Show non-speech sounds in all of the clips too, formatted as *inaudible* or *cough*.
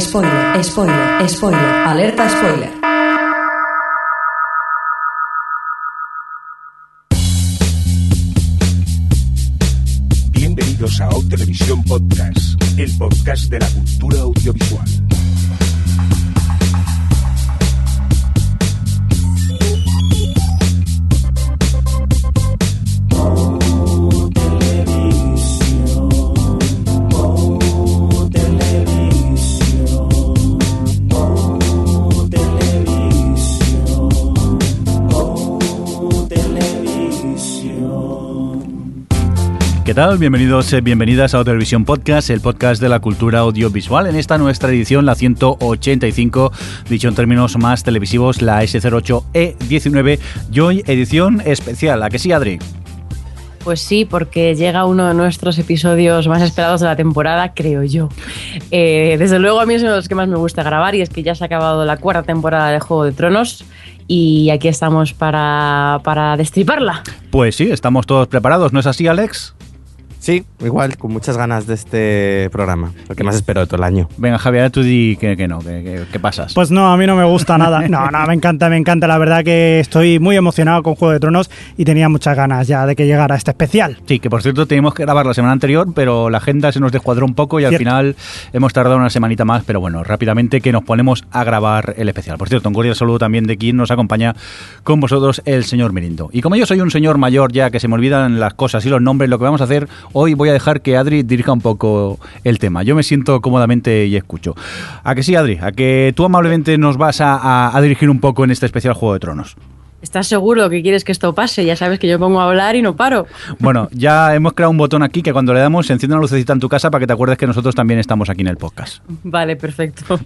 Spoiler, spoiler, spoiler, alerta spoiler. Bienvenidos a O Televisión Podcast, el podcast de la cultura audiovisual. ¿Qué tal? Bienvenidos, eh, bienvenidas a Televisión Podcast, el podcast de la cultura audiovisual. En esta nuestra edición, la 185, dicho en términos más televisivos, la S08E19, y hoy edición especial. ¿A que sí, Adri? Pues sí, porque llega uno de nuestros episodios más esperados de la temporada, creo yo. Eh, desde luego a mí es uno de los que más me gusta grabar y es que ya se ha acabado la cuarta temporada de Juego de Tronos y aquí estamos para, para destriparla. Pues sí, estamos todos preparados, ¿no es así, Alex? Sí, igual, con muchas ganas de este programa, porque más espero de todo el año. Venga, Javier, tú di que, que no, que, que- que pasas. Pues no, a mí no me gusta nada. No, no, me encanta, me encanta. La verdad que estoy muy emocionado con Juego de Tronos y tenía muchas ganas ya de que llegara este especial. Sí, que por cierto teníamos que grabar la semana anterior, pero la agenda se nos descuadró un poco y al final hemos tardado una semanita más, pero bueno, rápidamente que nos ponemos a grabar el especial. Por cierto, un cordial saludo también de quien nos acompaña con vosotros, el señor Mirindo. Y como yo soy un señor mayor ya que se me olvidan las cosas y los nombres, lo que vamos a hacer hoy voy a dejar que Adri dirija un poco el tema. Yo me siento cómodamente y escucho. ¿A que sí, Adri? ¿A que tú amablemente nos vas a, a- a dirigir un poco en este especial Juego de Tronos? ¿Estás seguro que quieres que esto pase? Ya sabes que yo pongo a hablar y no paro. Bueno, ya hemos creado un botón aquí que cuando le damos se enciende una lucecita en tu casa para que te acuerdes que nosotros también estamos aquí en el podcast. Vale, perfecto.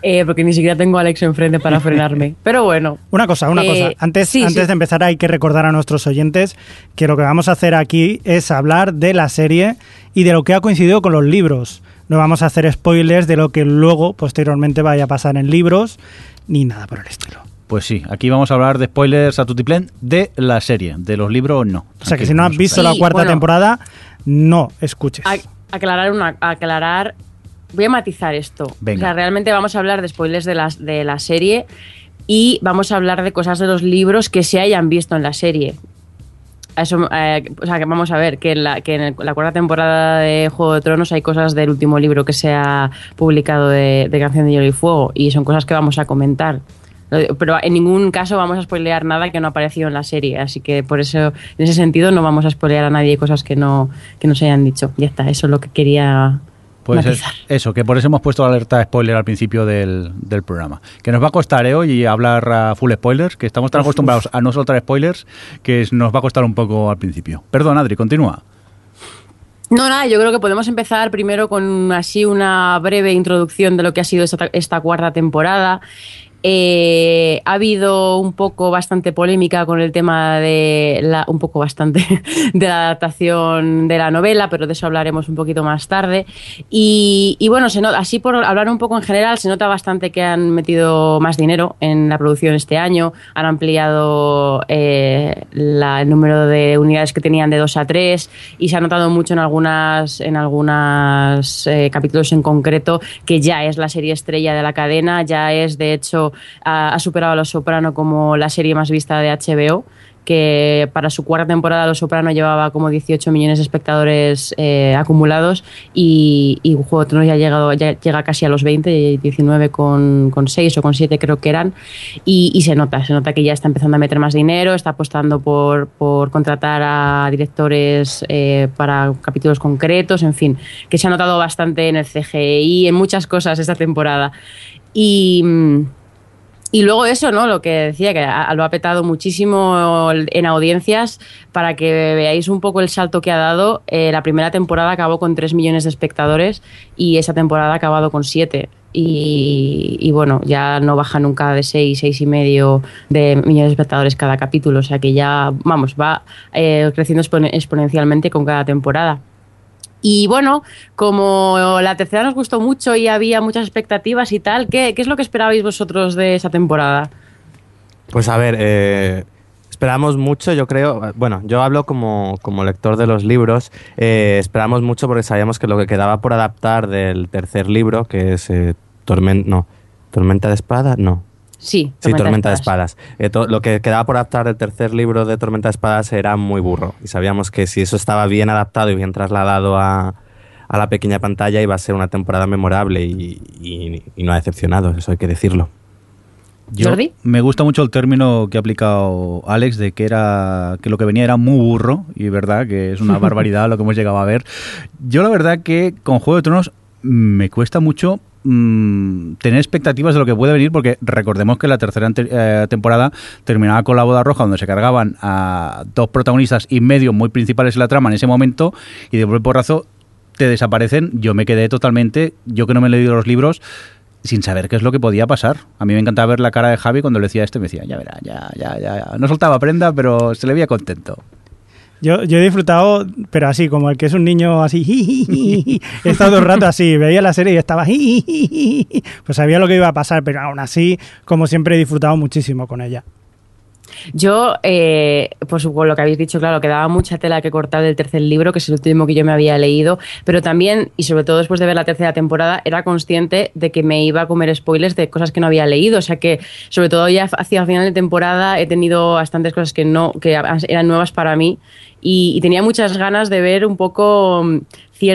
Eh, porque ni siquiera tengo a Alex enfrente para frenarme. Pero bueno. Una cosa, una Eh, cosa. Antes, sí, antes sí. de empezar hay que recordar a nuestros oyentes que lo que vamos a hacer aquí es hablar de la serie y de lo que ha coincidido con los libros. No vamos a hacer spoilers de lo que luego, posteriormente, vaya a pasar en libros, ni nada por el estilo. Pues sí, aquí vamos a hablar de spoilers a tutiplén de la serie, de los libros no. O sea que si no has visto la cuarta bueno. temporada, no escuches. Aclarar una aclarar voy a matizar esto Venga. o sea realmente vamos a hablar de spoilers de las de la serie y vamos a hablar de cosas de los libros que se hayan visto en la serie eso, eh, o sea, que vamos a ver que en, la, que en el- la cuarta temporada de Juego de Tronos hay cosas del último libro que se ha publicado de, de Canción de Hielo y Fuego y son cosas que vamos a comentar. Pero en ningún caso vamos a spoilear nada que no ha aparecido en la serie, así que por eso, en ese sentido, no vamos a spoilear a nadie cosas que no, que no se hayan dicho. Ya está, eso es lo que quería Pues es- eso, que por eso hemos puesto la alerta spoiler al principio del, del programa. Que nos va a costar eh, hoy hablar a full spoilers, que estamos tan acostumbrados a no soltar spoilers que nos va a costar un poco al principio. Perdón, Adri, continúa. No, nada, yo creo que podemos empezar primero con así una breve introducción de lo que ha sido esta, esta cuarta temporada. Eh, ha habido un poco bastante polémica con el tema de la, un poco bastante *laughs* de la adaptación de la novela, pero de eso hablaremos un poquito más tarde. Y, bueno, así por hablar un poco en general, se nota bastante que han metido más dinero en la producción este año, han ampliado eh, el número de unidades que tenían de 2 a 3 y se ha notado mucho en algunas en algunos capítulos en concreto que ya es la serie estrella de la cadena, ya es de hecho ha, superado a Los Soprano como la serie más vista de HBO que para su cuarta temporada Los Soprano llevaba como 18 millones de espectadores eh, acumulados y, y Juego de Tronos ya ha llegado ya llega casi a los 20 19 con, con 6 o con 7 creo que eran. Y, y se nota se nota que ya está empezando a meter más dinero está apostando por, por contratar a directores eh, para capítulos concretos en fin que se ha notado bastante en el CGI en muchas cosas esta temporada. Y mm, y luego eso, ¿no? Lo que decía, que lo ha petado muchísimo en audiencias. Para que veáis un poco el salto que ha dado, eh, la primera temporada acabó con 3 millones de espectadores y esa temporada ha acabado con 7. Y, y bueno, ya no baja nunca de 6, 6 y medio de millones de espectadores cada capítulo. O sea que ya, vamos, va eh, creciendo expone- exponencialmente con cada temporada. Y bueno, como la tercera nos gustó mucho y había muchas expectativas y tal, ¿qué, qué es lo que esperabais vosotros de esa temporada? Pues a ver, eh, esperamos mucho, yo creo. Bueno, yo hablo como, como lector de los libros. eh, esperamos mucho porque sabíamos que lo que quedaba por adaptar del tercer libro, que es eh, Tormenta. ¿Tormenta de Espadas? No. Sí, Sí, Tormenta de Espadas. Eh, lo que quedaba por adaptar del tercer libro de Tormenta de Espadas era muy burro. Y sabíamos que si eso estaba bien adaptado y bien trasladado a, a la pequeña pantalla iba a ser una temporada memorable y, y- y no ha decepcionado, eso hay que decirlo. Yo- Jordi. Me gusta mucho el término que ha aplicado Alex de que era que lo que venía era muy burro y verdad que es una *laughs* barbaridad lo que hemos llegado a ver. Yo la verdad que con Juego de Tronos me cuesta mucho mm, tener expectativas de lo que puede venir porque recordemos que la tercera eh, temporada terminaba con la boda roja donde se cargaban a dos protagonistas y medio muy principales en la trama en ese momento y de por porrazo te desaparecen. Yo me quedé totalmente, yo que no me he leído los libros, sin saber qué es lo que podía pasar. A mí me encantaba ver la cara de Javi cuando le decía esto, me decía, ya verá, ya, ya, ya. No soltaba prenda, pero se le veía contento. Yo, yo he disfrutado, pero así, como el que es un niño así, *laughs* he estado el rato así, veía la serie y estaba, *laughs* pues sabía lo que iba a pasar, pero aún así, como siempre, he disfrutado muchísimo con ella. Yo, eh, pues con lo que habéis dicho, claro, quedaba mucha tela que cortar del tercer libro, que es el último que yo me había leído, pero también, y sobre todo después de ver la tercera temporada, era consciente de que me iba a comer spoilers de cosas que no había leído. O sea que, sobre todo ya hacia final de temporada, he tenido bastantes cosas que no, que eran nuevas para mí. Y, tenía muchas ganas de ver un poco, mm,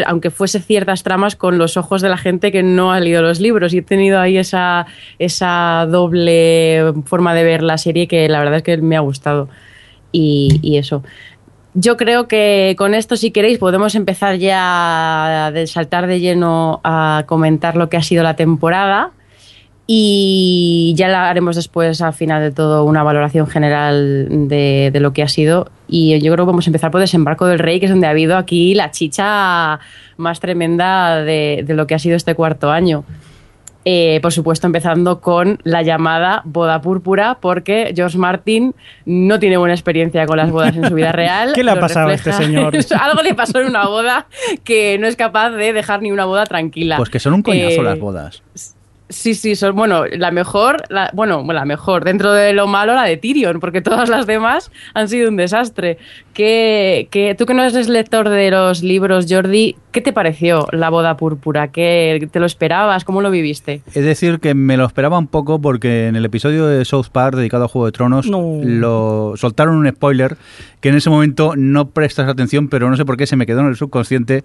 aunque fuese ciertas tramas, con los ojos de la gente que no ha leído los libros. Y he tenido ahí esa, esa doble forma de ver la serie que la verdad es que me ha gustado. Y, y eso. Yo creo que con esto, si queréis, podemos empezar ya a saltar de lleno a comentar lo que ha sido la temporada. Y ya la haremos después, al final de todo, una valoración general de, de lo que ha sido. Y yo creo que vamos a empezar por Desembarco del Rey, que es donde ha habido aquí la chicha más tremenda de, de lo que ha sido este cuarto año. Eh, por supuesto, empezando con la llamada boda púrpura, porque George Martin no tiene buena experiencia con las bodas en su vida real. *laughs* ¿Qué le ha pasado a este señor? *laughs* Algo le pasó en una boda que no es capaz de dejar ni una boda tranquila. Pues que son un coñazo Eh, las bodas. Sí, sí, son, bueno, la mejor, la- bueno, la mejor, dentro de lo malo, la de Tyrion, porque *laughs* todas las demás han sido un desastre. ¿Qué, qué- tú que no eres lector de los libros, Jordi, ¿qué te pareció la boda púrpura? ¿Qué, ¿Te lo esperabas? ¿Cómo lo viviste? Es decir, que me lo esperaba un poco porque en el episodio de South Park dedicado a Juego de Tronos No. lo soltaron un spoiler que en ese momento no prestas atención, pero no sé por qué se me quedó en el subconsciente.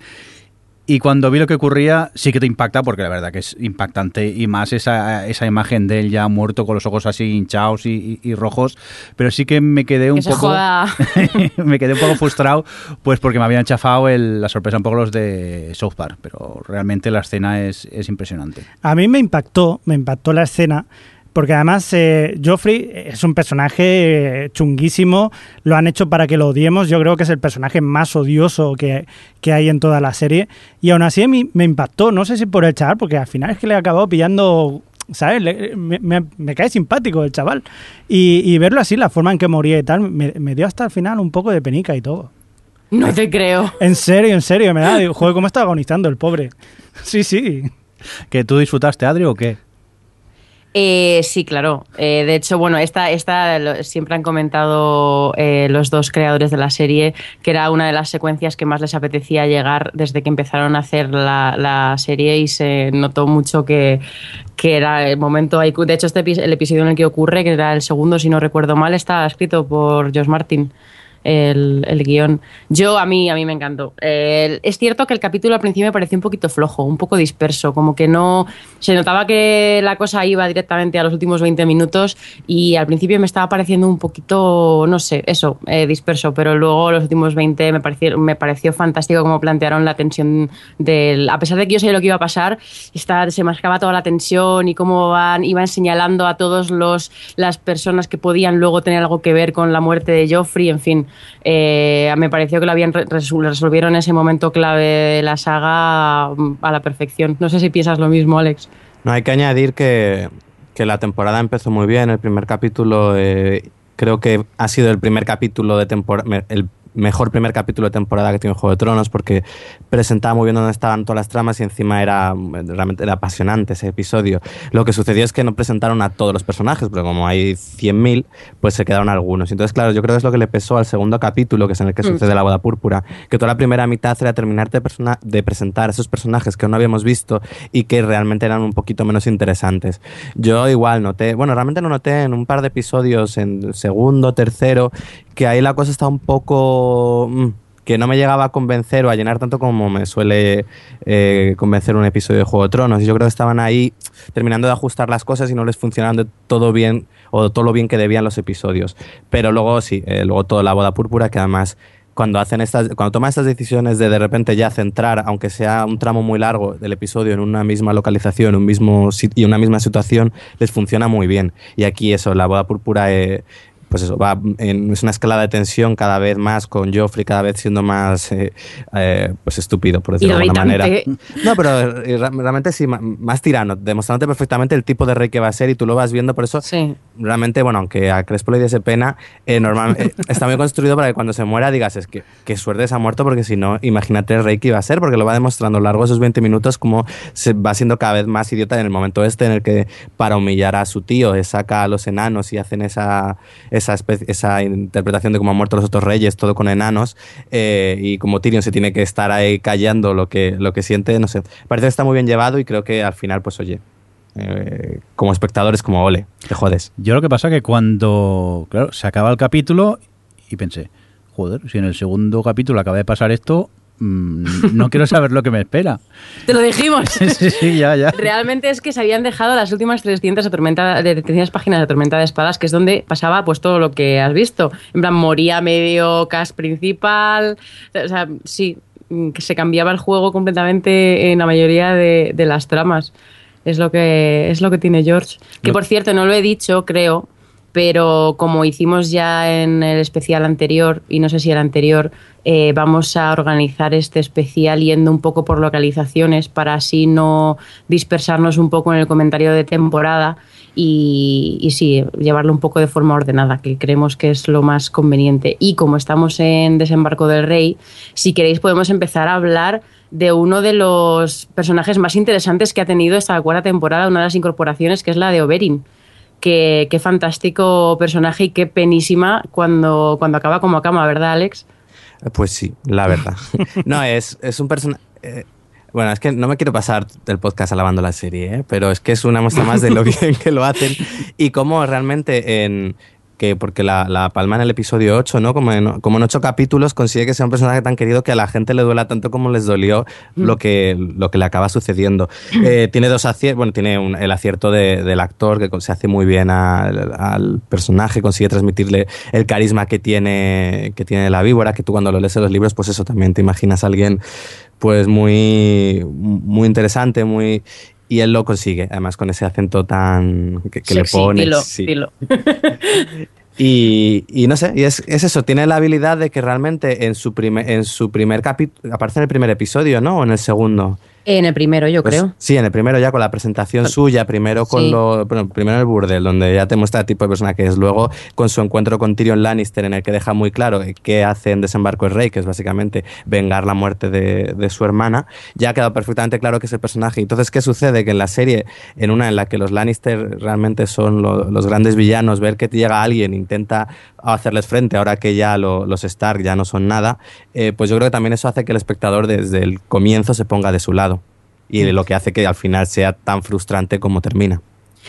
Y cuando vi lo que ocurría, sí que te impacta, porque la verdad que es impactante, y más esa, esa imagen de él ya muerto con los ojos así hinchados y, y- y rojos. Pero sí que me quedé un Que poco. joda. *laughs* me quedé un poco frustrado, pues porque me habían chafado el- la sorpresa un poco los de South Park. Pero realmente la escena es, es impresionante. A mí me impactó, me impactó la escena, porque además eh, Joffrey es un personaje eh, chunguísimo, lo han hecho para que lo odiemos, yo creo que es el personaje más odioso que, que hay en toda la serie, y aún así mí me impactó, no sé si por el chaval, porque al final es que le he acabado pillando... ¿Sabes? Le- me, me- me cae simpático el chaval. Y, y verlo así, la forma en que moría y tal, me, me dio hasta el final un poco de penica y todo. No te creo. En serio, en serio, me da. Digo, joder, cómo está agonizando el pobre. Sí, sí. ¿Que tú disfrutaste, Adri, o qué? Eh, sí, claro. Eh, de hecho, bueno, esta, esta lo- siempre han comentado eh, los dos creadores de la serie que era una de las secuencias que más les apetecía llegar desde que empezaron a hacer la, la serie y se notó mucho que, que era el momento. De hecho, este el episodio en el que ocurre, que era el segundo, si no recuerdo mal, está escrito por Josh Martin. El, el guion. Yo, a mí, a mí me encantó. Es cierto que el capítulo al principio me pareció un poquito flojo, un poco disperso, como que no. Se notaba que la cosa iba directamente a los últimos 20 minutos y al principio me estaba pareciendo un poquito, no sé, eso, eh, disperso, pero luego los últimos 20 me pareció, me pareció fantástico como plantearon la tensión del. A pesar de que yo sabía lo que iba a pasar, está, se mascaba toda la tensión y cómo van, iban señalando a todos los las personas que podían luego tener algo que ver con la muerte de Joffrey, en fin. Eh, me pareció que lo habían re- resol- resolvieron ese momento clave de la saga mm, a la perfección. No sé si piensas lo mismo, Alex. No hay que añadir que, que la temporada empezó muy bien. El primer capítulo eh, creo que ha sido el primer capítulo de temporada, mejor primer capítulo de temporada que tiene Juego de Tronos porque presentaba muy bien dónde estaban todas las tramas y encima era realmente era apasionante ese episodio. Lo que sucedió es que no presentaron a todos los personajes, porque como hay 100.000, pues se quedaron algunos. Entonces, claro, yo creo que es lo que le pesó al segundo capítulo, que es en el que Mm. sucede la boda púrpura, que toda la primera mitad era terminar de, de presentar a esos personajes que aún no habíamos visto y que realmente eran un poquito menos interesantes. Yo igual noté, bueno, realmente no noté en un par de episodios, en segundo, tercero, que ahí la cosa está un poco... mm, que no me llegaba a convencer o a llenar tanto como me suele eh, convencer un episodio de Juego de Tronos. Y yo creo que estaban ahí terminando de ajustar las cosas y no les funcionaban de todo bien o todo lo bien que debían los episodios. Pero luego sí, eh, luego toda la boda púrpura que además cuando hacen estas cuando toman estas decisiones de de repente ya centrar aunque sea un tramo muy largo del episodio en una misma localización un mismo y una misma situación les funciona muy bien y aquí eso la boda púrpura eh, pues eso, va en, es una escalada de tensión cada vez más con Joffrey cada vez siendo más eh, eh, pues estúpido, por decirlo de alguna manera. No, pero eh, realmente sí, más tirano, demostrándote perfectamente el tipo de rey que va a ser y tú lo vas viendo, por eso Sí. Realmente, bueno, aunque a Crespo le diese pena, eh, normalmente *laughs* está muy construido para que cuando se muera digas, es que qué suerte se ha muerto, porque si no, imagínate el rey que iba a ser, porque lo va demostrando a lo largo de esos 20 minutos como se va siendo cada vez más idiota en el momento este en el que para humillar a su tío eh, saca a los enanos y hacen esa, esa, especie- esa interpretación de cómo han muerto los otros reyes, todo con enanos, eh, y como Tyrion se tiene que estar ahí callando lo que, lo que siente, no sé, parece que está muy bien llevado y creo que al final, pues oye, eh, como espectador es como, ole, te jodes. Yo lo que pasa que cuando, claro, se acaba el capítulo y pensé, joder, si en el segundo capítulo acaba de pasar esto, mm, no quiero saber lo que me espera. *laughs* Te lo dijimos. *laughs* sí, sí, ya, ya. Realmente es que se habían dejado las últimas 300, de tormenta, de 300 páginas de Tormenta de Espadas, que es donde pasaba pues todo lo que has visto. En plan, moría medio cast principal. O sea, sí, mm, que se cambiaba el juego completamente en la mayoría de, de las tramas. Es lo que es lo que tiene George. Que por cierto, no lo he dicho, creo, pero como hicimos ya en el especial anterior, y no sé si el anterior, eh, vamos a organizar este especial yendo un poco por localizaciones para así no dispersarnos un poco en el comentario de temporada y, y sí, llevarlo un poco de forma ordenada, que creemos que es lo más conveniente. Y como estamos en Desembarco del Rey, si queréis podemos empezar a hablar de uno de los personajes más interesantes que ha tenido esta cuarta temporada, una de las incorporaciones, que es la de Oberyn. Qué, qué fantástico personaje y qué penísima cuando, cuando acaba como acaba, ¿verdad, Alex? Eh, Pues sí, la verdad. *laughs* No, es, es un personaje... bueno, es que no me quiero pasar el podcast alabando la serie, ¿eh? pero es que es una muestra más de lo *laughs* bien que lo hacen y cómo realmente en... Que porque la, la palma en el episodio 8, ¿no? Como en, como en 8 capítulos consigue que sea un personaje tan querido que a la gente le duela tanto como les dolió lo, que, lo que le acaba sucediendo. Eh, tiene dos aciertos, bueno, tiene un- el acierto de- del actor que se hace muy bien al, al personaje, consigue transmitirle el carisma que tiene, que tiene la víbora, que tú cuando lo lees en los libros, pues eso también te imaginas a alguien pues muy, muy interesante, muy... Y él lo consigue, además con ese acento tan... que, que le pone. dilo, sí. dilo. *laughs* Y, y no sé, y es, es eso, tiene la habilidad de que realmente en su, primer en su primer capítulo, aparece en el primer episodio, ¿no? O en el segundo. En el primero, yo Pues, creo. Sí, en el primero ya con la presentación suya, primero con Sí. lo, bueno, primero el burdel, donde ya te muestra el tipo de persona que es, luego con su encuentro con Tyrion Lannister, en el que deja muy claro qué hace en Desembarco el Rey, que es básicamente vengar la muerte de, de su hermana, ya ha quedado perfectamente claro que es el personaje. Entonces, ¿qué sucede? Que en la serie, en una en la que los Lannister realmente son lo- los grandes villanos, ver que llega alguien, intenta hacerles frente, ahora que ya lo- los Stark ya no son nada, eh, pues yo creo que también eso hace que el espectador desde el comienzo se ponga de su lado y lo que hace que al final sea tan frustrante como termina.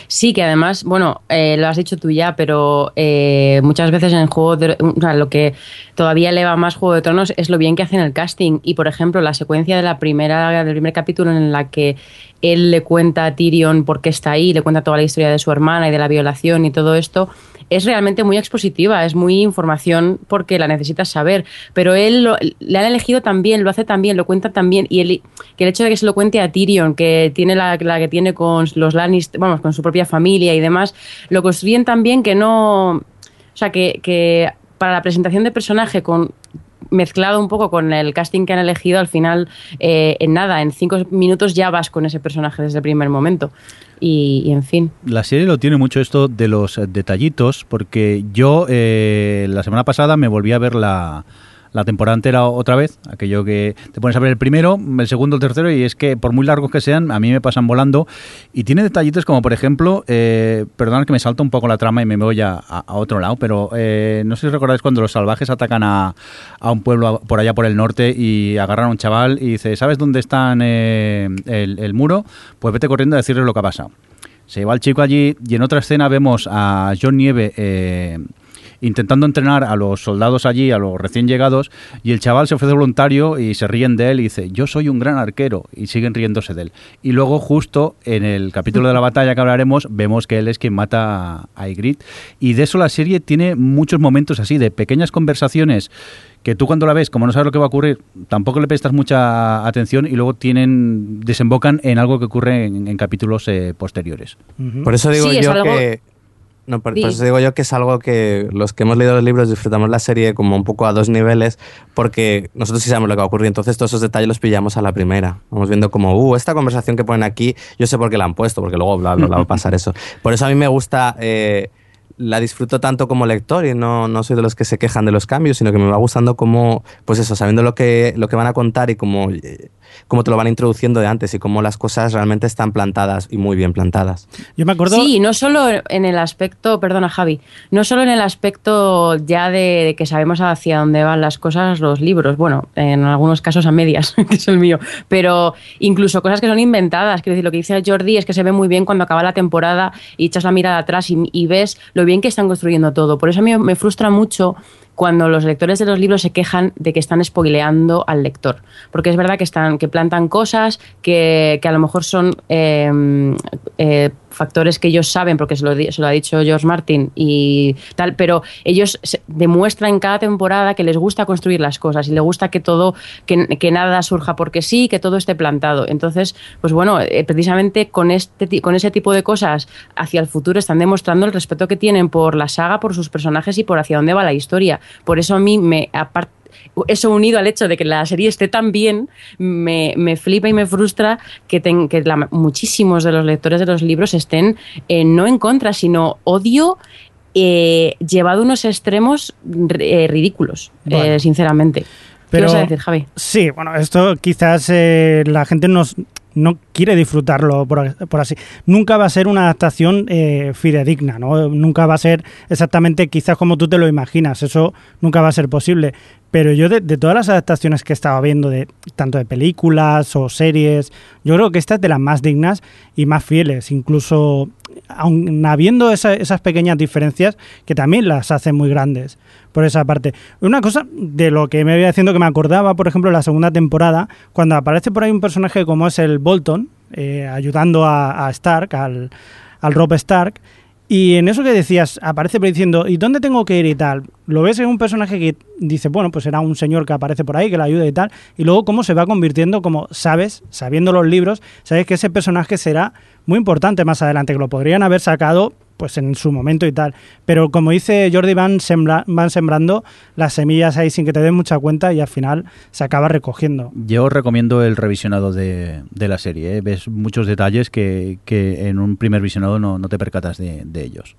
Sí, que además, bueno, eh, lo has dicho tú ya, pero eh, muchas veces en Juego de o sea, lo que todavía eleva más Juego de Tronos es lo bien que hacen el casting. Y por ejemplo, la secuencia de la primera, del primer capítulo en la que él le cuenta a Tyrion por qué está ahí, le cuenta toda la historia de su hermana y de la violación y todo esto, es realmente muy expositiva, es muy información porque la necesitas saber. Pero él le han elegido también, lo hace también, lo cuenta también. Y el, que el hecho de que se lo cuente a Tyrion, que tiene la, la que tiene con los Lannister, vamos, con su propia familia y demás, lo construyen también que no. O sea, que, que para la presentación de personaje con mezclado un poco con el casting que han elegido, al final, eh, en nada, en cinco minutos ya vas con ese personaje desde el primer momento. Y, en fin. La serie lo tiene mucho esto de los detallitos, porque yo eh, la semana pasada me volví a ver la, la temporada entera otra vez, aquello que te pones a ver el primero, el segundo, el tercero, y es que por muy largos que sean, a mí me pasan volando. Y tiene detallitos como, por ejemplo, eh, perdonad que me salta un poco la trama y me voy a, a- otro lado, pero eh, no sé si recordáis cuando los salvajes atacan a, a un pueblo por allá por el norte y agarran a un chaval y dice, ¿sabes dónde está el, el muro? Pues vete corriendo a decirles lo que ha pasado. Se va el chico allí y en otra escena vemos a John Nieve eh, intentando entrenar a los soldados allí, a los recién llegados, y el chaval se ofrece voluntario y se ríen de él y dice, yo soy un gran arquero, y siguen riéndose de él. Y luego justo en el capítulo de la batalla que hablaremos, vemos que él es quien mata a Ygritte, y de eso la serie tiene muchos momentos así, de pequeñas conversaciones que tú cuando la ves, como no sabes lo que va a ocurrir, tampoco le prestas mucha atención y luego tienen desembocan en algo que ocurre en, en capítulos eh, posteriores. Por eso digo Sí, es yo algo- que. No, por, por eso digo yo que es algo que los que hemos leído los libros disfrutamos la serie como un poco a dos niveles, porque nosotros sí sabemos lo que va a ocurrir, entonces todos esos detalles los pillamos a la primera. Vamos viendo como, uh, esta conversación que ponen aquí, yo sé por qué la han puesto, porque luego bla, bla, bla, va a pasar eso. Por eso a mí me gusta, eh, la disfruto tanto como lector y no, no soy de los que se quejan de los cambios, sino que me va gustando como, pues eso, sabiendo lo que, lo que van a contar y cómo, eh, cómo te lo van introduciendo de antes y cómo las cosas realmente están plantadas y muy bien plantadas. Yo me acuerdo... Sí, no solo en el aspecto, perdona Javi, no solo en el aspecto ya de, de que sabemos hacia dónde van las cosas, los libros, bueno, en algunos casos a medias, *laughs* que es el mío, pero incluso cosas que son inventadas. Quiero decir, lo que dice Jordi es que se ve muy bien cuando acaba la temporada y echas la mirada atrás y, y ves lo bien que están construyendo todo. Por eso a mí me frustra mucho cuando los lectores de los libros se quejan de que están spoileando al lector. Porque es verdad que están, que plantan cosas que, que a lo mejor son eh, eh, factores que ellos saben, porque se lo, se lo ha dicho George Martin y tal, pero ellos demuestran en cada temporada que les gusta construir las cosas y les gusta que todo, que, que nada surja porque sí, que todo esté plantado. Entonces, pues bueno, eh, precisamente con, este, con ese tipo de cosas hacia el futuro están demostrando el respeto que tienen por la saga, por sus personajes y por hacia dónde va la historia. Por eso a mí me aparte eso unido al hecho de que la serie esté tan bien, me, me flipa y me frustra que, ten- que la- muchísimos de los lectores de los libros estén eh, no en contra, sino odio eh, llevado a unos extremos eh, ridículos, sinceramente. ¿Qué Pero- ibas a decir, Javi? Sí, bueno, esto quizás eh, la gente nos, no quiere disfrutarlo por, por así. Nunca va a ser una adaptación eh, fidedigna, ¿no? Nunca va a ser exactamente quizás como tú te lo imaginas. Eso nunca va a ser posible. Pero yo de, todas las adaptaciones que estaba viendo, de tanto de películas o series, yo creo que esta es de las más dignas y más fieles. Incluso aun habiendo esa- esas pequeñas diferencias que también las hacen muy grandes por esa parte. Una cosa de lo que me iba diciendo que me acordaba, por ejemplo, la segunda temporada, cuando aparece por ahí un personaje como es el Bolton, eh, ayudando a, Stark, al, al Rob Stark, y en eso que decías, aparece diciendo, ¿y dónde tengo que ir y tal? Lo ves en un personaje que dice, bueno, pues será un señor que aparece por ahí, que le ayuda y tal, y luego cómo se va convirtiendo, como sabes, sabiendo los libros, sabes que ese personaje será muy importante más adelante, que lo podrían haber sacado pues en su momento y tal. Pero como dice Jordi, van, sembra- van sembrando las semillas ahí sin que te den mucha cuenta y al final se acaba recogiendo. Yo os recomiendo el revisionado de, de la serie. ¿eh? Ves muchos detalles que, que en un primer visionado no, no te percatas de, de ellos.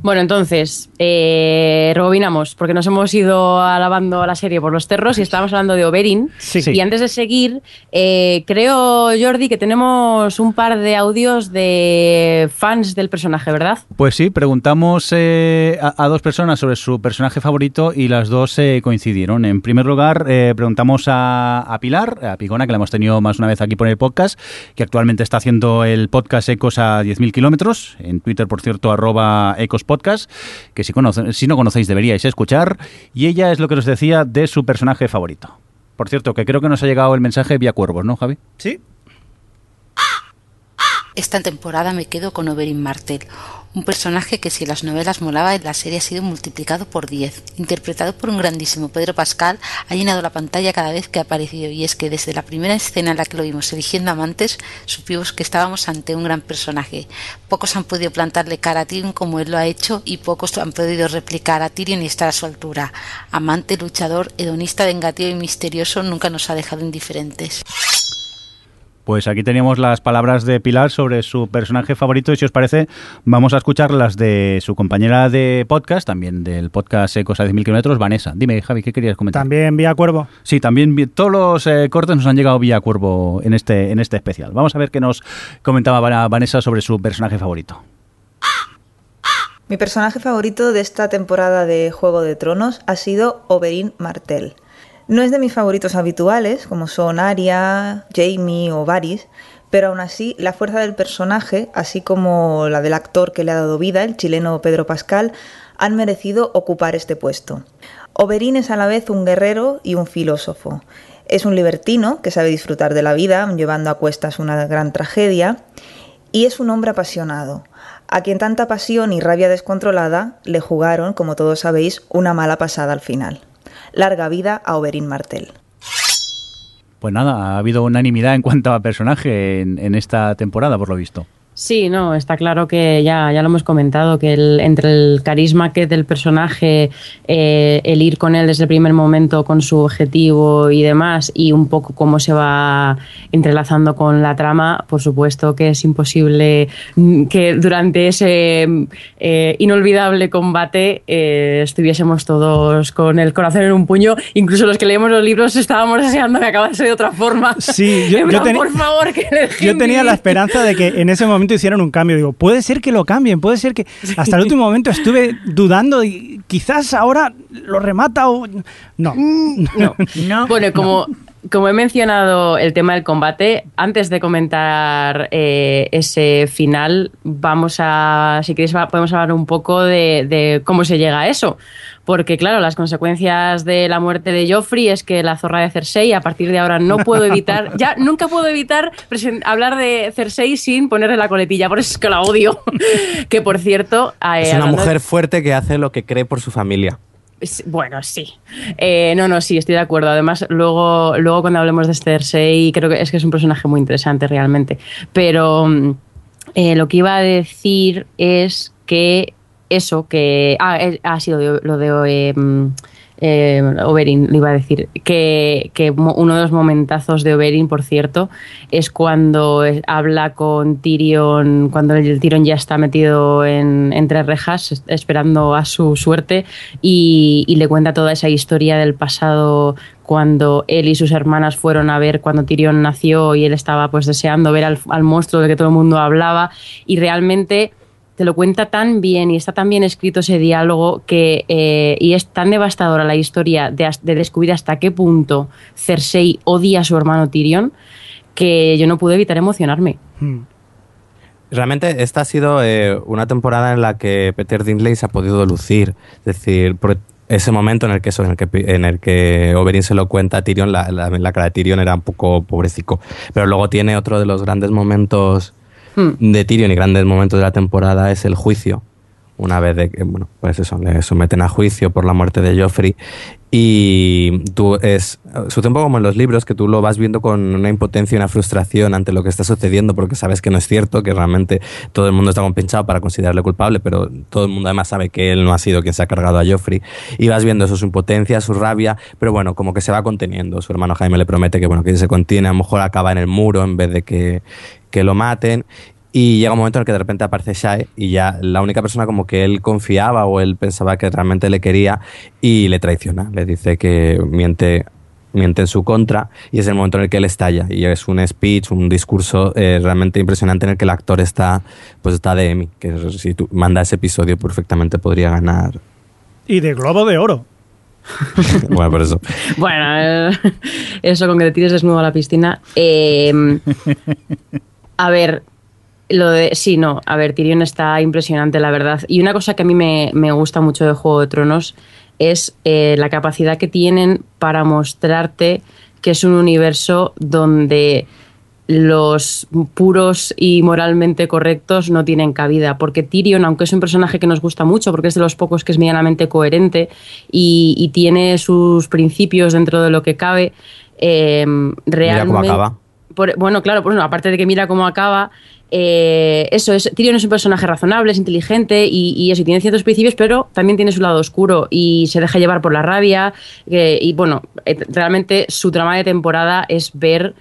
Bueno, entonces, eh, rebobinamos, porque nos hemos ido alabando la serie por los terros y estábamos hablando de Oberyn. Sí. Y antes de seguir, eh, creo, Jordi, que tenemos un par de audios de fans del personaje, ¿verdad? Pues sí, preguntamos eh, a, a dos personas sobre su personaje favorito y las dos eh, coincidieron. En primer lugar, eh, preguntamos a, a Pilar, a Pigona, que la hemos tenido más una vez aquí por el podcast, que actualmente está haciendo el podcast Ecos a 10.000 kilómetros. En Twitter, por cierto, arroba Ecos Podcast, que si, conoce- si no conocéis deberíais escuchar. Y ella es lo que nos decía de su personaje favorito. Por cierto, que creo que nos ha llegado el mensaje vía cuervos, ¿no, Javi? Sí. Esta temporada me quedo con Oberyn Martell, un personaje que si las novelas molaba en la serie ha sido multiplicado por 10. Interpretado por un grandísimo Pedro Pascal, ha llenado la pantalla cada vez que ha aparecido y es que desde la primera escena en la que lo vimos eligiendo amantes, supimos que estábamos ante un gran personaje. Pocos han podido plantarle cara a Tyrion como él lo ha hecho y pocos han podido replicar a Tyrion y estar a su altura. Amante, luchador, hedonista, vengativo y misterioso nunca nos ha dejado indiferentes. Pues aquí teníamos las palabras de Pilar sobre su personaje favorito y si os parece vamos a escuchar las de su compañera de podcast, también del podcast Ecos a 10.000 kilómetros, Vanessa. Dime Javi, ¿qué querías comentar? También vía Cuervo. Sí, también vi- todos los eh, cortes nos han llegado vía Cuervo en este, en este especial. Vamos a ver qué nos comentaba Va- Vanessa sobre su personaje favorito. Mi personaje favorito de esta temporada de Juego de Tronos ha sido Oberyn Martell. No es de mis favoritos habituales, como son Arya, Jaime o Varys, pero aún así la fuerza del personaje, así como la del actor que le ha dado vida, el chileno Pedro Pascal, han merecido ocupar este puesto. Oberyn es a la vez un guerrero y un filósofo. Es un libertino que sabe disfrutar de la vida, llevando a cuestas una gran tragedia, y es un hombre apasionado, a quien tanta pasión y rabia descontrolada le jugaron, como todos sabéis, una mala pasada al final. Larga vida a Oberyn Martell. Pues nada, ha habido unanimidad en cuanto a personaje en, en esta temporada, por lo visto. Sí, no, está claro que ya, ya lo hemos comentado, que el- entre el carisma que del personaje, eh, el ir con él desde el primer momento con su objetivo y demás, y un poco cómo se va entrelazando con la trama, por supuesto que es imposible mm, que durante ese eh, inolvidable combate eh, estuviésemos todos con el corazón en un puño, incluso los que leemos los libros estábamos deseando que acabase de otra forma. Sí, yo- En yo plan, teni- por favor, que Yo tenía la esperanza de que en ese momento hicieran un cambio. Digo, puede ser que lo cambien, puede ser que. Hasta el último momento estuve dudando y quizás ahora lo remata o. No. *laughs* No. Bueno, y como, como he mencionado el tema del combate, antes de comentar eh, ese final, vamos a, si queréis, podemos hablar un poco de, de cómo se llega a eso. Porque, claro, las consecuencias de la muerte de Joffrey es que la zorra de Cersei, a partir de ahora no puedo evitar, *laughs* ya nunca puedo evitar hablar de Cersei sin ponerle la coletilla, por eso es que la odio. *laughs* que, por cierto... eh, Es una mujer fuerte que hace lo que cree por su familia. Bueno, sí. Eh, no, no, sí, estoy de acuerdo. Además, luego, luego cuando hablemos de Cersei, creo que es que es un personaje muy interesante realmente. Pero mm, eh, lo que iba a decir es que eso, que... Ah, eh, ha sido lo de... mm, eh, Oberyn, le iba a decir, que, que uno de los momentazos de Oberyn, por cierto, es cuando habla con Tyrion, cuando el Tyrion ya está metido en, entre rejas, es- esperando a su suerte, y, le cuenta toda esa historia del pasado cuando él y sus hermanas fueron a ver cuando Tyrion nació y él estaba pues deseando ver al, al monstruo del que todo el mundo hablaba, y realmente te lo cuenta tan bien y está tan bien escrito ese diálogo que eh, y es tan devastadora la historia de, descubrir hasta qué punto Cersei odia a su hermano Tyrion que yo no pude evitar emocionarme. Hmm. Realmente esta ha sido eh, una temporada en la que Peter Dinklage se ha podido lucir. Es decir, por ese momento en el que eso, en el que, en Oberyn se lo cuenta a Tyrion, la, la, la cara de Tyrion era un poco pobrecico. Pero luego tiene otro de los grandes momentos Hmm. de Tyrion y grandes momentos de la temporada es el juicio. Una vez de que, bueno, pues eso, le someten a juicio por la muerte de Joffrey. Y tú es. Su tiempo como en los libros, que tú lo vas viendo con una impotencia y una frustración ante lo que está sucediendo, porque sabes que no es cierto, que realmente todo el mundo está compinchado para considerarle culpable, pero todo el mundo además sabe que él no ha sido quien se ha cargado a Joffrey. Y vas viendo eso, su impotencia, su rabia, pero bueno, como que se va conteniendo. Su hermano Jaime le promete que, bueno, que se contiene, a lo mejor acaba en el muro en vez de que, que lo maten. Y llega un momento en el que de repente aparece Shae y ya la única persona como que él confiaba o él pensaba que realmente le quería y le traiciona. Le dice que miente, miente en su contra y es el momento en el que él estalla. Y es un speech, un discurso eh, realmente impresionante en el que el actor está, pues está de Emmy, que si tú manda ese episodio perfectamente podría ganar. Y de Globo de Oro. *laughs* bueno, por eso. Bueno, eh, *laughs* eso con que te tires desnudo a la piscina. eh, a ver, lo de. Sí, no. A ver, Tyrion está impresionante, la verdad. Y una cosa que a mí me, me gusta mucho de Juego de Tronos es eh, la capacidad que tienen para mostrarte que es un universo donde los puros y moralmente correctos no tienen cabida. Porque Tyrion, aunque es un personaje que nos gusta mucho, porque es de los pocos que es medianamente coherente y, y tiene sus principios dentro de lo que cabe, eh, realmente. cómo acaba. Bueno, claro, bueno, aparte de que mira cómo acaba, eh, eso es, Tyrion es un personaje razonable, es inteligente y, tiene ciertos principios, pero también tiene su lado oscuro y se deja llevar por la rabia. y bueno, eh, realmente su trama de temporada es ver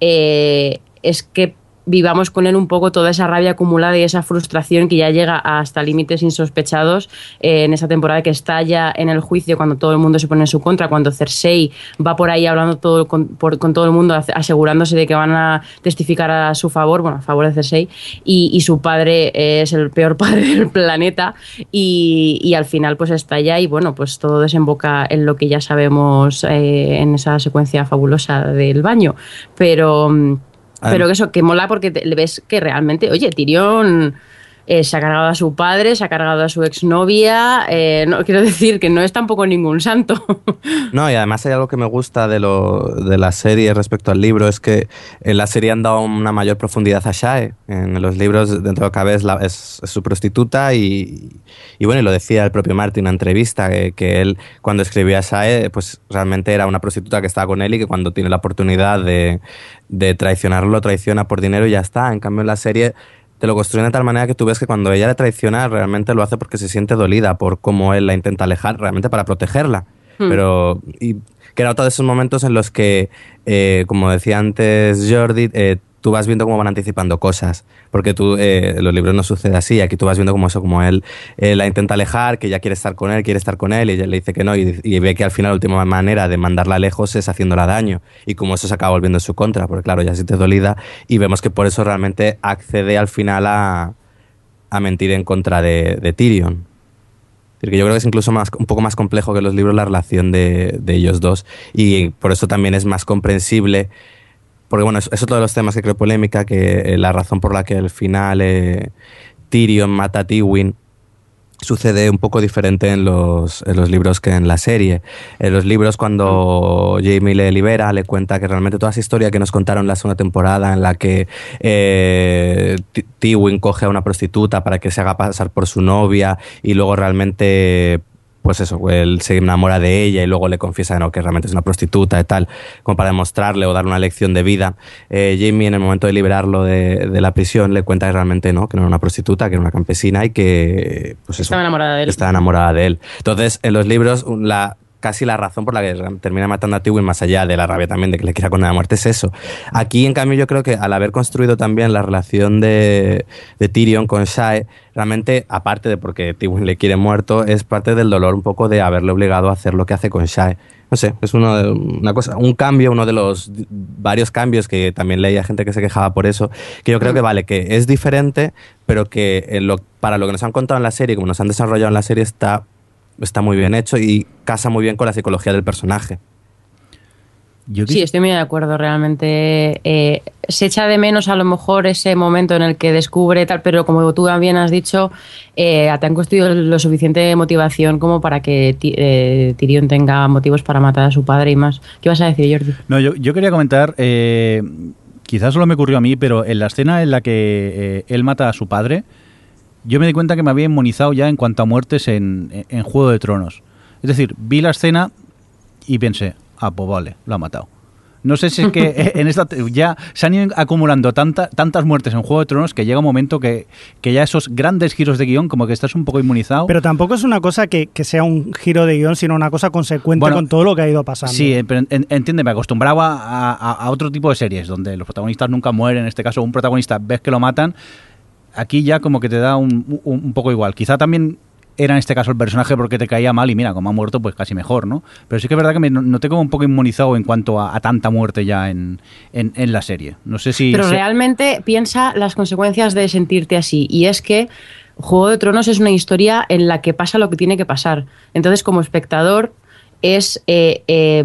eh, es que vivamos con él un poco toda esa rabia acumulada y esa frustración que ya llega hasta límites insospechados eh, en esa temporada que estalla en el juicio cuando todo el mundo se pone en su contra, cuando Cersei va por ahí hablando todo con, todo el mundo, asegurándose de que van a testificar a su favor, bueno, a favor de Cersei, y, su padre es el peor *laughs* padre del planeta y, al final pues estalla y bueno, pues todo desemboca en lo que ya sabemos eh, en esa secuencia fabulosa del baño, pero... pero que eso, que mola porque te- le ves que realmente, oye, Tyrion eh, se ha cargado a su padre, se ha cargado a su exnovia. eh, no, quiero decir que no es tampoco ningún santo. *laughs* No, y además hay algo que me gusta de, lo, de la serie respecto al libro, es que en la serie han dado una mayor profundidad a Shae. En los libros, dentro de lo que la- es- es su prostituta y, y bueno, y lo decía el propio Martin en una entrevista, que, que él cuando escribía a Shae, pues realmente era una prostituta que estaba con él y que cuando tiene la oportunidad de, de traicionarlo, lo traiciona por dinero y ya está. En cambio, en la serie te lo construyen de tal manera que tú ves que cuando ella le traiciona, realmente lo hace porque se siente dolida por cómo él la intenta alejar, realmente para protegerla. Hmm. Pero, y que era otro de esos momentos en los que, eh, como decía antes Jordi, eh, tú vas viendo cómo van anticipando cosas. Porque tú, eh, los libros no sucede así. Aquí tú vas viendo como eso, como él la intenta alejar, que ella quiere estar con él, quiere estar con él, y ella le dice que no, y, ve que al final la última manera de mandarla lejos es haciéndola daño. Y como eso se acaba volviendo en su contra, porque claro, ya se te dolida, y vemos que por eso realmente accede al final a, a mentir en contra de, de Tyrion. Es decir, que yo creo que es incluso más, un poco más complejo que los libros la relación de, de ellos dos y por eso también es más comprensible. Porque bueno, es, es otro de los temas que creo polémica, que eh, la razón por la que al final eh, Tyrion mata a Tywin sucede un poco diferente en los, en los libros que en la serie. En los libros cuando Jamie le libera, le cuenta que realmente toda esa historia que nos contaron la segunda temporada en la que eh, Tywin coge a una prostituta para que se haga pasar por su novia y luego realmente pues eso, él se enamora de ella y luego le confiesa que no, que realmente es una prostituta y tal, como para demostrarle o darle una lección de vida. Eh, Jamie en el momento de liberarlo de, de la prisión le cuenta que realmente no, que no era una prostituta, que era una campesina y que pues eso, Estaba enamorada de él. estaba enamorada de él. Entonces, en los libros, la, casi la razón por la que termina matando a Tywin, más allá de la rabia también de que le quiera condenar a muerte, es eso. Aquí, en cambio, yo creo que al haber construido también la relación de, Tyrion con Shae, realmente, aparte de porque Tywin le quiere muerto, es parte del dolor un poco de haberle obligado a hacer lo que hace con Shae. No sé, es uno de- una cosa, un cambio, uno de los varios cambios que también leía gente que se quejaba por eso, que yo creo que vale, que es diferente, pero que en lo- para lo que nos han contado en la serie, como nos han desarrollado en la serie, está, está muy bien hecho y casa muy bien con la psicología del personaje. Yo Sí, estoy muy de acuerdo, realmente. eh, se echa de menos a lo mejor ese momento en el que descubre tal, pero como tú también has dicho, eh, te han construido lo suficiente motivación como para que eh, Tyrion tenga motivos para matar a su padre y más. ¿Qué vas a decir, Jordi? No, yo, yo quería comentar, eh, quizás solo me ocurrió a mí, pero en la escena en la que eh, él mata a su padre, yo me di cuenta que me había inmunizado ya en cuanto a muertes en, en- en Juego de Tronos. Es decir, vi la escena y pensé, ah, pues vale, lo ha matado. No sé si es que *laughs* en esta ya se han ido acumulando tanta, tantas muertes en Juego de Tronos que llega un momento que, que ya esos grandes giros de guion como que estás un poco inmunizado. Pero tampoco es una cosa que, que sea un giro de guion, sino una cosa consecuente Bueno, con todo lo que ha ido pasando. Sí, eh, pero en- entiende, me acostumbraba a, a- a otro tipo de series donde los protagonistas nunca mueren. En este caso, un protagonista ves que lo matan. Aquí ya como que te da un, un- un poco igual. Quizá también era en este caso el personaje porque te caía mal y mira, como ha muerto, pues casi mejor, ¿no? Pero sí que es verdad que me noté como un poco inmunizado en cuanto a, a tanta muerte ya en, en- en la serie. No sé si... Pero se- realmente piensa las consecuencias de sentirte así. Y es que Juego de Tronos es una historia en la que pasa lo que tiene que pasar. Entonces, como espectador, es eh, eh,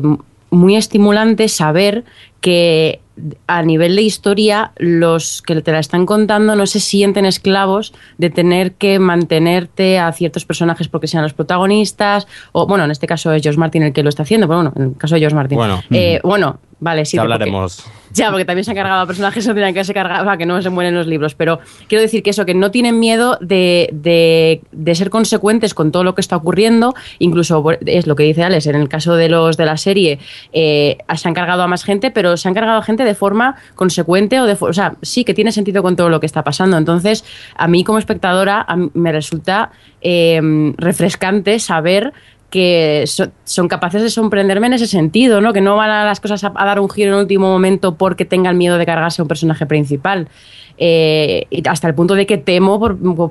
muy estimulante saber que a nivel de historia los que te la están contando no se sienten esclavos de tener que mantenerte a ciertos personajes porque sean los protagonistas o bueno en este caso es George Martin el que lo está haciendo pero bueno en el caso de George Martin Bueno. Eh, bueno vale sí Ya porque- hablaremos. ya, porque también se han cargado a personajes *laughs* que tenían que se o sea, que no se mueren en los libros. Pero quiero decir que eso, que no tienen miedo de, de- de ser consecuentes con todo lo que está ocurriendo. Incluso es lo que dice Alex, en el caso de los de la serie, eh, se han cargado a más gente, pero se han cargado a gente de forma consecuente o de o sea, sí que tiene sentido con todo lo que está pasando. Entonces, a mí como espectadora mí me resulta eh, refrescante saber que so- son capaces de sorprenderme en ese sentido, ¿no? Que no van a las cosas a, dar un giro en el último momento porque tengan miedo de cargarse a un personaje principal. Eh, hasta el punto de que temo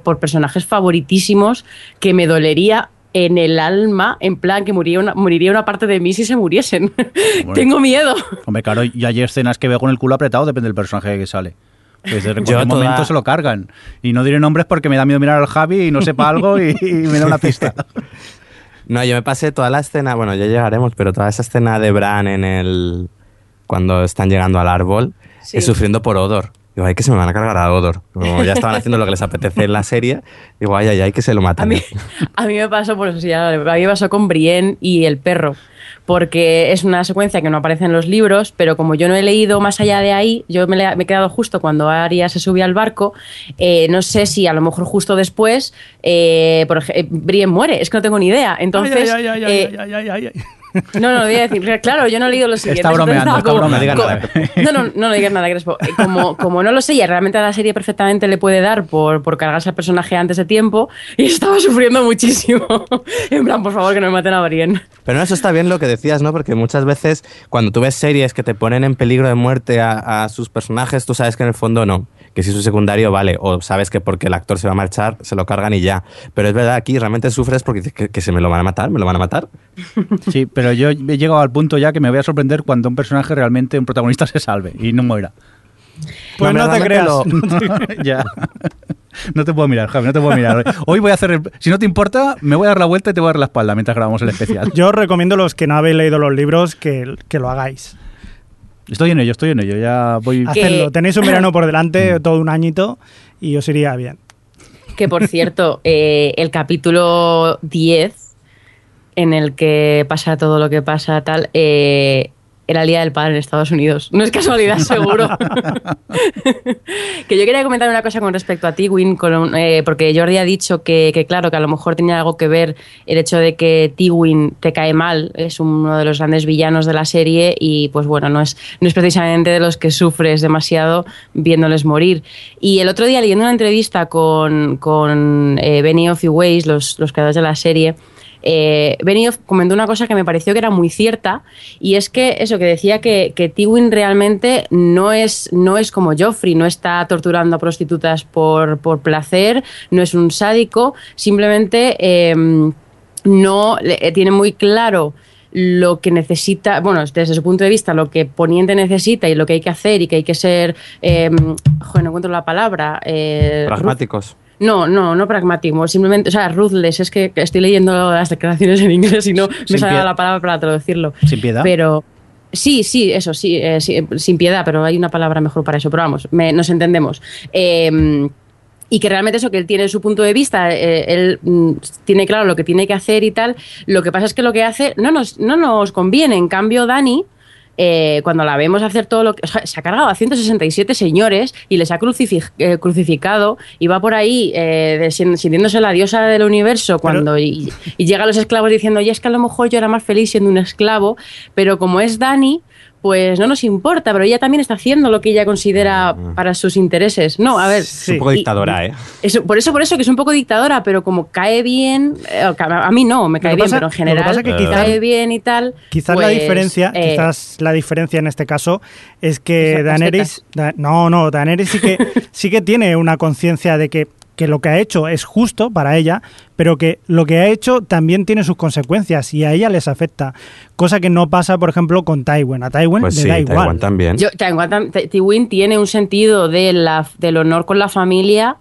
por personajes favoritísimos que me dolería en el alma, en plan que muriría una, moriría una parte de mí si se muriesen. *laughs* Tengo miedo. Hombre, claro, y hay escenas que veo con el culo apretado, depende del personaje que sale. Pues de *laughs* Yo cualquier toda- momento se lo cargan. Y no diré nombres porque me da miedo mirar al Javi y no sepa algo y, y me da una pista. *laughs* No, yo me pasé toda la escena, bueno, ya llegaremos, pero toda esa escena de Bran en el. cuando están llegando al árbol, Sí. eh, sufriendo por Odor. Digo, ay, que se me van a cargar a Odor. Como ya estaban haciendo lo que les apetece en la serie, digo, ay, ay, ay, que se lo A matan. mí, a mí me pasó, por eso sí, ya, a mí me pasó con Brienne y el perro, porque es una secuencia que no aparece en los libros, pero como yo no he leído más allá de ahí, yo me, le- me he quedado justo cuando Arya se subía al barco, eh, no sé si a lo mejor justo después, eh, por eh, Brienne muere, es que no tengo ni idea. Entonces, Ay, ay, ay, no, no, voy a decir, claro, yo no he leído los siguientes. Está bromeando, está bromeando. No digas co- No, no, no, no digas nada, Crespo. Eh, Como, como no lo sé, y realmente a la serie perfectamente le puede dar por, por cargarse al personaje antes de tiempo, y estaba sufriendo muchísimo. *laughs* En plan, por favor, que no me maten a Brienne. Pero eso está bien lo que decías, ¿no? Porque muchas veces cuando tú ves series que te ponen en peligro de muerte a, a sus personajes, tú sabes que en el fondo no. Que si es un secundario, vale. O sabes que porque el actor se va a marchar, se lo cargan y ya. Pero es verdad, aquí realmente sufres porque dices que, que se me lo van a matar, me lo van a matar. Sí, pero yo he llegado al punto ya que me voy a sorprender cuando un personaje realmente, un protagonista, se salve y no muera. Pues no, te creas. *laughs* ya. No te puedo mirar, Javi, no te puedo mirar. Hoy voy a hacer. el- si no te importa, me voy a dar la vuelta y te voy a dar la espalda mientras grabamos el especial. Yo os recomiendo a los que no habéis leído los libros que, que lo hagáis. Estoy en ello, estoy en ello. Ya voy. Hacedlo. Tenéis un verano por delante, todo un añito, y os iría bien. Que por cierto, eh, el capítulo 10, en el que pasa todo lo que pasa, tal, eh, era el Día del Padre en Estados Unidos. No es casualidad, *laughs* seguro. *laughs* que yo quería comentar una cosa con respecto a Tywin, con un- eh, porque Jordi ha dicho que, que, claro, que a lo mejor tenía algo que ver el hecho de que Tywin te cae mal, es uno de los grandes villanos de la serie y pues bueno, no es, no es precisamente de los que sufres demasiado viéndoles morir. Y el otro día leyendo una entrevista con, con eh, Benioff y Weiss, los, los creadores de la serie, eh, Benioff comentó una cosa que me pareció que era muy cierta y es que eso que decía que, que realmente no es, no es como Joffrey, no está torturando a prostitutas por, por placer, no es un sádico, simplemente eh, no eh, tiene muy claro lo que necesita, bueno, desde su punto de vista, lo que Poniente necesita y lo que hay que hacer y que hay que ser, eh, joder, no encuentro la palabra. eh, Pragmáticos. No, no, no pragmático, simplemente, o sea, ruthless, es que estoy leyendo las declaraciones en inglés y no me Sin sale pie- la palabra para traducirlo. Sin piedad. Pero sí, sí, eso, sí, eh, sí, sin piedad, pero hay una palabra mejor para eso, pero vamos, me- nos entendemos. Eh, y que realmente eso, que él tiene su punto de vista, eh, él mm, tiene claro lo que tiene que hacer y tal. Lo que pasa es que lo que hace no nos, no nos conviene. En cambio, Dani, eh, cuando la vemos hacer todo lo que. o sea, se ha cargado a 167 señores y les ha eh, crucificado y va por ahí eh, sintiéndose la diosa del universo cuando. Y, y llega a los esclavos diciendo, y es que a lo mejor yo era más feliz siendo un esclavo, pero como es Dani. Pues no nos importa, pero ella también está haciendo lo que ella considera para sus intereses. No, a ver. Es un poco y- dictadora, ¿eh? eso, por eso, por eso que es un poco dictadora, pero como cae bien, eh, a mí no, me cae bien, pasa- pero en lo que general pasa que quizás- cae bien y tal. Quizás la pues, diferencia, eh, quizás la diferencia en este caso es que Daenerys, Da- no, no, Daenerys sí que *laughs* sí que tiene una conciencia de que, que lo que ha hecho es justo para ella, pero que lo que ha hecho también tiene sus consecuencias y a ella les afecta, cosa que no pasa, por ejemplo, con Tywin. A Tywin Pues le sí, da igual. Taiwán también. Yo, tiene un sentido de la, del honor con la familia.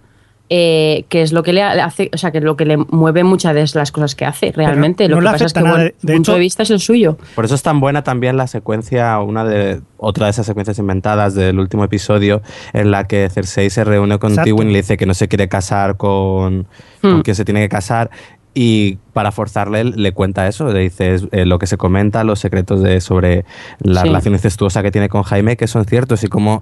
Eh, que es lo que le hace, o sea, que es lo que le mueve muchas de las cosas que hace realmente. lo que le pasa es que nada. bueno, De punto hecho- de vista es el suyo. Por eso es tan buena también la secuencia, una de otra de esas secuencias inventadas del último episodio, en la que Cersei se reúne con Exacto. Tywin y le dice que no se quiere casar con, con Hmm. quien se tiene que casar. Y para forzarle le cuenta eso, le dice eh, lo que se comenta, los secretos de sobre la Sí. relación incestuosa que tiene con Jaime, que son ciertos y como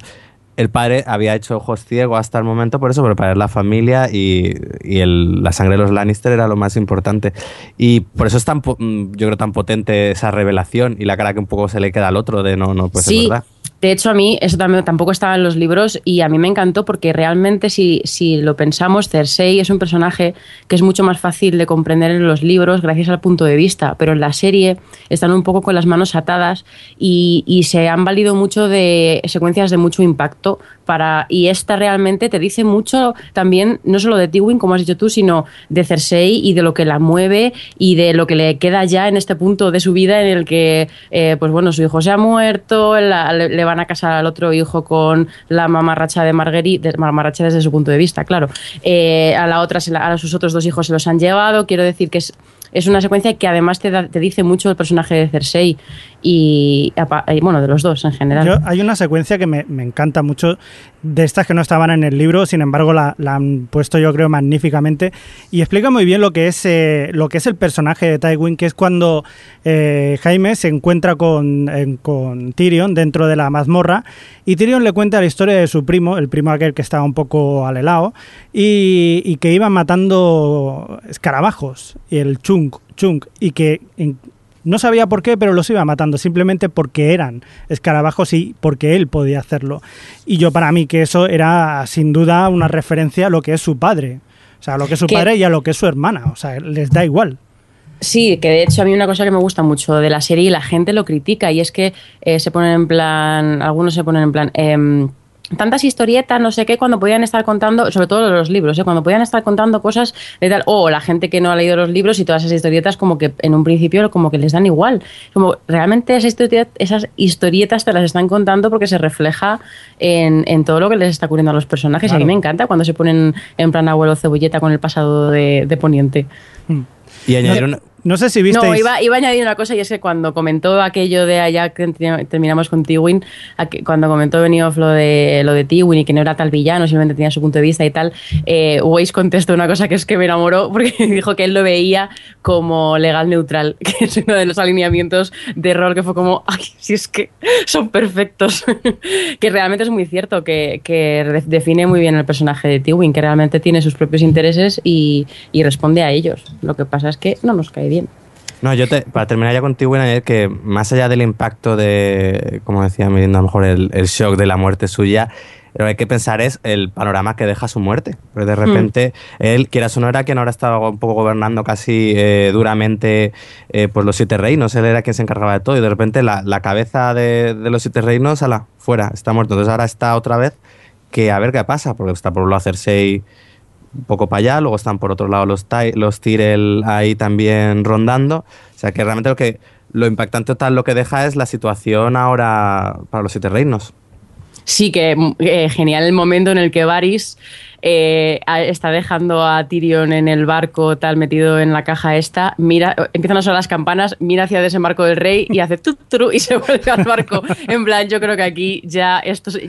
el padre había hecho ojos ciegos hasta el momento por eso, pero para la familia y, y el- la sangre de los Lannister era lo más importante. Y por eso es tan, mm, yo creo, tan potente esa revelación y la cara que un poco se le queda al otro de no, no, pues sí, es verdad. De hecho, a mí eso también, tampoco estaba en los libros y a mí me encantó porque realmente si, si lo pensamos, Cersei es un personaje que es mucho más fácil de comprender en los libros gracias al punto de vista, pero en la serie están un poco con las manos atadas y, y se han valido mucho de secuencias de mucho impacto para y esta realmente te dice mucho también no solo de Tywin como has dicho tú sino de Cersei y de lo que la mueve y de lo que le queda ya en este punto de su vida en el que eh, pues bueno su hijo se ha muerto le, van a casar al otro hijo con la mamarracha de Marguerite de- mamarracha desde su punto de vista claro. Eh, a la otra se la- a sus otros dos hijos se los han llevado quiero decir que es es una secuencia que además te, da- te dice mucho del personaje de Cersei y, bueno de los dos en general. Yo- hay una secuencia que me, me encanta mucho, de estas que no estaban en el libro, sin embargo la, han puesto yo creo magníficamente, y explica muy bien lo que es, eh, lo que es el personaje de Tywin, que es cuando eh, Jaime se encuentra con, en- con Tyrion dentro de la mazmorra, y Tyrion le cuenta la historia de su primo, el primo aquel que estaba un poco alelao, y, y que iban matando escarabajos, y el chung, y que... no sabía por qué, pero los iba matando, simplemente porque eran escarabajos y porque él podía hacerlo. Y yo para mí que eso era sin duda una referencia a lo que es su padre. O sea, a lo que es su padre y a lo que es su hermana. O sea, les da igual. Sí, que de hecho a mí una cosa que me gusta mucho de la serie y la gente lo critica y es que eh, se ponen en plan, algunos se ponen en plan, em, tantas historietas, no sé qué, cuando podían estar contando, sobre todo los libros, ¿eh? cuando podían estar contando cosas de tal, o la gente que no ha leído los libros y todas esas historietas como que en un principio como que les dan igual. Como realmente esas historietas, esas historietas te las están contando porque se refleja en, en todo lo que les está ocurriendo a los personajes. Y a mí me encanta cuando se ponen en plan abuelo cebolleta con el pasado de, de Poniente. Y añadir una, No sé si visteis... No, iba, iba a añadir una cosa y es que cuando comentó aquello de allá que te- terminamos con Tywin, cuando comentó Benioff lo de, lo de Tywin y que no era tal villano, simplemente tenía su punto de vista y tal, eh, Weiss contestó una cosa que es que me enamoró porque *laughs* dijo que él lo veía como legal neutral, *laughs* que es uno de los alineamientos de rol que fue como, ay, si es que son perfectos, *laughs* que realmente es muy cierto, que, define muy bien el personaje de Tywin, que realmente tiene sus propios intereses y, y responde a ellos. Lo que pasa es que no nos cae bien. No, yo te, para terminar ya contigo, añadir que más allá del impacto de, como decía Mirindo, a lo mejor el, el shock de la muerte suya, lo que hay que pensar es el panorama que deja su muerte. Porque de repente, él, quieras o no, era quien ahora estaba un poco gobernando casi eh, duramente eh, pues los siete reinos. Él era quien se encargaba de todo y de repente la, la cabeza de, de los siete reinos, ala, fuera, está muerto. Entonces ahora está otra vez que a ver qué pasa, porque está por un lado Cersei un poco para allá, luego están por otro lado los, los Tyrell ahí también rondando. O sea que realmente lo que lo impactante total lo que deja es la situación ahora para los siete reinos. Sí, que eh, genial el momento en el que Varys eh, está dejando a Tyrion en el barco tal metido en la caja esta, mira, empiezan a sonar las campanas, mira hacia desembarco del rey y hace tru, y se *laughs* vuelve al barco. En plan, yo creo que aquí ya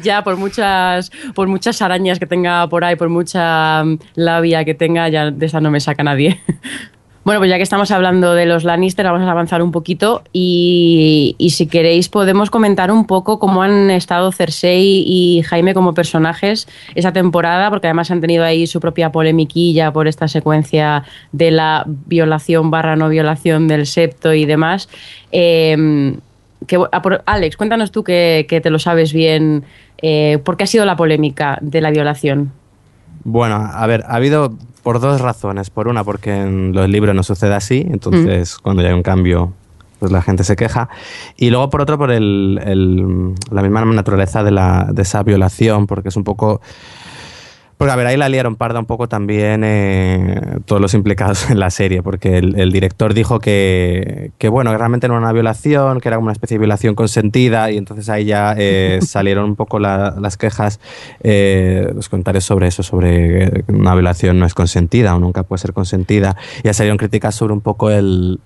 ya por muchas por muchas arañas que tenga por ahí, por mucha mm, labia que tenga, ya de esa no me saca nadie. *laughs* Bueno, pues ya que estamos hablando de los Lannister, vamos a avanzar un poquito y, si queréis podemos comentar un poco cómo han estado Cersei y Jaime como personajes esa temporada, porque además han tenido ahí su propia polemiquilla por esta secuencia de la violación barra no violación del septo y demás. Eh, que, a por- Alex, cuéntanos tú que, que te lo sabes bien, eh, ¿por qué ha sido la polémica de la violación? Bueno, a ver, ha habido por dos razones. Por una, porque en los libros no sucede así, entonces cuando ya hay un cambio, pues la gente se queja. Y luego por otro, por el, el- la misma naturaleza de, la, de esa violación, porque es un poco... Porque, a ver, ahí la liaron parda un poco también eh, todos los implicados *laughs* en la serie, porque el, el director dijo que, que, bueno, que realmente no era una violación, que era como una especie de violación consentida, y entonces ahí ya eh, *laughs* salieron un poco la- las quejas, eh, los comentarios sobre eso, sobre una violación no es consentida o nunca puede ser consentida. Ya salieron críticas sobre un poco el,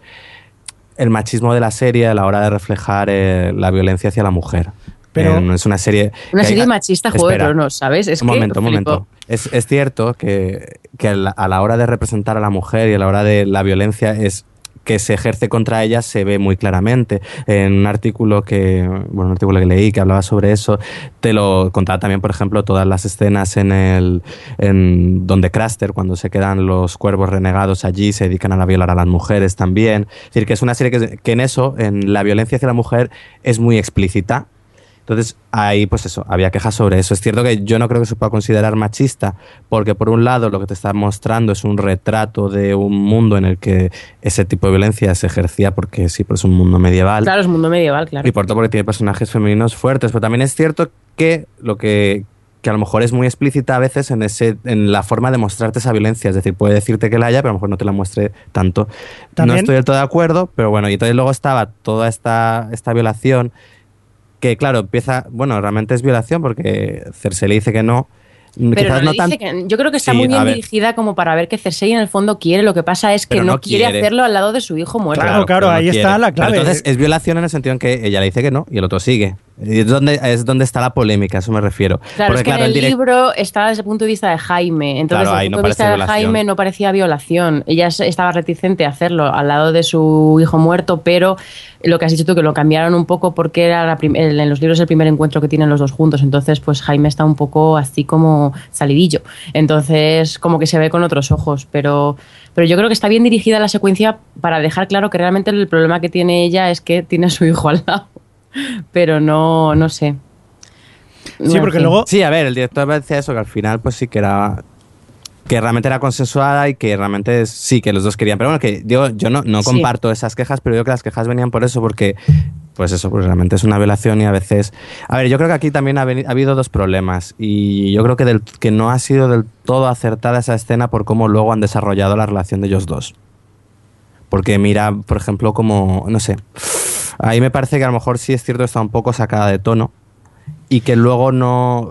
el machismo de la serie a la hora de reflejar la violencia hacia la mujer. Pero- Eh, no es una serie... Una que hay- serie machista, Juego de Espera. Tronos, ¿sabes? Es un que momento, un momento. Es, es cierto que, que a la- hora de representar a la mujer y a la hora de la violencia es que se ejerce contra ella se ve muy claramente. En un artículo que, bueno, un artículo que leí que hablaba sobre eso, te lo contaba también, por ejemplo, todas las escenas en el, en donde Craster, cuando se quedan los cuervos renegados allí, se dedican a la violar a las mujeres también. Es decir, que es una serie que, que en eso, en la violencia hacia la mujer, es muy explícita Entonces, ahí, pues eso, había quejas sobre eso. Es cierto que yo no creo que se pueda considerar machista, porque por un lado lo que te está mostrando es un retrato de un mundo en el que ese tipo de violencia se ejercía porque sí, pues es un mundo medieval. Claro, es mundo medieval, claro. Y por todo porque tiene personajes femeninos fuertes. Pero también es cierto que lo que, que a lo mejor es muy explícita a veces en, ese, en la forma de mostrarte esa violencia. Es decir, puede decirte que la haya, pero a lo mejor no te la muestre tanto. También- No estoy del todo de acuerdo, pero bueno, y entonces luego estaba toda esta, esta violación que, claro, empieza, bueno, realmente es violación porque Cersei le dice que no. Pero no no le tan- dice que- yo creo que está Sí, muy bien dirigida como para ver que Cersei en el fondo quiere, lo que pasa es que no, no quiere, hacerlo al lado de su hijo muerto. Claro, claro, ahí está la Pero clave. entonces es violación en el sentido en que ella le dice que no y el otro sigue. Es donde, es donde está la polémica, a eso me refiero. Claro, Porque, es que claro, en el direct- libro está desde el punto de vista de Jaime. Entonces, Claro, desde el no punto de vista de. Jaime no parecía violación. Ella estaba reticente a hacerlo al lado de su hijo muerto, pero lo que has dicho tú, que lo cambiaron un poco porque era la prim- en los libros el primer encuentro que tienen los dos juntos. Entonces, pues Jaime está un poco así como salidillo. Entonces, como que se ve con otros ojos. Pero, pero yo creo que está bien dirigida la secuencia para dejar claro que realmente el problema que tiene ella es que tiene a su hijo al lado. Pero no, no sé. Sí, porque luego Sí, a ver, el director decía eso, que al final pues sí que era que realmente era consensuada y que realmente es- sí que los dos querían. Pero bueno, que yo, yo no, no Sí. comparto esas quejas, pero yo creo que las quejas venían por eso, porque pues eso, pues realmente es una violación y a veces... A ver, yo creo que aquí también ha, ha habido dos problemas y yo creo que, del, que no ha sido del todo acertada esa escena por cómo luego han desarrollado la relación de ellos dos. Porque mira, por ejemplo, como, no sé, ahí me parece que a lo mejor sí es cierto está un poco sacada de tono y que luego no...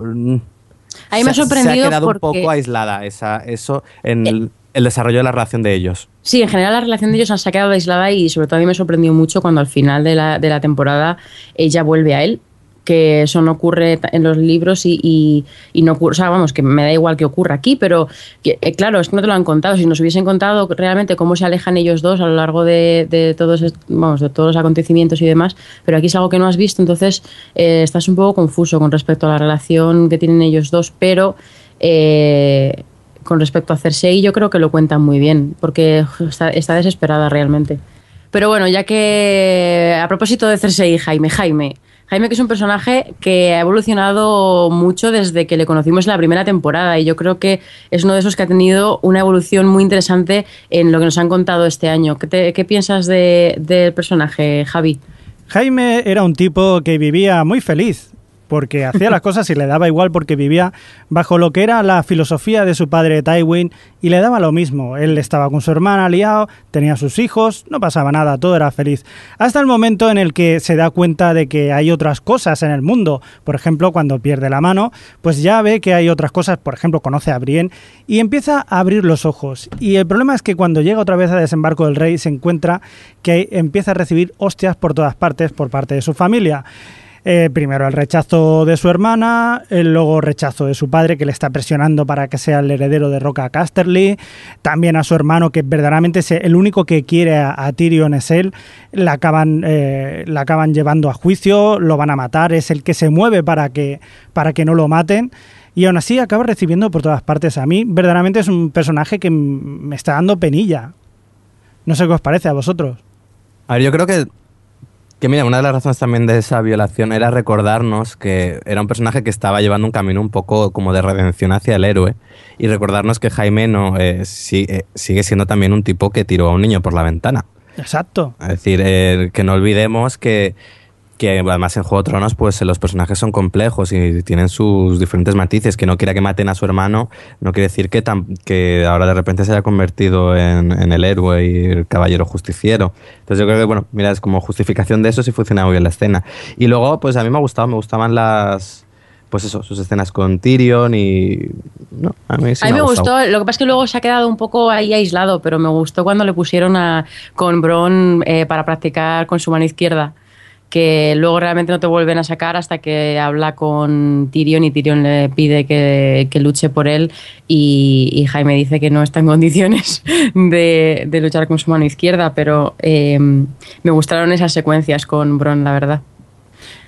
A mí me ha sorprendido Se ha quedado un poco aislada esa, eso en el, el desarrollo de la relación de ellos. Sí, en general la relación de ellos se ha quedado aislada y sobre todo a mí me sorprendió mucho cuando al final de la, de la temporada ella vuelve a él, que eso no ocurre en los libros y, y- no ocurre, o sea, vamos, que me da igual que ocurra aquí, pero eh, claro, es que no te lo han contado, si nos hubiesen contado realmente cómo se alejan ellos dos a lo largo de, de todos, vamos, de todos los acontecimientos y demás, pero aquí es algo que no has visto, entonces eh, estás un poco confuso con respecto a la relación que tienen ellos dos, pero... eh, con respecto a Cersei, yo creo que lo cuentan muy bien, porque está, está desesperada realmente. Pero bueno, ya que a propósito de Cersei Jaime, Jaime, Jaime que es un personaje que ha evolucionado mucho desde que le conocimos en la primera temporada y yo creo que es uno de esos que ha tenido una evolución muy interesante en lo que nos han contado este año. ¿Qué, piensas de- del personaje, Javi? Jaime era un tipo que vivía muy feliz, porque hacía las cosas y le daba igual porque vivía bajo lo que era la filosofía de su padre Tywin y le daba lo mismo. Él estaba con su hermana liado, tenía sus hijos, no pasaba nada, todo era feliz. Hasta el momento en el que se da cuenta de que hay otras cosas en el mundo. Por ejemplo, cuando pierde la mano, pues ya ve que hay otras cosas, por ejemplo, conoce a Brienne y empieza a abrir los ojos. Y el problema es que cuando llega otra vez a Desembarco del Rey se encuentra que empieza a recibir hostias por todas partes por parte de su familia. Eh, primero el rechazo de su hermana, el luego rechazo de su padre que le está presionando para que sea el heredero de Roca Casterly, también a su hermano que verdaderamente es el único que quiere a, Tyrion es él, la acaban, eh, acaban llevando a juicio, lo van a matar, es el que se mueve para que, para que no lo maten. Y aún así acaba recibiendo por todas partes. A mí verdaderamente es un personaje que me está dando penilla. No sé qué os parece a vosotros. A ver, yo creo que, que mira, una de las razones también de esa violación era recordarnos que era un personaje que estaba llevando un camino un poco como de redención hacia el héroe y recordarnos que Jaime no eh, eh, sigue siendo también un tipo que tiró a un niño por la ventana. Exacto. Es decir, eh, que no olvidemos que, que además en Juego de Tronos pues los personajes son complejos y tienen sus diferentes matices. Que no quiera que maten a su hermano no quiere decir que, tam- que ahora de repente se haya convertido en, en el héroe y el caballero justiciero. Entonces yo creo que, bueno, mira, es como justificación de eso sí funciona muy bien la escena. Y luego, pues a mí me ha gustado, me gustaban las... Pues eso, sus escenas con Tyrion y... No, a mí sí a mí me, gustado. gustó, lo que pasa es que luego se ha quedado un poco ahí aislado, pero me gustó cuando le pusieron a, con Bron eh, para practicar con su mano izquierda, que luego realmente no te vuelven a sacar hasta que habla con Tyrion y Tyrion le pide que, que luche por él y, y Jaime dice que no está en condiciones *laughs* de, de luchar con su mano izquierda, pero eh, me gustaron esas secuencias con Bron, la verdad.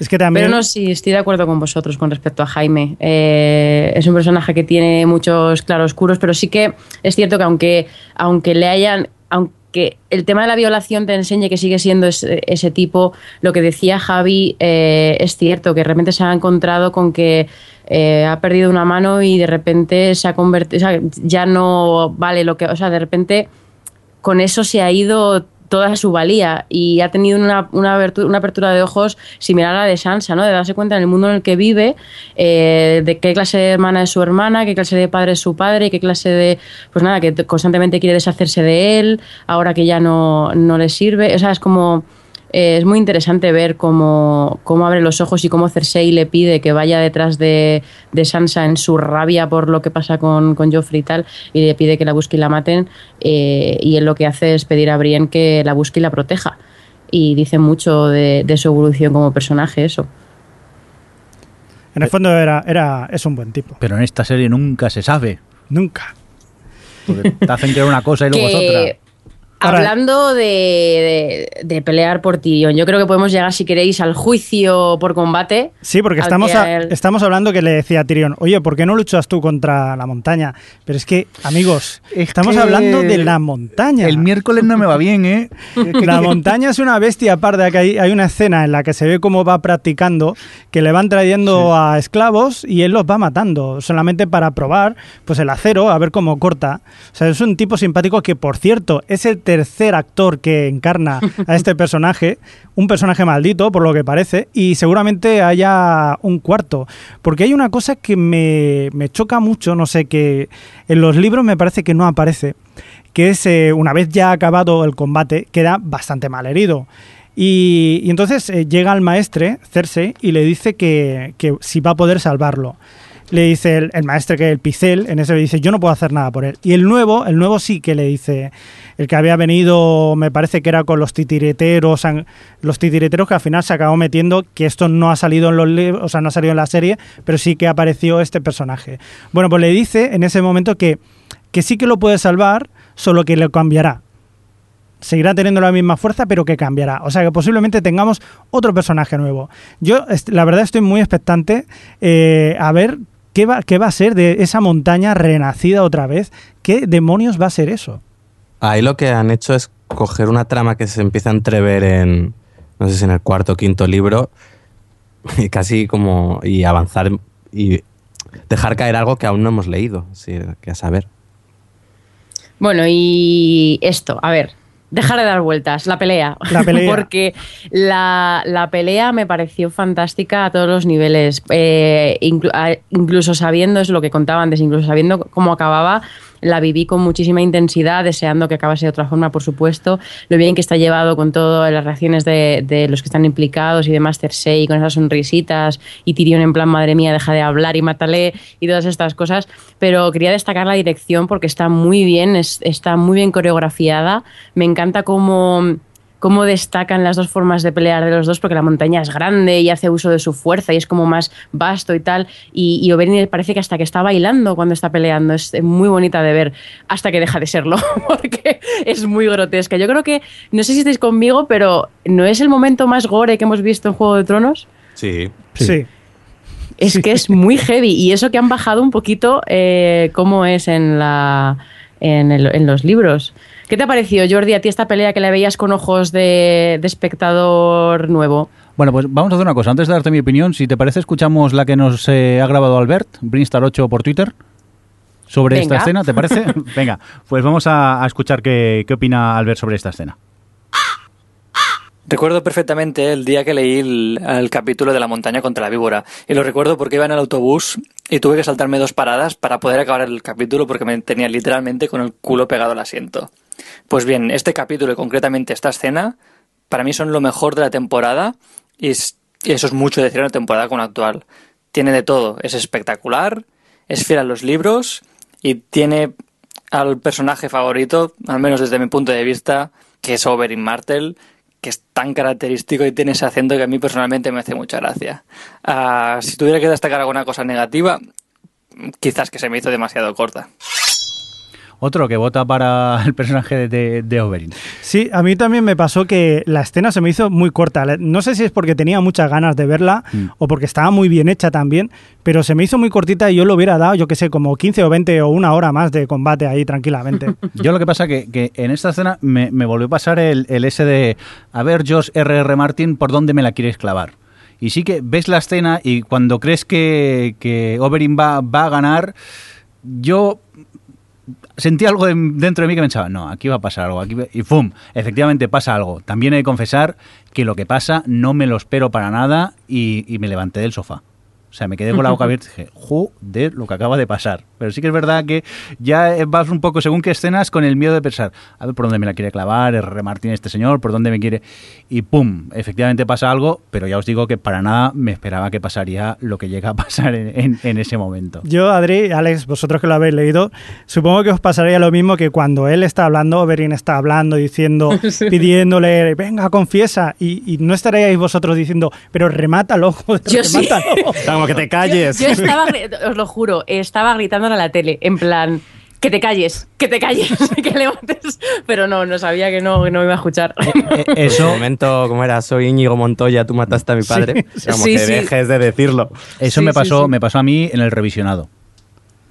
Es que también... Pero no, sí, estoy de acuerdo con vosotros con respecto a Jaime. Eh, es un personaje que tiene muchos claroscuros, pero sí que es cierto que aunque, aunque le hayan, aunque que el tema de la violación te enseñe que sigue siendo ese, tipo, lo que decía Javi eh, es cierto, que de repente se ha encontrado con que eh, ha perdido una mano y de repente se ha convertido, o sea, ya no vale lo que, o sea, de repente con eso se ha ido toda su valía y ha tenido una, una, una apertura de ojos similar a la de Sansa, ¿no? De darse cuenta en el mundo en el que vive, eh, de qué clase de hermana es su hermana, qué clase de padre es su padre, qué clase de... Pues nada, que constantemente quiere deshacerse de él, ahora que ya no, no le sirve. O sea, es como... eh, es muy interesante ver cómo, cómo abre los ojos y cómo Cersei le pide que vaya detrás de, de Sansa en su rabia por lo que pasa con, con Joffrey y tal, y le pide que la busque y la maten, eh, y él lo que hace es pedir a Brienne que la busque y la proteja. Y dice mucho de, de su evolución como personaje, eso. En el fondo era, era, es un buen tipo. Pero en esta serie nunca se sabe. Nunca. Porque te hacen creer una cosa y luego es que otra. Ahora- hablando de, de- de pelear por Tyrion, yo creo que podemos llegar, si queréis, al juicio por combate. Sí, porque estamos, que a- él- estamos hablando que le decía a Tyrion, oye, ¿por qué no luchas tú contra la montaña? Pero es que, amigos, Es estamos que hablando de la montaña. El miércoles no me va bien, ¿eh? *laughs* La montaña es una bestia parda, que hay, hay una escena en la que se ve cómo va practicando, que le van trayendo a esclavos y él los va matando, solamente para probar pues el acero, a ver cómo corta. O sea, es un tipo simpático que, por cierto, es el tercer actor que encarna a este *laughs* personaje, un personaje maldito, por lo que parece, y seguramente haya un cuarto. Porque hay una cosa que me, me choca mucho, no sé, que en los libros me parece que no aparece que es eh, una vez ya acabado el combate, queda bastante mal herido. Y, y entonces eh, llega el maestre, Cersei, y le dice que, que si va a poder salvarlo. Le dice el, maestre que el Picel, en ese le dice, yo no puedo hacer nada por él. Y el nuevo, el nuevo sí que le dice, el que había venido, me parece que era con los titireteros, los titireteros que al final se acabó metiendo, que esto no ha salido en los libros, o sea, no ha salido en la serie, pero sí que apareció este personaje. Bueno, pues le dice en ese momento que, que sí que lo puede salvar, solo que lo cambiará. Seguirá teniendo la misma fuerza, pero que cambiará. O sea que posiblemente tengamos otro personaje nuevo. Yo, la verdad, estoy muy expectante eh, a ver qué va, qué va a ser de esa montaña renacida otra vez. ¿Qué demonios va a ser eso? Ahí lo que han hecho es coger una trama que se empieza a entrever en, no sé si en el cuarto o quinto libro, *laughs* y casi como, y avanzar y dejar caer algo que aún no hemos leído, sí, que a saber. Bueno, y esto, a ver, dejar de dar vueltas, la pelea. La pelea. *laughs* Porque la, la pelea me pareció fantástica a todos los niveles. Eh, inclu- incluso sabiendo, es lo que contaba antes, incluso sabiendo cómo acababa, la viví con muchísima intensidad, deseando que acabase de otra forma, por supuesto. Lo bien que está llevado con todas las reacciones de, de los que están implicados y demás, Cersei con esas sonrisitas y Tyrion en plan, madre mía, deja de hablar y mátale y todas estas cosas. Pero quería destacar la dirección porque está muy bien, es- está muy bien coreografiada. Me encanta cómo cómo destacan las dos formas de pelear de los dos, porque la montaña es grande y hace uso de su fuerza y es como más vasto y tal. Y, y Oberyn parece que hasta que está bailando cuando está peleando. Es muy bonita de ver, hasta que deja de serlo, *laughs* porque es muy grotesca. Yo creo que, no sé si estáis conmigo, pero ¿no es el momento más gore que hemos visto en Juego de Tronos? Sí. Sí. Es que es muy heavy y eso que han bajado un poquito eh, cómo es en, la, en, el- en los libros. ¿Qué te ha parecido, Jordi, a ti esta pelea que la veías con ojos de, de espectador nuevo? Bueno, pues vamos a hacer una cosa. Antes de darte mi opinión, si te parece, escuchamos la que nos eh, ha grabado Albert, Brinstar8 por Twitter, sobre esta escena, ¿te parece? *laughs* Venga, pues vamos a, a escuchar qué, qué opina Albert sobre esta escena. Recuerdo perfectamente el día que leí el, capítulo de la montaña contra la víbora. Y lo recuerdo porque iba en el autobús y tuve que saltarme dos paradas para poder acabar el capítulo porque me tenía literalmente con el culo pegado al asiento. Pues bien, este capítulo y concretamente esta escena, para mí son lo mejor de la temporada y, es- y eso es mucho decir en una temporada como la actual. Tiene de todo, es espectacular, es fiel a los libros y tiene al personaje favorito, al menos desde mi punto de vista, que es Oberyn Martell, que es tan característico y tiene ese acento que a mí personalmente me hace mucha gracia. Ah, si tuviera que destacar alguna cosa negativa, quizás que se me hizo demasiado corta. Otro que vota para *laughs* el personaje de, de Oberyn. Sí, a mí también me pasó que la escena se me hizo muy corta. No sé si es porque tenía muchas ganas de verla Mm. o porque estaba muy bien hecha también, pero se me hizo muy cortita y yo lo hubiera dado, yo que sé, como 15 o 20 o una hora más de combate ahí tranquilamente. *laughs* Yo lo que pasa que, que en esta escena me, me volvió a pasar el, el ese de, a ver, Josh R.R. Martin, ¿por dónde me la quieres clavar? Y sí que ves la escena y cuando crees que, que Oberyn va, va a ganar, yo sentí algo de- dentro de mí que pensaba, no, aquí va a pasar algo, aquí y ¡pum! Efectivamente pasa algo. También he de confesar que lo que pasa no me lo espero para nada y, y me levanté del sofá. O sea, me quedé con la boca *laughs* abierta y dije, joder, lo que acaba de pasar. Pero sí que es verdad que ya vas un poco según qué escenas con el miedo de pensar, a ver por dónde me la quiere clavar, R. Martín este señor, por dónde me quiere. Y pum, efectivamente pasa algo, pero ya os digo que para nada me esperaba que pasaría lo que llega a pasar en, en- en ese momento. Yo, Adri, Alex, vosotros que lo habéis leído, supongo que os pasaría lo mismo que cuando él está hablando, Oberyn está hablando, diciendo, *laughs* pidiéndole, venga, confiesa, y, y no estaríais vosotros diciendo, pero remátalo, joder, Yo sí. *laughs* Como que te calles. Yo estaba, gri- os lo juro, estaba gritando a la tele, en plan, que te calles, que te calles, *laughs* que levantes. Pero no, no sabía que no, que no me iba a escuchar. Eh, *laughs* En eso, momento, como era, soy Íñigo Montoya, tú mataste a mi padre. Como Sí, que sí. dejes de decirlo. eso Sí, me sí, pasó, sí. me pasó a mí en el revisionado.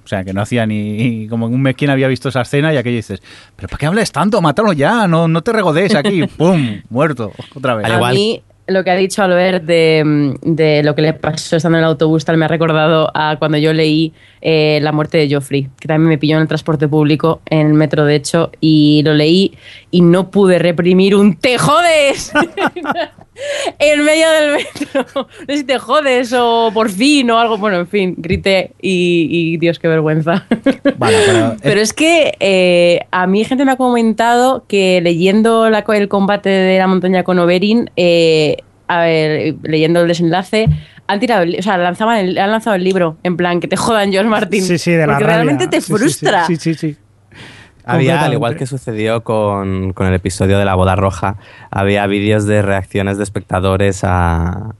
O sea, que no hacía ni como un mes quien había visto esa escena y aquello dices, pero ¿para qué hables tanto? Mátalo ya, no, no te regodees aquí, *laughs* ¡pum! Muerto, otra vez. Al A mí, lo que ha dicho Albert de, mm, de lo que le pasó estando en el autobús tal me ha recordado a cuando yo leí eh, La muerte de Joffrey, que también me pilló en el transporte público, en el metro de hecho, y lo leí y no pude reprimir un ¡te jodes! *laughs* en medio del metro. No sé si te jodes o por fin o algo. Bueno, en fin, grité y, y Dios, qué vergüenza. Vale, pero- *laughs* Pero es que eh, a mí gente me ha comentado que leyendo la- el combate de la montaña con Oberyn, eh, a ver, leyendo el desenlace, han tirado, o sea, lanzaban el- han lanzado el libro en plan que te jodan George Martin. Sí, sí, de la porque rabia. realmente te Sí, sí, sí, frustra. Sí, sí, sí. Había, al igual que sucedió con, con el episodio de la boda roja, había vídeos de reacciones de espectadores a,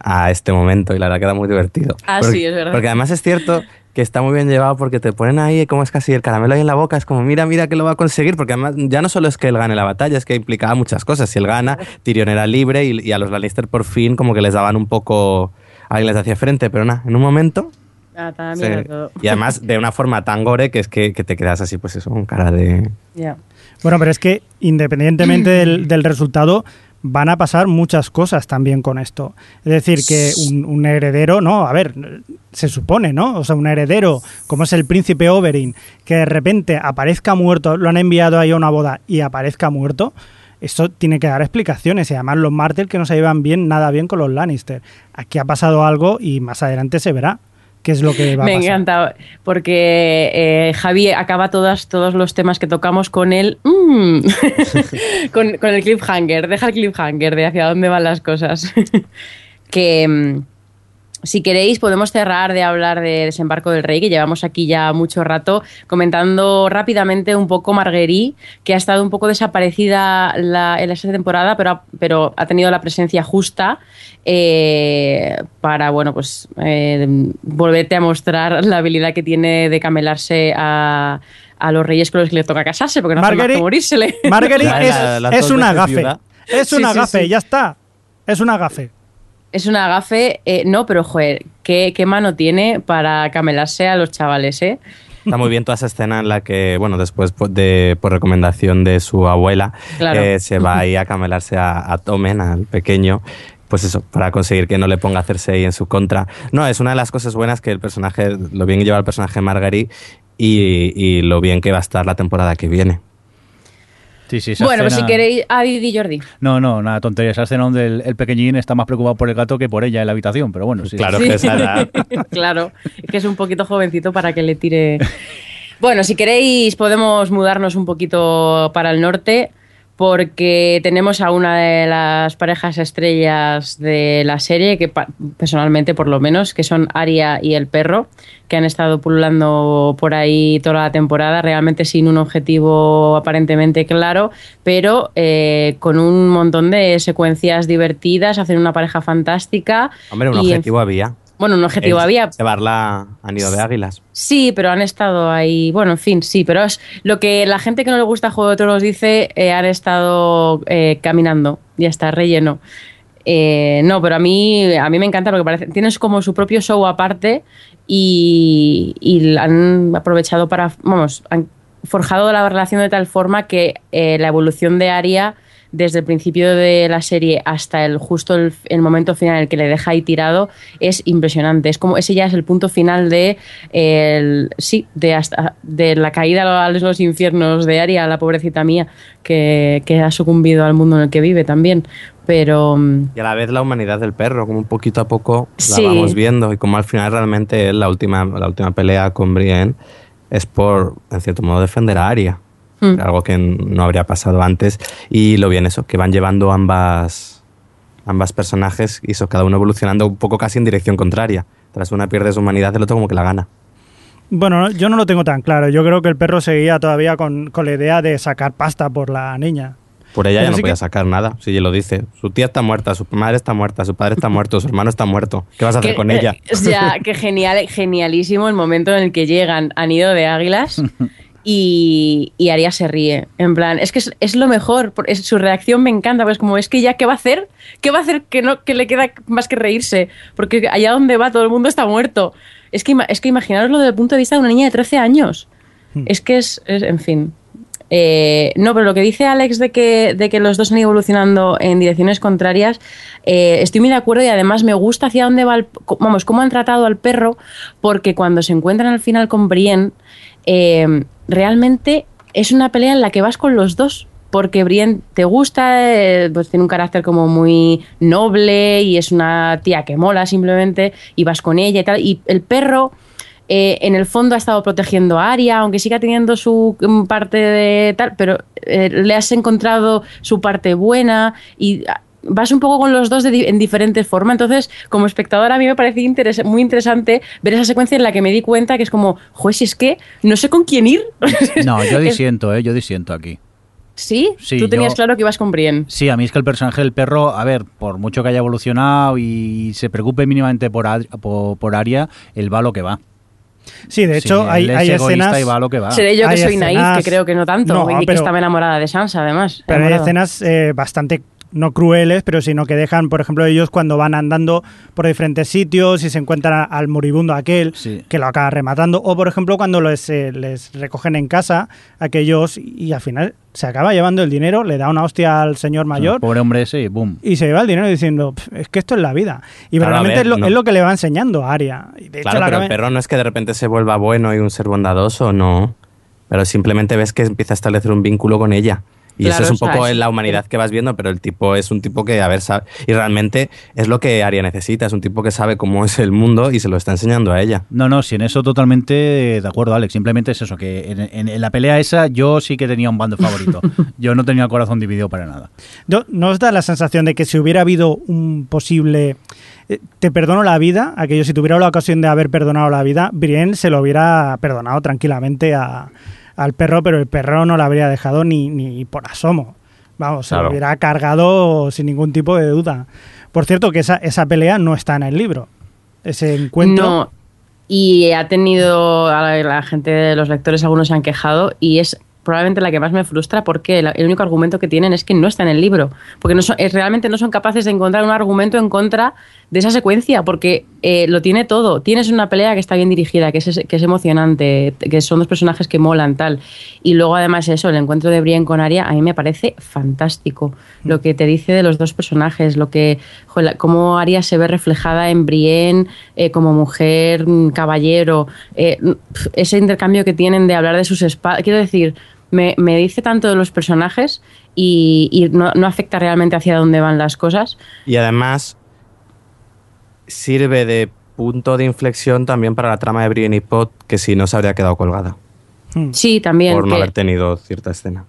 a este momento y la verdad que era muy divertido. Ah, porque, sí, es verdad. Porque además es cierto que está muy bien llevado porque te ponen ahí como es casi el caramelo ahí en la boca, es como mira, mira que lo va a conseguir, porque además ya no solo es que él gane la batalla, es que implicaba muchas cosas. Si él gana, Tyrion era libre y, y a los Lannister por fin como que les daban un poco, alguien les hacía frente, pero nada, en un momento... Ah, todo. y además de una forma tan gore que es que, que te quedas así, pues eso, con cara de... Ya. Bueno, pero es que independientemente *clears throat* del, del resultado, van a pasar muchas cosas también con esto. Es decir, que un, heredero, no, a ver, se supone, ¿no? O sea, un heredero, como es el príncipe Oberyn, que de repente aparezca muerto, lo han enviado ahí a una boda y aparezca muerto. Esto tiene que dar explicaciones y además los Martel que no se llevan bien, nada bien con los Lannister. Aquí ha pasado algo y más adelante se verá qué es lo que va Me a pasar. encanta, porque eh, Javi acaba todas, todos los temas que tocamos con el mm, *laughs* con, con el cliffhanger, deja el cliffhanger de hacia dónde van las cosas. *laughs* que mm, si queréis podemos cerrar de hablar de Desembarco del Rey, que llevamos aquí ya mucho rato, comentando rápidamente un poco Marguerite, que ha estado un poco desaparecida la- en esta temporada, pero ha, pero ha tenido la presencia justa eh, para, bueno, pues eh, volverte a mostrar la habilidad que tiene de camelarse a, a los reyes con los que le toca casarse, porque no hace más Marguerite- que morírsele. Marguerite es, la- la es una gafe. Es Sí, una sí, gafe, sí. ya está. Es una gafe. Es una gafe, eh, no, pero joder, ¿qué, qué mano tiene para camelarse a los chavales, ¿eh? Está muy bien toda esa escena en la que, bueno, después de, por recomendación de su abuela, Claro. eh, se va ahí a camelarse a, a Tomen, al pequeño, pues eso, para conseguir que no le ponga a Cersei en su contra. No, es una de las cosas buenas que el personaje, lo bien que lleva el personaje Marguerite y, y lo bien que va a estar la temporada que viene. Sí, sí, esa Bueno, pues si escena- queréis, ah, Didi Jordi. No, no, nada tontería. Esa escena donde el, el pequeñín está más preocupado por el gato que por ella en la habitación, pero bueno, sí. Claro Sí. que *laughs* claro, es que es un poquito jovencito para que le tire. Bueno, si queréis podemos mudarnos un poquito para el norte porque tenemos a una de las parejas estrellas de la serie, que personalmente por lo menos, que son Aria y el perro, que han estado pululando por ahí toda la temporada, realmente sin un objetivo aparentemente claro, pero eh, con un montón de secuencias divertidas, hacen una pareja fantástica. Hombre, un y objetivo había. Bueno, un objetivo había. Llevarla a nido de águilas. Sí, pero han estado ahí. Bueno, en fin, sí, pero es lo que la gente que no le gusta Juego de Tronos dice, eh, han estado eh, caminando. Ya está, relleno. Eh, no, pero a mí, a mí me encanta porque parece, tienes como su propio show aparte y, y han aprovechado para, vamos, han forjado la relación de tal forma que eh, la evolución de Aria desde el principio de la serie hasta el justo el, el momento final en el que le deja ahí tirado es impresionante. Es como ese ya es el punto final de el, sí, de hasta de la caída a los, infiernos de Aria, la pobrecita mía, que, que ha sucumbido al mundo en el que vive también. Pero mm, Y a la vez la humanidad del perro, como poquito a poco la Sí. vamos viendo. Y como al final realmente la última, la última pelea con Brienne es por, en cierto modo, defender a Arya. Mm. Algo que no habría pasado antes. Y lo bien eso, que van llevando ambas, ambas personajes y eso, cada uno evolucionando un poco casi en dirección contraria. Tras una pierde su humanidad, el otro como que la gana. Bueno, yo no lo tengo tan claro. Yo creo que el perro seguía todavía con, con la idea de sacar pasta por la niña. Por ella Pero ya no podía que- sacar nada. Si ella lo dice. Su tía está muerta, su madre está muerta, su padre está muerto, su hermano está muerto. ¿Qué vas a hacer que- con ella? eh, Ya, *laughs* que genial, genialísimo el momento en el que llegan a Nido de Águilas *laughs* y, y Aria se ríe. En plan, es que es, es lo mejor. por- es- su reacción me encanta, pues como es que ya, ¿qué va a hacer? ¿Qué va a hacer que, no, que le queda más que reírse? Porque allá donde va todo el mundo está muerto. Es que, es que imaginaroslo desde el punto de vista de una niña de 13 años. Es que es, es- en fin. Eh, no, pero lo que dice Alex de que, de que los dos han ido evolucionando en direcciones contrarias, eh, estoy muy de acuerdo y además me gusta hacia dónde va el, vamos, cómo han tratado al perro, porque cuando se encuentran al final con Brienne, eh, realmente es una pelea en la que vas con los dos. Porque Brienne te gusta, eh, pues tiene un carácter como muy noble y es una tía que mola simplemente y vas con ella y tal. Y el perro, eh, en el fondo ha estado protegiendo a Aria, aunque siga teniendo su mm, parte de tal, pero le has encontrado su parte buena y ah, vas un poco con los dos de di- en diferentes formas. Entonces, como espectador, a mí me parece interes- muy interesante ver esa secuencia en la que me di cuenta que es como, joder, si es que no sé con quién ir. *laughs* No, yo disiento, ¿eh? Yo disiento aquí. ¿Sí? Sí, Tú tenías yo- claro que ibas con Brienne. Sí, a mí es que el personaje del perro, a ver, por mucho que haya evolucionado y se preocupe mínimamente por, por, por Aria, él va lo que va. Sí, de hecho, Sí, hay, hay escenas. y va lo que va. Seré yo que hay soy naif, escenas- que creo que no tanto, No, y que pero- estaba enamorada de Sansa, además. Pero hay escenas eh, bastante no crueles, pero sino que dejan, por ejemplo, ellos cuando van andando por diferentes sitios y se encuentran al moribundo aquel Sí. que lo acaba rematando, o por ejemplo cuando les, eh, les recogen en casa aquellos y al final se acaba llevando el dinero, le da una hostia al señor mayor Pobre hombre ese y boom. y se lleva el dinero diciendo, "Pf, es que esto es la vida. Y Claro, realmente ver, es, lo, no. es lo que le va enseñando a Aria. Y de hecho, Claro, la pero el perro no es que de repente se vuelva bueno y un ser bondadoso, no. Pero simplemente ves que empieza a establecer un vínculo con ella. Y Claro, eso es un poco en la humanidad que vas viendo, pero el tipo es un tipo que, a ver, sabe. Y realmente es lo que Aria necesita, es un tipo que sabe cómo es el mundo y se lo está enseñando a ella. No, no, si en eso totalmente de acuerdo, Alex. Simplemente es eso, que en, en- en la pelea esa yo sí que tenía un bando favorito. *laughs* yo no tenía el corazón dividido para nada. ¿No, ¿No os da la sensación de que si hubiera habido un posible eh, te perdono la vida, aquello si tuviera la ocasión de haber perdonado la vida, Brienne se lo hubiera perdonado tranquilamente a- al perro, pero el perro no la habría dejado ni, ni por asomo. Vamos, se lo hubiera cargado sin ningún tipo de duda. Por cierto, que esa, esa pelea no está en el libro. Ese encuentro. No. Y ha tenido, a la, la gente de los lectores, algunos se han quejado, y es probablemente la que más me frustra porque el único argumento que tienen es que no está en el libro. Porque no son, es- realmente no son capaces de encontrar un argumento en contra de esa secuencia, porque eh, lo tiene todo. Tienes una pelea que está bien dirigida, que es, que es emocionante, que son dos personajes que molan, tal. Y luego, además, eso, el encuentro de Brienne con Arya, a mí me parece fantástico. Lo que te dice de los dos personajes, lo que. joder, cómo Arya se ve reflejada en Brienne eh, como mujer, mm, caballero, eh, pf, ese intercambio que tienen de hablar de sus espadas. Quiero decir, me, me dice tanto de los personajes y, y no, no afecta realmente hacia dónde van las cosas. Y además sirve de punto de inflexión también para la trama de Brienne y Pot, que si no se habría quedado colgada Hmm. Sí, también. por no que- haber tenido cierta escena.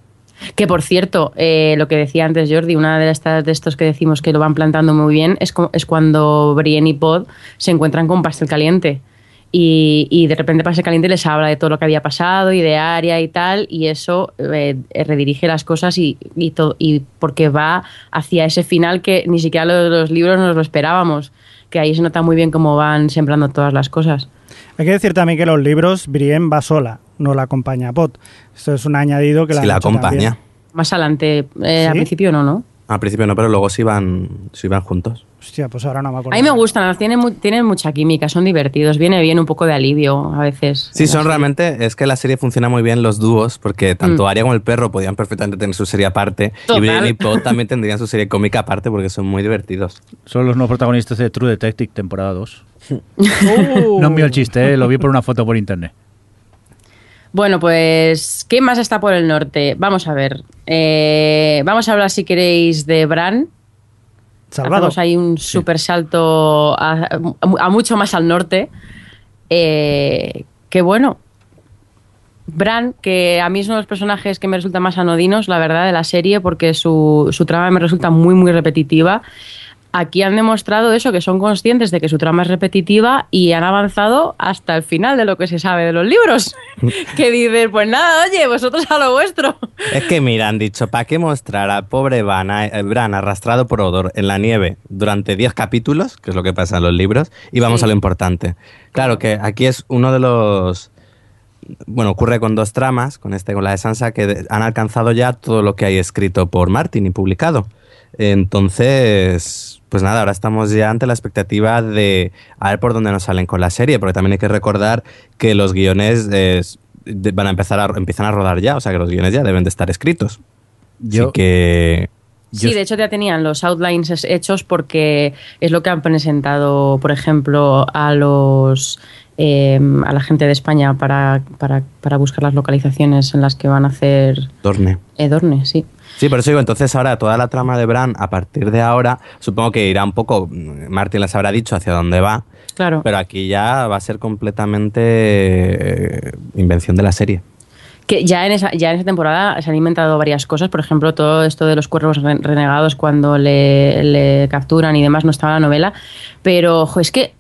Que por cierto, eh, lo que decía antes Jordi, una de estas de estos que decimos que lo van plantando muy bien es, es cuando Brienne y Pod se encuentran con Pastel Caliente. Y, y de repente Pastel Caliente les habla de todo lo que había pasado y de Aria y tal, y eso eh, redirige las cosas y, y, to- y porque va hacia ese final que ni siquiera los, los libros nos lo esperábamos. Que ahí se nota muy bien cómo van sembrando todas las cosas. Hay que decir también que los libros, Brienne va sola, no la acompaña a Pot. Esto es un añadido que la han la acompaña. también. Más adelante, eh, al ¿Sí? principio no, ¿no? Al principio no, pero luego sí van, sí van juntos. Hostia, pues ahora no me acuerdo. A mí me gustan, tienen, mu- tienen mucha química, son divertidos, viene bien un poco de alivio a veces. Sí, son realmente, es que la serie funciona muy bien los dúos, porque tanto Arya como el perro podían perfectamente tener su serie aparte, Mm. Total. y Brienne y Pod también tendrían su serie cómica aparte, porque son muy divertidos. Son los nuevos protagonistas de True Detective, temporada 2. Uh. *laughs* No envío el chiste, ¿eh? lo vi por una foto por internet. Bueno, pues, ¿qué más está por el norte? Vamos a ver. Eh, vamos a hablar, si queréis, de Bran. Salvado. Hacemos ahí un super salto a, a mucho más al norte. Eh, que bueno. Bran, que a mí es uno de los personajes que me resulta más anodinos, la verdad, de la serie, porque su, su trama me resulta muy, muy repetitiva. Aquí han demostrado eso, que son conscientes de que su trama es repetitiva y han avanzado hasta el final de lo que se sabe de los libros. *laughs* que dicen, pues nada, oye, vosotros a lo vuestro. Es que mira, han dicho, ¿para qué mostrar al pobre Van, eh, Bran arrastrado por Odor en la nieve durante 10 capítulos, que es lo que pasa en los libros, y vamos Sí. a lo importante? Claro que aquí es uno de los... Bueno, ocurre con dos tramas, con este con la de Sansa, que han alcanzado ya todo lo que hay escrito por Martin y publicado. Entonces, pues nada, ahora estamos ya ante la expectativa de a ver por dónde nos salen con la serie, porque también hay que recordar que los guiones eh, de- van a empezar a, empiezan a rodar ya, o sea que los guiones ya deben de estar escritos. Yo- Así que Sí, Yo- de hecho ya tenían los outlines es- hechos porque es lo que han presentado, por ejemplo, a los eh, a la gente de España para, para, para buscar las localizaciones en las que van a hacer Dorne. Edorne, sí. Sí, por eso digo, entonces ahora toda la trama de Bran, a partir de ahora, supongo que irá un poco, Martin les habrá dicho hacia dónde va, Claro. pero aquí ya va a ser completamente eh, invención de la serie. Que ya en, esa, ya en esa temporada se han inventado varias cosas, por ejemplo, todo esto de los cuervos re- renegados cuando le, le capturan y demás no estaba en la novela, pero ojo, es que,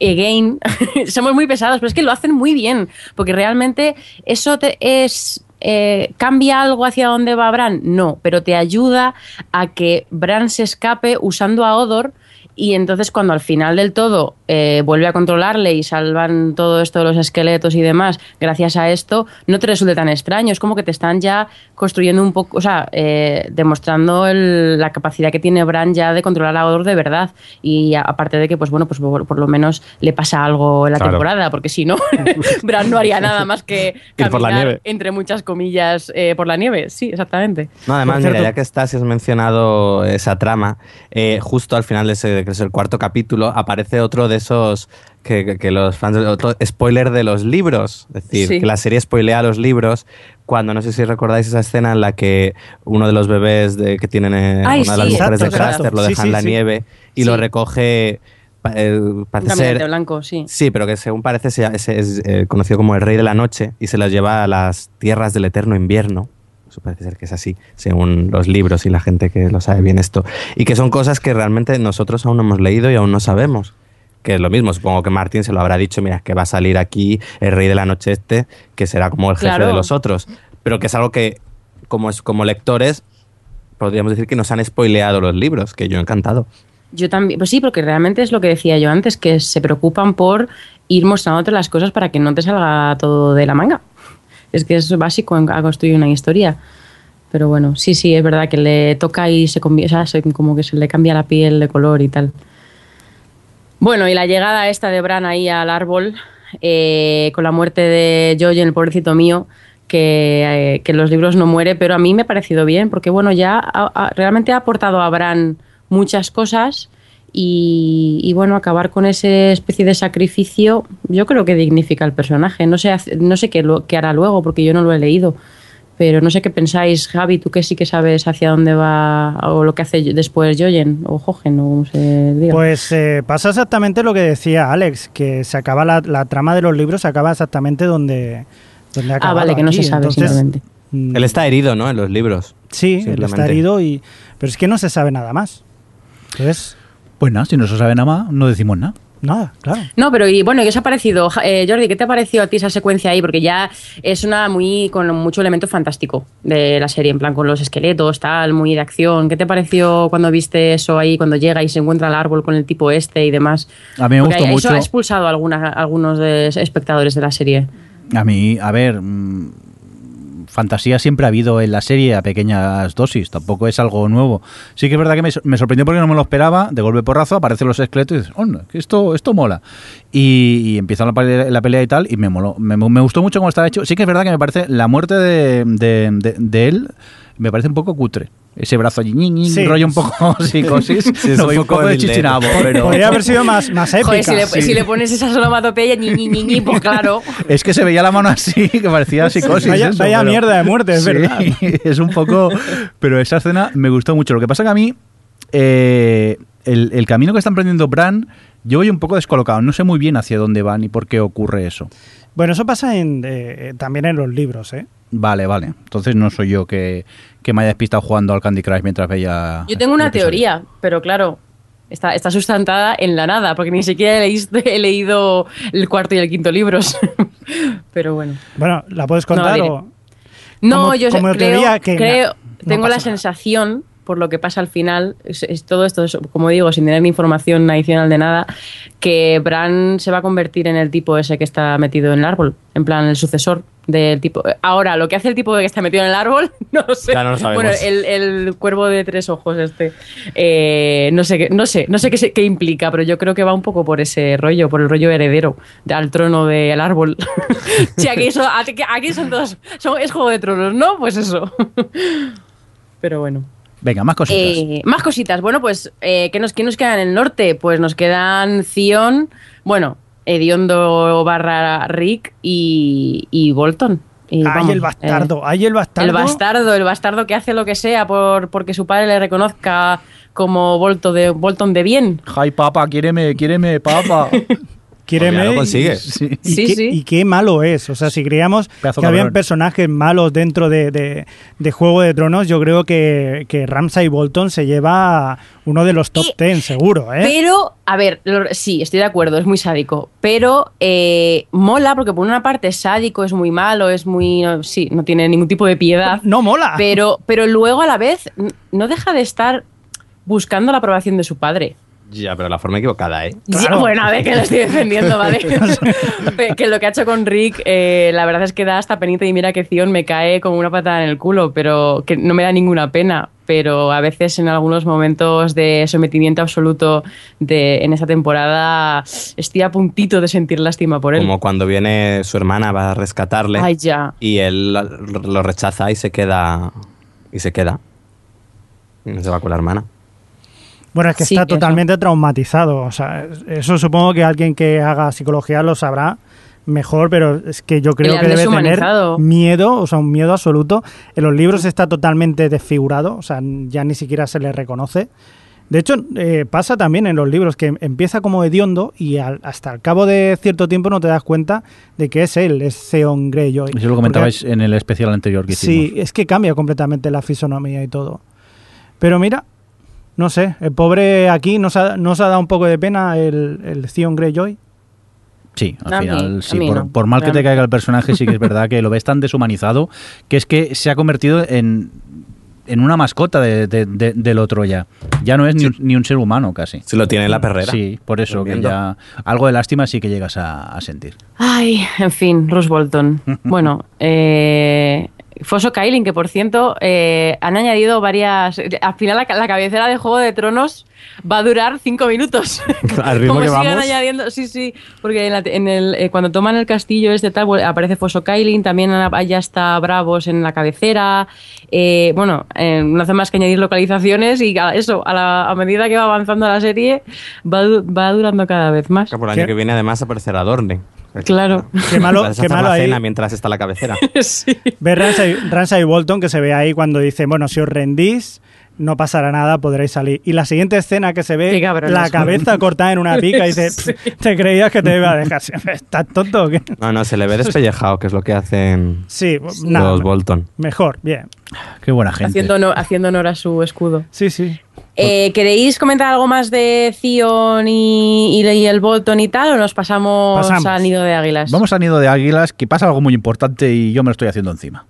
again, *laughs* somos muy pesados, pero es que lo hacen muy bien, porque realmente eso te- es... eh, ¿Cambia algo hacia dónde va Bran? No, pero te ayuda a que Bran se escape usando a Odor y entonces cuando al final del todo eh, vuelve a controlarle y salvan todo esto de los esqueletos y demás, gracias a esto, no te resulte tan extraño. Es como que te están ya construyendo un poco, o sea, eh, demostrando el- la capacidad que tiene Bran ya de controlar a Odor de verdad. Y a- aparte de que, pues bueno, pues por, por lo menos le pasa algo en la Claro. temporada, porque si no, *laughs* Bran no haría nada más que *laughs* Ir por la caminar, nieve. entre muchas comillas, eh, por la nieve. Sí, exactamente. No, además, mira, ya que estás y has mencionado esa trama, eh, justo al final de ese, que es el cuarto capítulo, aparece otro de esos que, que- que los fans, otro spoiler de los libros. Es decir, Sí. que la serie spoilea los libros cuando, no sé si recordáis esa escena en la que uno de los bebés de, que tienen eh, Ay, una de las sí, mujeres de Craster lo Sí, dejan sí, en la sí. nieve y Sí. lo recoge, eh, parece ser... blanco, sí. Sí, pero que según parece se- se- es eh, conocido como el Rey de la Noche y se los lleva a las tierras del eterno invierno. Eso parece ser que es así, según los libros y la gente que lo sabe bien esto. Y que son cosas que realmente nosotros aún no hemos leído y aún no sabemos. Que es lo mismo, supongo que Martín se lo habrá dicho, mira, que va a salir aquí el Rey de la Noche este, que será como el jefe Claro. de los otros. Pero que es algo que, como, es, como lectores, podríamos decir que nos han spoileado los libros, que yo he encantado. Yo también, pues sí, porque realmente es lo que decía yo antes, que se preocupan por ir mostrándote las cosas para que no te salga todo de la manga. Es que es básico a construir una historia. Pero bueno, sí, sí, es verdad que le toca y se como que se le cambia la piel de color y tal. Bueno, y la llegada esta de Bran ahí al árbol, eh, con la muerte de Jojen, el pobrecito mío, que, eh, que en los libros no muere, pero a mí me ha parecido bien, porque bueno, ya realmente ha aportado a Bran muchas cosas y, y, bueno, acabar con esa especie de sacrificio, yo creo que dignifica al personaje. No sé, hace- no sé qué, lo, qué hará luego, porque yo no lo he leído. Pero no sé qué pensáis, Javi, tú que sí que sabes hacia dónde va o lo que hace después Jojen o Jojen o como se diga. Pues eh, pasa exactamente lo que decía Alex, que se acaba la, la trama de los libros, se acaba exactamente donde, donde ah, vale, que no aquí. se sabe Entonces, simplemente. mm, Él está herido, ¿no? En los libros. Sí, él está herido, y, pero es que no se sabe nada más. Entonces, Pues nada, si no se sabe nada más, no decimos nada. Nada, claro. No, pero y bueno, ¿qué os ha parecido? Eh, Jordi, ¿qué te ha parecido a ti esa secuencia ahí? Porque ya es una muy con mucho elemento fantástico de la serie, en plan con los esqueletos, tal, muy de acción. ¿Qué te pareció cuando viste eso ahí, cuando llega y se encuentra el árbol con el tipo este y demás? A mí me Porque gustó Eso mucho. ha expulsado a alguna- a algunos de espectadores de la serie. A mí, a ver, mm, fantasía siempre ha habido en la serie a pequeñas dosis, tampoco es algo nuevo. Sí que es verdad que me, sorprendió porque no me lo esperaba, de golpe porrazo aparecen los esqueletos y dices, "Onda, que esto, esto mola. Y, empieza la, pelea- y tal, y me moló. Me, me gustó mucho cómo estaba hecho. Sí que es verdad que me parece la muerte de- de él, me parece un poco cutre. Ese brazo allí, ñi, ñi, Sí. rollo un poco *laughs* psicosis, Sí, es lo un un poco poco de chichinabo, pero... Podría haber sido más, más épica. Joder, si le, sí. si le pones esa sonomatopeya, ñi, ñi, ñi, ñi, pues *laughs* claro. Es que se veía la mano así, que parecía psicosis. Vaya- eso, vaya pero- mierda de muerte, es Sí, verdad. *laughs* Es un poco. Pero esa escena me gustó mucho. Lo que pasa que a mí, eh, el, el camino que está emprendiendo Bran, yo voy un poco descolocado. No sé muy bien hacia dónde van y por qué ocurre eso. Bueno, eso pasa en, eh, también en los libros, ¿eh? Vale, vale. Entonces no soy yo que, que me haya despistado jugando al Candy Crush mientras veía. Yo tengo una teoría, pero claro, está, está sustentada en la nada, porque ni siquiera he, leíste- he leído el cuarto y el quinto libros. *laughs* pero bueno. Bueno, ¿la puedes No la contar diré. o...? No, Como- yo como creo, teoría que creo- no tengo la nada. sensación, por lo que pasa al final, es, es todo esto, es, como digo, sin tener información adicional de nada, que Bran se va a convertir en el tipo ese que está metido en el árbol, en plan el sucesor del tipo. Ahora, lo que hace el tipo que está metido en el árbol, *laughs* no lo sé. Ya no lo sabemos. Bueno, el, el cuervo de tres ojos este, eh, no sé, qué, no sé, no sé qué, qué implica, pero yo creo que va un poco por ese rollo, por el rollo heredero de- al trono del árbol. *laughs* sí, aquí, son, aquí- aquí son todos, son- es juego de tronos, ¿no? Pues eso. *laughs* pero bueno. Venga, más cositas. Eh, más cositas. Bueno, pues, eh, ¿qué, nos, ¿qué nos queda en el norte? Pues nos quedan Zion, bueno, Ediondo barra Rick y, y Bolton. Y, ¡Ay, vamos, el bastardo! eh, ¡Ay, el bastardo! el bastardo, el bastardo que hace lo que sea por porque su padre le reconozca como Bolton de, Bolton de bien. Ay, papa, quiéreme, quiéreme, papa. *laughs* Quiéreme ya lo y- consigue. *laughs* Sí. Y, Sí, qué, sí. y qué malo es. O sea, si creíamos Pedazo que habían personajes malos dentro de, de- de Juego de Tronos, yo creo que, que Ramsay Bolton se lleva uno de los top Y- 10, seguro, ¿eh? Pero, a ver, lo- sí, estoy de acuerdo, es muy sádico. Pero eh, mola porque por una parte es sádico, es muy malo, es muy... no, sí, no tiene ningún tipo de piedad. No mola. Pero, pero luego a la vez no deja de estar buscando la aprobación de su padre. Ya, pero la forma equivocada, ¿eh? Claro. Ya, bueno, a ver, que lo estoy defendiendo, ¿vale? *laughs* que lo que ha hecho con Rick, eh, la verdad es que da hasta penita y mira que Zion me cae como una patada en el culo, pero que no me da ninguna pena. Pero a veces en algunos momentos de sometimiento absoluto de, en esa temporada estoy a puntito de sentir lástima por él. Como cuando viene su hermana va a rescatarle Ay, ya. y él lo rechaza y se queda. Y se queda. Y no se va con la hermana. Bueno, es que Sí, está totalmente traumatizado. O sea, eso supongo que alguien que haga psicología lo sabrá mejor, pero es que yo creo que debe tener miedo, o sea, un miedo absoluto. En los libros está totalmente desfigurado, o sea, ya ni siquiera se le reconoce. De hecho, eh, pasa también en los libros que empieza como hediondo y al- hasta el cabo de cierto tiempo no te das cuenta de que es él, es Theon Greyjoy. Eso lo comentabais en el especial anterior que hicimos. Sí, es que cambia completamente la fisonomía y todo. Pero mira, no sé, el pobre aquí nos ha, nos ha dado un poco de pena el, el Theon Greyjoy. Sí, al A final, sí. Por, no, por mal que te caiga el personaje, sí que es verdad que lo ves tan deshumanizado que es que se ha convertido en, en una mascota de- de- de- del otro ya. Ya no es ni, un, ni un ser humano casi. Se lo tiene en la perrera. Sí, por eso que ya algo de lástima sí que llegas a, a sentir. Ay, en fin, Russ Bolton. *laughs* Bueno, eh, Foso Kailin, que por cierto eh, han añadido varias. Al final la, la cabecera de Juego de Tronos va a durar cinco minutos. *laughs* Al ritmo Como que sigan vamos. añadiendo, sí, sí, porque en la- en el, eh, cuando toman el castillo este tal, bueno, aparece Foso Kailin, también allá está Bravos en la cabecera. eh, bueno, eh, no hace más que añadir localizaciones y a- eso, a, la- a medida que va avanzando la serie, va, du- va durando cada vez más. Que por el año ¿Qué? que viene además aparecerá Dorne. Claro. Qué malo, qué malo la ahí. cena mientras está la cabecera. *laughs* sí. Ver Ramsay, Ramsay Bolton que se ve ahí cuando dice, bueno, si os rendís, no pasará nada, podréis salir. Y la siguiente escena que se ve, la cabeza cortada en una *laughs* pica y dice, Sí. "Pff, ¿te creías que te iba a dejar? *laughs* ¿Estás tonto o qué? No, no, se le ve despellejado, que es lo que hacen Sí, nada, los Bolton. mejor, bien. Qué buena gente. Haciendo honor, haciendo honor a su escudo. Sí, sí. Eh, ¿Queréis comentar algo más de Zion y, y- y el Bolton y tal o nos pasamos, Pasamos. al nido de águilas? Vamos al nido de águilas, que pasa algo muy importante y yo me lo estoy haciendo encima.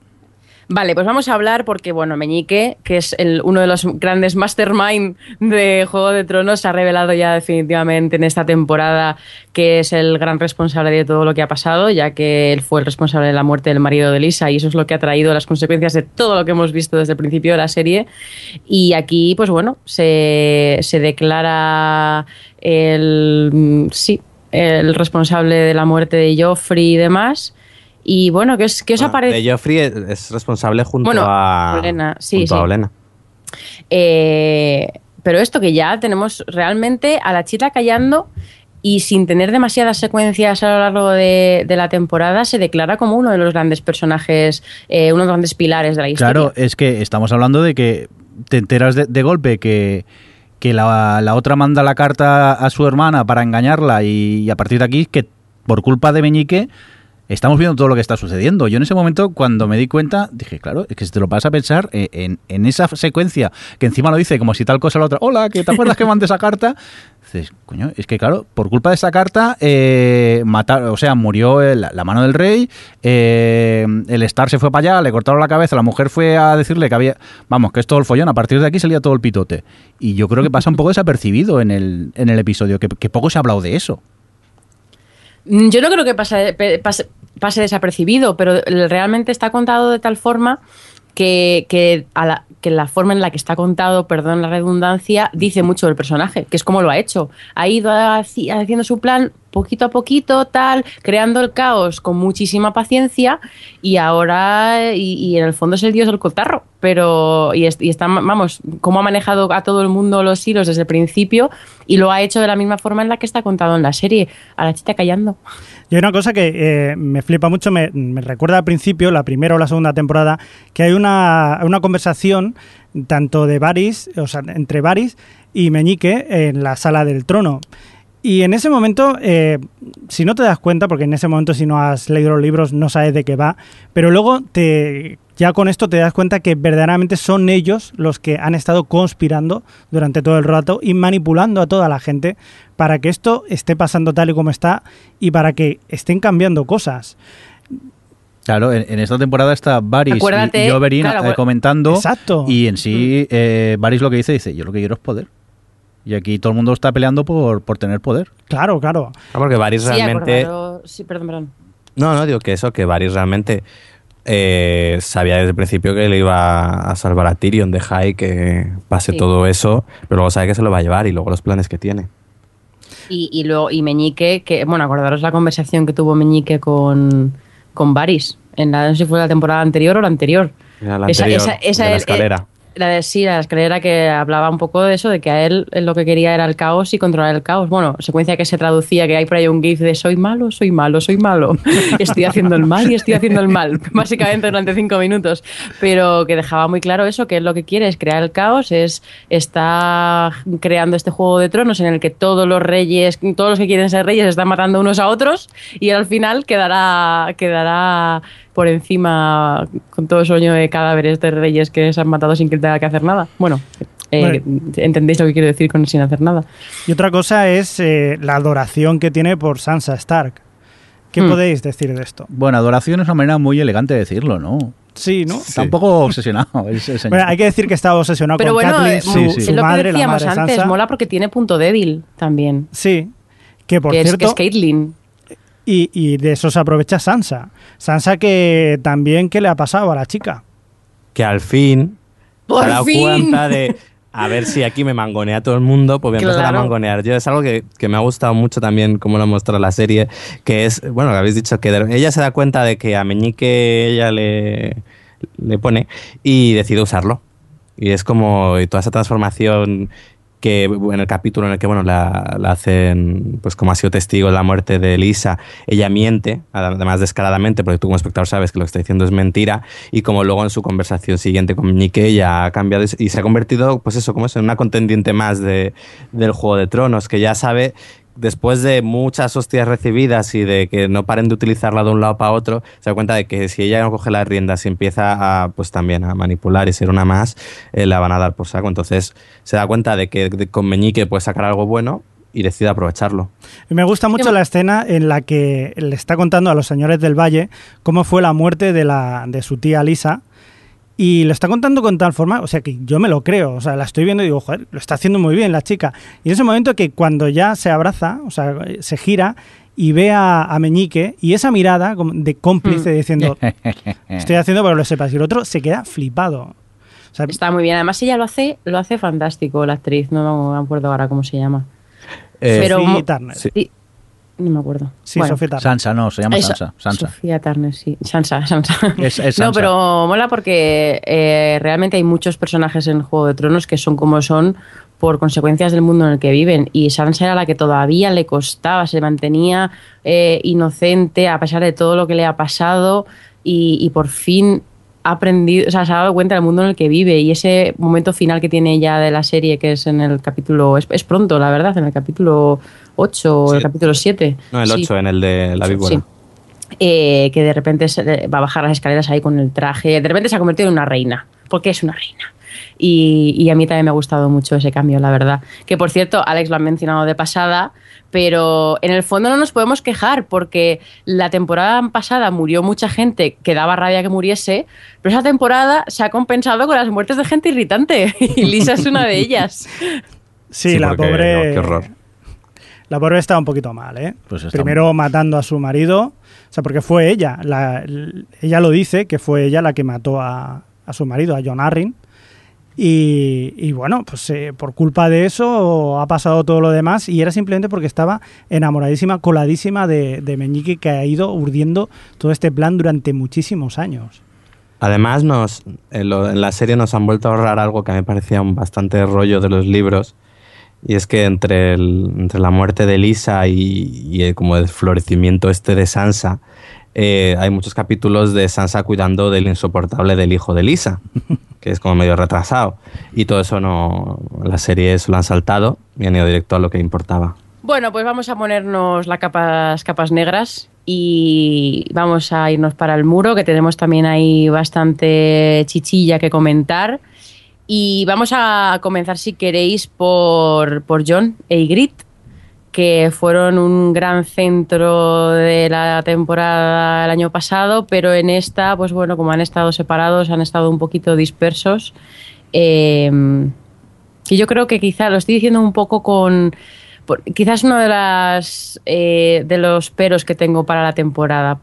Vale, pues vamos a hablar porque, bueno, Meñique, que es el- uno de los grandes mastermind de Juego de Tronos, ha revelado ya definitivamente en esta temporada que es el gran responsable de todo lo que ha pasado, ya que él fue el responsable de la muerte del marido de Lisa y eso es lo que ha traído las consecuencias de todo lo que hemos visto desde el principio de la serie. Y aquí, pues bueno, se, se declara el, mm, sí, el responsable de la muerte de Joffrey y demás. Y bueno, ¿qué, es, qué os Bueno, parecido? de Joffrey es, es responsable junto Bueno, a Olena, sí, junto a sí. Olena. Eh, pero esto que ya tenemos realmente a la chita callando y sin tener demasiadas secuencias a lo largo de, de la temporada, se declara como uno de los grandes personajes, eh, uno de los grandes pilares de la historia. Claro, es que estamos hablando de que te enteras de, de golpe que, que la, la otra manda la carta a su hermana para engañarla y, a partir de aquí que por culpa de Meñique estamos viendo todo lo que está sucediendo. Yo en ese momento cuando me di cuenta dije, claro, es que si te lo vas a pensar eh, en, en esa secuencia que encima lo dice como si tal cosa la otra, hola, que te acuerdas que mandé esa carta, dices, coño, es que claro, por culpa de esa carta, eh, o sea, murió el- la mano del rey, eh, el Star se fue para allá, le cortaron la cabeza, la mujer fue a decirle que había, vamos, que es todo el follón, a partir de aquí salía todo el pitote. Y yo creo que pasa un poco desapercibido en el, en el episodio, que, poco se ha hablado de eso. Mm, Yo no creo que pase, pase desapercibido, pero realmente está contado de tal forma que, que, a la, que la forma en la que está contado, perdón la redundancia, dice mucho del personaje, que es como lo ha hecho. Ha ido haci- haciendo su plan poquito a poquito, tal, creando el caos con muchísima paciencia y ahora, y, en el fondo es el dios del cotarro, pero, y, y está, vamos, cómo ha manejado a todo el mundo los hilos desde el principio y lo ha hecho de la misma forma en la que está contado en la serie, a la chita callando. Y hay una cosa que eh, me flipa mucho, me, recuerda al principio, la primera o la segunda temporada, que hay una, una conversación tanto de Varys, o sea, entre Varys y Meñique en la sala del trono. Y en ese momento, eh, si no te das cuenta, porque en ese momento si no has leído los libros no sabes de qué va, pero luego te, ya con esto te das cuenta que verdaderamente son ellos los que han estado conspirando durante todo el rato y manipulando a toda la gente para que esto esté pasando tal y como está y para que estén cambiando cosas. Claro, en, en esta temporada está Varys y- Acuérdate, y Oberyn claro, eh, comentando. Exacto. Y en sí, eh, Varys lo que dice, dice, yo lo que quiero es poder. Y aquí todo el mundo está peleando por, por tener poder. Claro, claro. Ah, Porque Varys Sí, realmente... sí, perdón, perdón. No, no, digo que eso, que Varys realmente eh, sabía desde el principio que le iba a salvar a Tyrion, deja ahí que pase Sí. todo eso, pero luego sabe que se lo va a llevar y luego los planes que tiene. Y, y luego, y Meñique, que, bueno, acordaros la conversación que tuvo Meñique con, con Varys, en la, no sé si fue la temporada anterior o la anterior. Era la anterior, de la eh, escalera. La de, sí, la escalera que hablaba un poco de eso, de que a él lo que quería era el caos y controlar el caos. Bueno, secuencia que se traducía, que hay por ahí un gif de soy malo, soy malo, soy malo. *laughs* Estoy haciendo el mal y estoy haciendo el mal, *laughs* básicamente durante cinco minutos. Pero que dejaba muy claro eso, que él lo que quiere es crear el caos, es está creando este juego de tronos en el que todos los reyes, todos los que quieren ser reyes están matando unos a otros y al final quedará, quedará por encima con todo sueño de cadáveres de reyes que se han matado sin que tenga que hacer nada. Bueno, eh, entendéis lo que quiero decir con sin hacer nada. Y otra cosa es eh, la adoración que tiene por Sansa Stark. ¿Qué Hmm. podéis decir de esto? Bueno, adoración es una manera muy elegante de decirlo, ¿no? Sí, ¿no? Está un poco obsesionado *laughs* el, el señor. Bueno, hay que decir que estaba obsesionado Pero con bueno, Catelyn, eh, su, sí, sí. su es lo madre, que la decíamos madre antes, Sansa. mola porque tiene punto débil también. Sí, que por que, es, que cierto, es Caitlyn. Y, y de eso se aprovecha Sansa. Sansa que también, ¿qué le ha pasado a la chica? Que al fin ¡Por se ha dado fin! cuenta de a ver si aquí me mangonea todo el mundo, pues voy a empezar a mangonear. Yo es algo que, que me ha gustado mucho también, como lo muestra la serie, que es, bueno, que habéis dicho que de- ella se da cuenta de que a Meñique ella le, le pone y decide usarlo. Y es como y toda esa transformación que en el capítulo en el que bueno la, la hacen pues como ha sido testigo de la muerte de Elisa ella miente además descaradamente porque tú como espectador sabes que lo que está diciendo es mentira y como luego en su conversación siguiente con Nikke ella ha cambiado y se ha convertido pues eso como eso en una contendiente más de, del Juego de Tronos que ya sabe después de muchas hostias recibidas y de que no paren de utilizarla de un lado para otro, se da cuenta de que si ella no coge las riendas y empieza a, pues también a manipular y ser una más, eh, la van a dar por saco. Entonces se da cuenta de que de- con Meñique puede sacar algo bueno y decide aprovecharlo. Y me gusta mucho la escena en la que le está contando a los señores del Valle cómo fue la muerte de, la, de su tía Lisa. Y lo está contando con tal forma, o sea que yo me lo creo, o sea, la estoy viendo y digo, joder, lo está haciendo muy bien la chica. Y en ese momento que cuando ya se abraza, o sea, se gira y ve a, a Meñique y esa mirada como de cómplice diciendo, *laughs* estoy haciendo para que lo sepas. Y el otro se queda flipado. O sea, Está muy bien. Además, ella lo hace, lo hace fantástico, la actriz. No me acuerdo ahora cómo se llama. Eh, Pero mo- Turner. sí. No me acuerdo. Sí, Bueno, Sofía Turner. Sansa, no, se llama Eso, Sansa. Sansa. Sofía Turner, sí. Sansa, Sansa. Es- es *laughs* No, pero mola porque eh, realmente hay muchos personajes en Juego de Tronos que son como son por consecuencias del mundo en el que viven. Y Sansa era la que todavía le costaba, se mantenía eh, inocente a pesar de todo lo que le ha pasado y, y por fin ha aprendido, o sea, se ha dado cuenta del mundo en el que vive y ese momento final que tiene ya de la serie, que es en el capítulo, es, es pronto, la verdad, en el capítulo 8 o el capítulo 7. No, el Sí. 8, en el de la víbora. Sí. Eh, que de repente va a bajar las escaleras ahí con el traje. De repente se ha convertido en una reina, porque es una reina. Y, y a mí también me ha gustado mucho ese cambio, la verdad. Que por cierto, Alex lo ha mencionado de pasada, pero en el fondo no nos podemos quejar, porque la temporada pasada murió mucha gente que daba rabia que muriese, pero esa temporada se ha compensado con las muertes de gente irritante. *laughs* Y Lisa es una de ellas. Sí, Sí, la porque, pobre. no, qué horror. La pobre está un poquito mal, ¿eh? Pues está Primero matando a su marido, o sea, porque fue ella, la- ella lo dice, que fue ella la que mató a, a su marido, a John Arryn. Y, bueno, pues eh, por culpa de eso ha pasado todo lo demás y era simplemente porque estaba enamoradísima, coladísima de, de Meñique que ha ido urdiendo todo este plan durante muchísimos años. Además, nos, en, lo- en la serie nos han vuelto a ahorrar algo que a mí parecía un bastante rollo de los libros. Y es que entre, entre la muerte de Lisa y, y el, como el florecimiento este de Sansa, eh, hay muchos capítulos de Sansa cuidando del insoportable del hijo de Lisa, *laughs* que es como medio retrasado. Y todo eso no, la serie se lo han saltado y han ido directo a lo que importaba. Bueno, pues vamos a ponernos las capas, capas negras y vamos a irnos para el muro, que tenemos también ahí bastante chichilla que comentar. Y vamos a comenzar, si queréis, por, por John e Ygritte, que fueron un gran centro de la temporada el año pasado, pero en esta, pues bueno, como han estado separados, han estado un poquito dispersos. Eh, que yo creo que quizá lo estoy diciendo un poco con quizás uno de las eh, de los peros que tengo para la temporada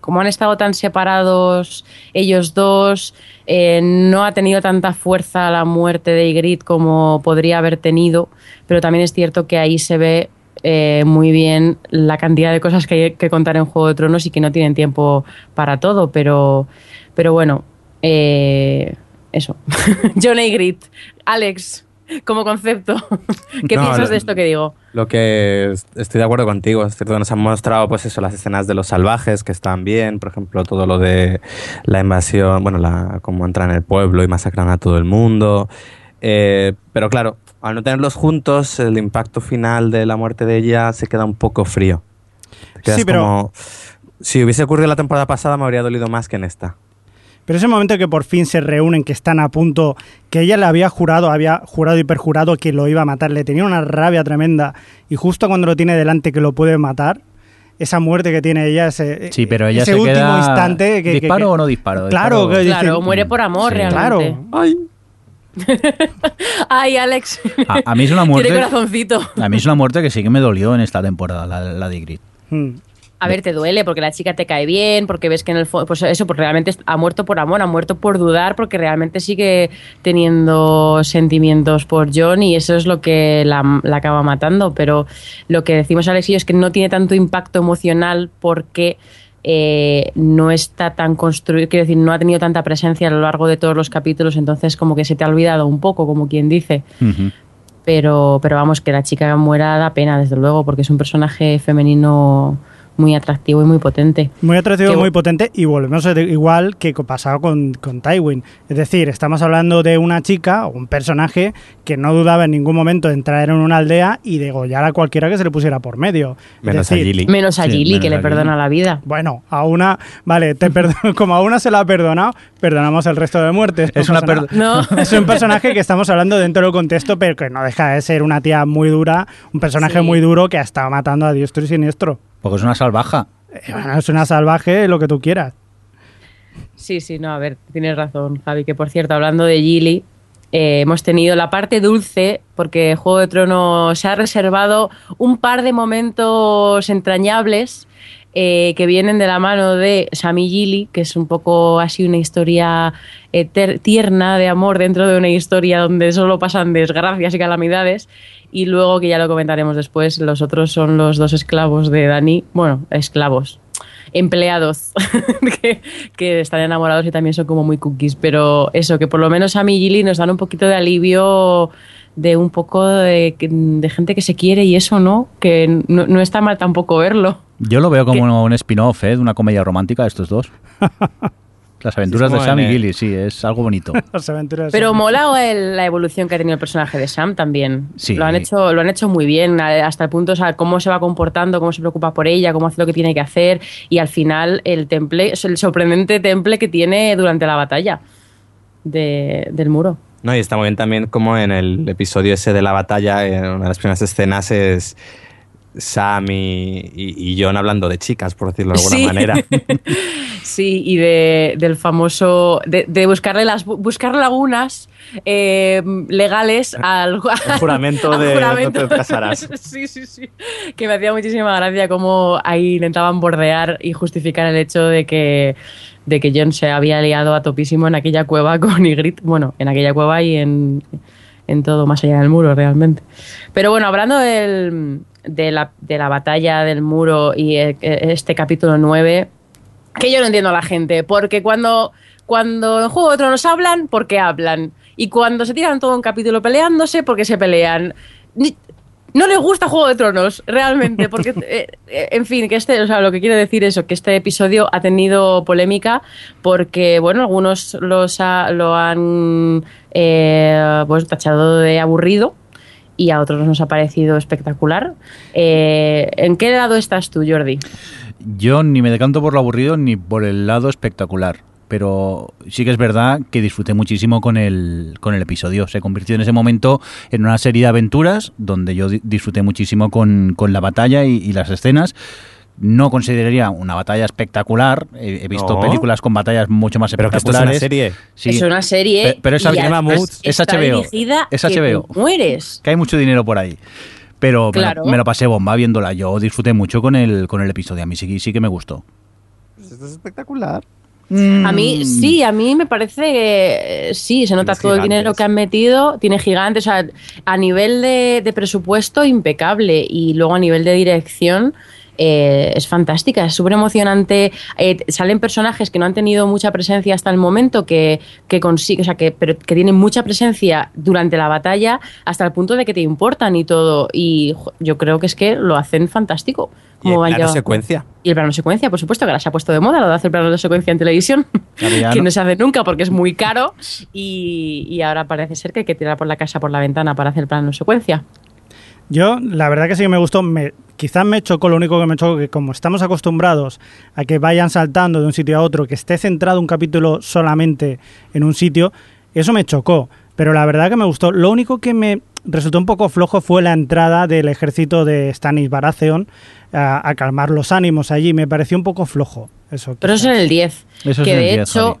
como han estado tan separados ellos dos eh, no ha tenido tanta fuerza la muerte de Ygritte como podría haber tenido pero también es cierto que ahí se ve eh, muy bien la cantidad de cosas que hay que contar en Juego de Tronos y que no tienen tiempo para todo pero pero bueno eh, eso. *laughs* John Ygritte Alex como concepto *laughs* ¿qué No, piensas lo- de esto que digo? Lo que es- estoy de acuerdo contigo, es cierto nos han mostrado pues eso, las escenas de los salvajes que están bien, por ejemplo, todo lo de la invasión, bueno, la, cómo entran en el pueblo y masacran a todo el mundo. Eh, pero claro, al no tenerlos juntos, el impacto final de la muerte de ella se queda un poco frío. Te quedas Sí, pero- como, si hubiese ocurrido la temporada pasada me habría dolido más que en esta. Pero ese momento que por fin se reúnen, que están a punto, que ella le había jurado, había jurado y perjurado que lo iba a matar, le tenía una rabia tremenda y justo cuando lo tiene delante que lo puede matar, esa muerte que tiene ella, ese, Sí, pero ella ese se último queda- instante que, ¿Disparo que- o no disparo? Claro, Disparo- que dice- Claro, muere por amor Sí. realmente. Claro. Ay. *laughs* Ay, Alex. A, a mí es una *laughs* Tiene muerte. corazoncito. A mí es una muerte que sí que me dolió en esta temporada, la, la de Ygritte. Hmm. A ver, te duele porque la chica te cae bien, porque ves que en el fondo, pues eso, pues realmente ha muerto por amor, ha muerto por dudar, porque realmente sigue teniendo sentimientos por John y eso es lo que la, la acaba matando. Pero lo que decimos Alex y yo es que no tiene tanto impacto emocional porque eh, no está tan construido, quiero decir, no ha tenido tanta presencia a lo largo de todos los capítulos, entonces como que se te ha olvidado un poco, como quien dice. Pero, pero vamos, que la chica muera da pena, desde luego, porque es un personaje femenino muy atractivo y muy potente. Muy atractivo, Que- muy potente y volvemos a igual que pasaba con, con Tywin. Es decir, estamos hablando de una chica o un personaje que no dudaba en ningún momento de entrar en una aldea y degollar a cualquiera que se le pusiera por medio. Es Menos a Gilly. Menos a Sí, Gilly, menos que le a perdona la vida. Bueno, a una, vale, te *laughs* como a una se la ha perdonado, perdonamos el resto de muertes. Es una. No. *laughs* Un personaje que estamos hablando dentro del contexto, pero que no deja de ser una tía muy dura, un personaje Sí. muy duro que ha estado matando a diestro y siniestro. Porque es una salvaja. Eh, bueno, es una salvaje, lo que tú quieras. Sí, sí, no, a ver, tienes razón, Javi, que por cierto, hablando de Gilly, eh, hemos tenido la parte dulce, porque Juego de Tronos se ha reservado un par de momentos entrañables eh, que vienen de la mano de Sammy Gilly, que es un poco así una historia eh, tierna de amor dentro de una historia donde solo pasan desgracias y calamidades. Y luego, que ya lo comentaremos después, los otros son los dos esclavos de Dani, bueno, esclavos, empleados *laughs* que, que están enamorados y también son como muy cookies. Pero eso, que por lo menos a y Gilly nos dan un poquito de alivio de un poco de, de gente que se quiere y eso, ¿no? Que no, no está mal tampoco verlo. Yo lo veo como un spin-off ¿eh? de una comedia romántica de estos dos. *laughs* Las aventuras Sí, de Sam y Gilly, sí, es algo bonito. *laughs* Las aventuras de Pero Sam. mola el- la evolución que ha tenido el personaje de Sam también. Sí. Lo han hecho, lo han hecho muy bien, hasta el punto, o sea, cómo se va comportando, cómo se preocupa por ella, cómo hace lo que tiene que hacer. Y al final, el temple, el sorprendente temple que tiene durante la batalla de- del muro. No, y está muy bien también como en el episodio ese de la batalla, en una de las primeras escenas es Sam y, y- y John hablando de chicas, por decirlo de alguna Sí. manera. *laughs* Sí, y de, del famoso. de, de buscarle las buscar lagunas eh, legales *laughs* al, al juramento al de juramento. no te casarás. *laughs* Sí, sí, sí. Que me hacía muchísima gracia cómo ahí intentaban bordear y justificar el hecho de que, de que John se había liado a topísimo en aquella cueva con Ygritte. Bueno, en aquella cueva y en, en todo más allá del muro, realmente. Pero bueno, hablando del- de, la, de la batalla del muro y eh, este capítulo 9 que yo no entiendo a la gente, porque cuando, cuando en Juego de Tronos hablan, porque hablan. Y cuando se tiran todo un capítulo peleándose, porque se pelean. No les gusta Juego de Tronos, realmente, porque, *laughs* eh, eh, en fin, que este, o sea, lo que quiero decir es que este episodio ha tenido polémica porque, bueno, algunos los ha- lo han eh, pues, tachado de aburrido y a otros nos ha parecido espectacular. Eh, ¿En qué lado estás tú, Jordi? Yo ni me decanto por lo aburrido ni por el lado espectacular. Pero sí que es verdad que disfruté muchísimo con el, con el episodio. Se convirtió en ese momento en una serie de aventuras donde yo di- disfruté muchísimo con, con la batalla y, y las escenas. No consideraría una batalla espectacular. He, he visto No. películas con batallas mucho más Pero que esto es una espectaculares. serie. Sí. Es una serie. Pe- pero es Moods, es está HBO, es que HBO. te mueres. que hay mucho dinero por ahí. Pero me lo- Claro. me, lo, pasé bomba viéndola. Yo disfruté mucho con el, con el episodio. A mí sí, sí que me gustó. Esto es espectacular. A mí, sí, a mí me parece que eh, sí, se nota Tienes todo el dinero que han metido, tiene gigantes, o sea, a nivel de, de presupuesto impecable. Y luego a nivel de dirección eh, es fantástica, es súper emocionante. Eh, salen personajes que no han tenido mucha presencia hasta el momento, que, que consiguen, o sea, que, pero que tienen mucha presencia durante la batalla hasta el punto de que te importan y todo. Y yo creo que es que lo hacen fantástico. Y el Como plano secuencia. y el plano secuencia, por supuesto, que ahora se ha puesto de moda lo de hacer plano de secuencia en televisión, *laughs* que no- no se hace nunca porque es muy caro y, y ahora parece ser que hay que tirar por la casa por la ventana para hacer plano secuencia. Yo, la verdad que sí que me gustó. Me, quizás me chocó, lo único que me chocó, que como estamos acostumbrados a que vayan saltando de un sitio a otro, que esté centrado un capítulo solamente en un sitio, eso me chocó. Pero la verdad que me gustó. Lo único que me resultó un poco flojo fue la entrada del ejército de Stanis Baratheon a, a calmar los ánimos allí. Me pareció un poco flojo. Eso, Pero eso en el 10. Eso es que el de 10, hecho,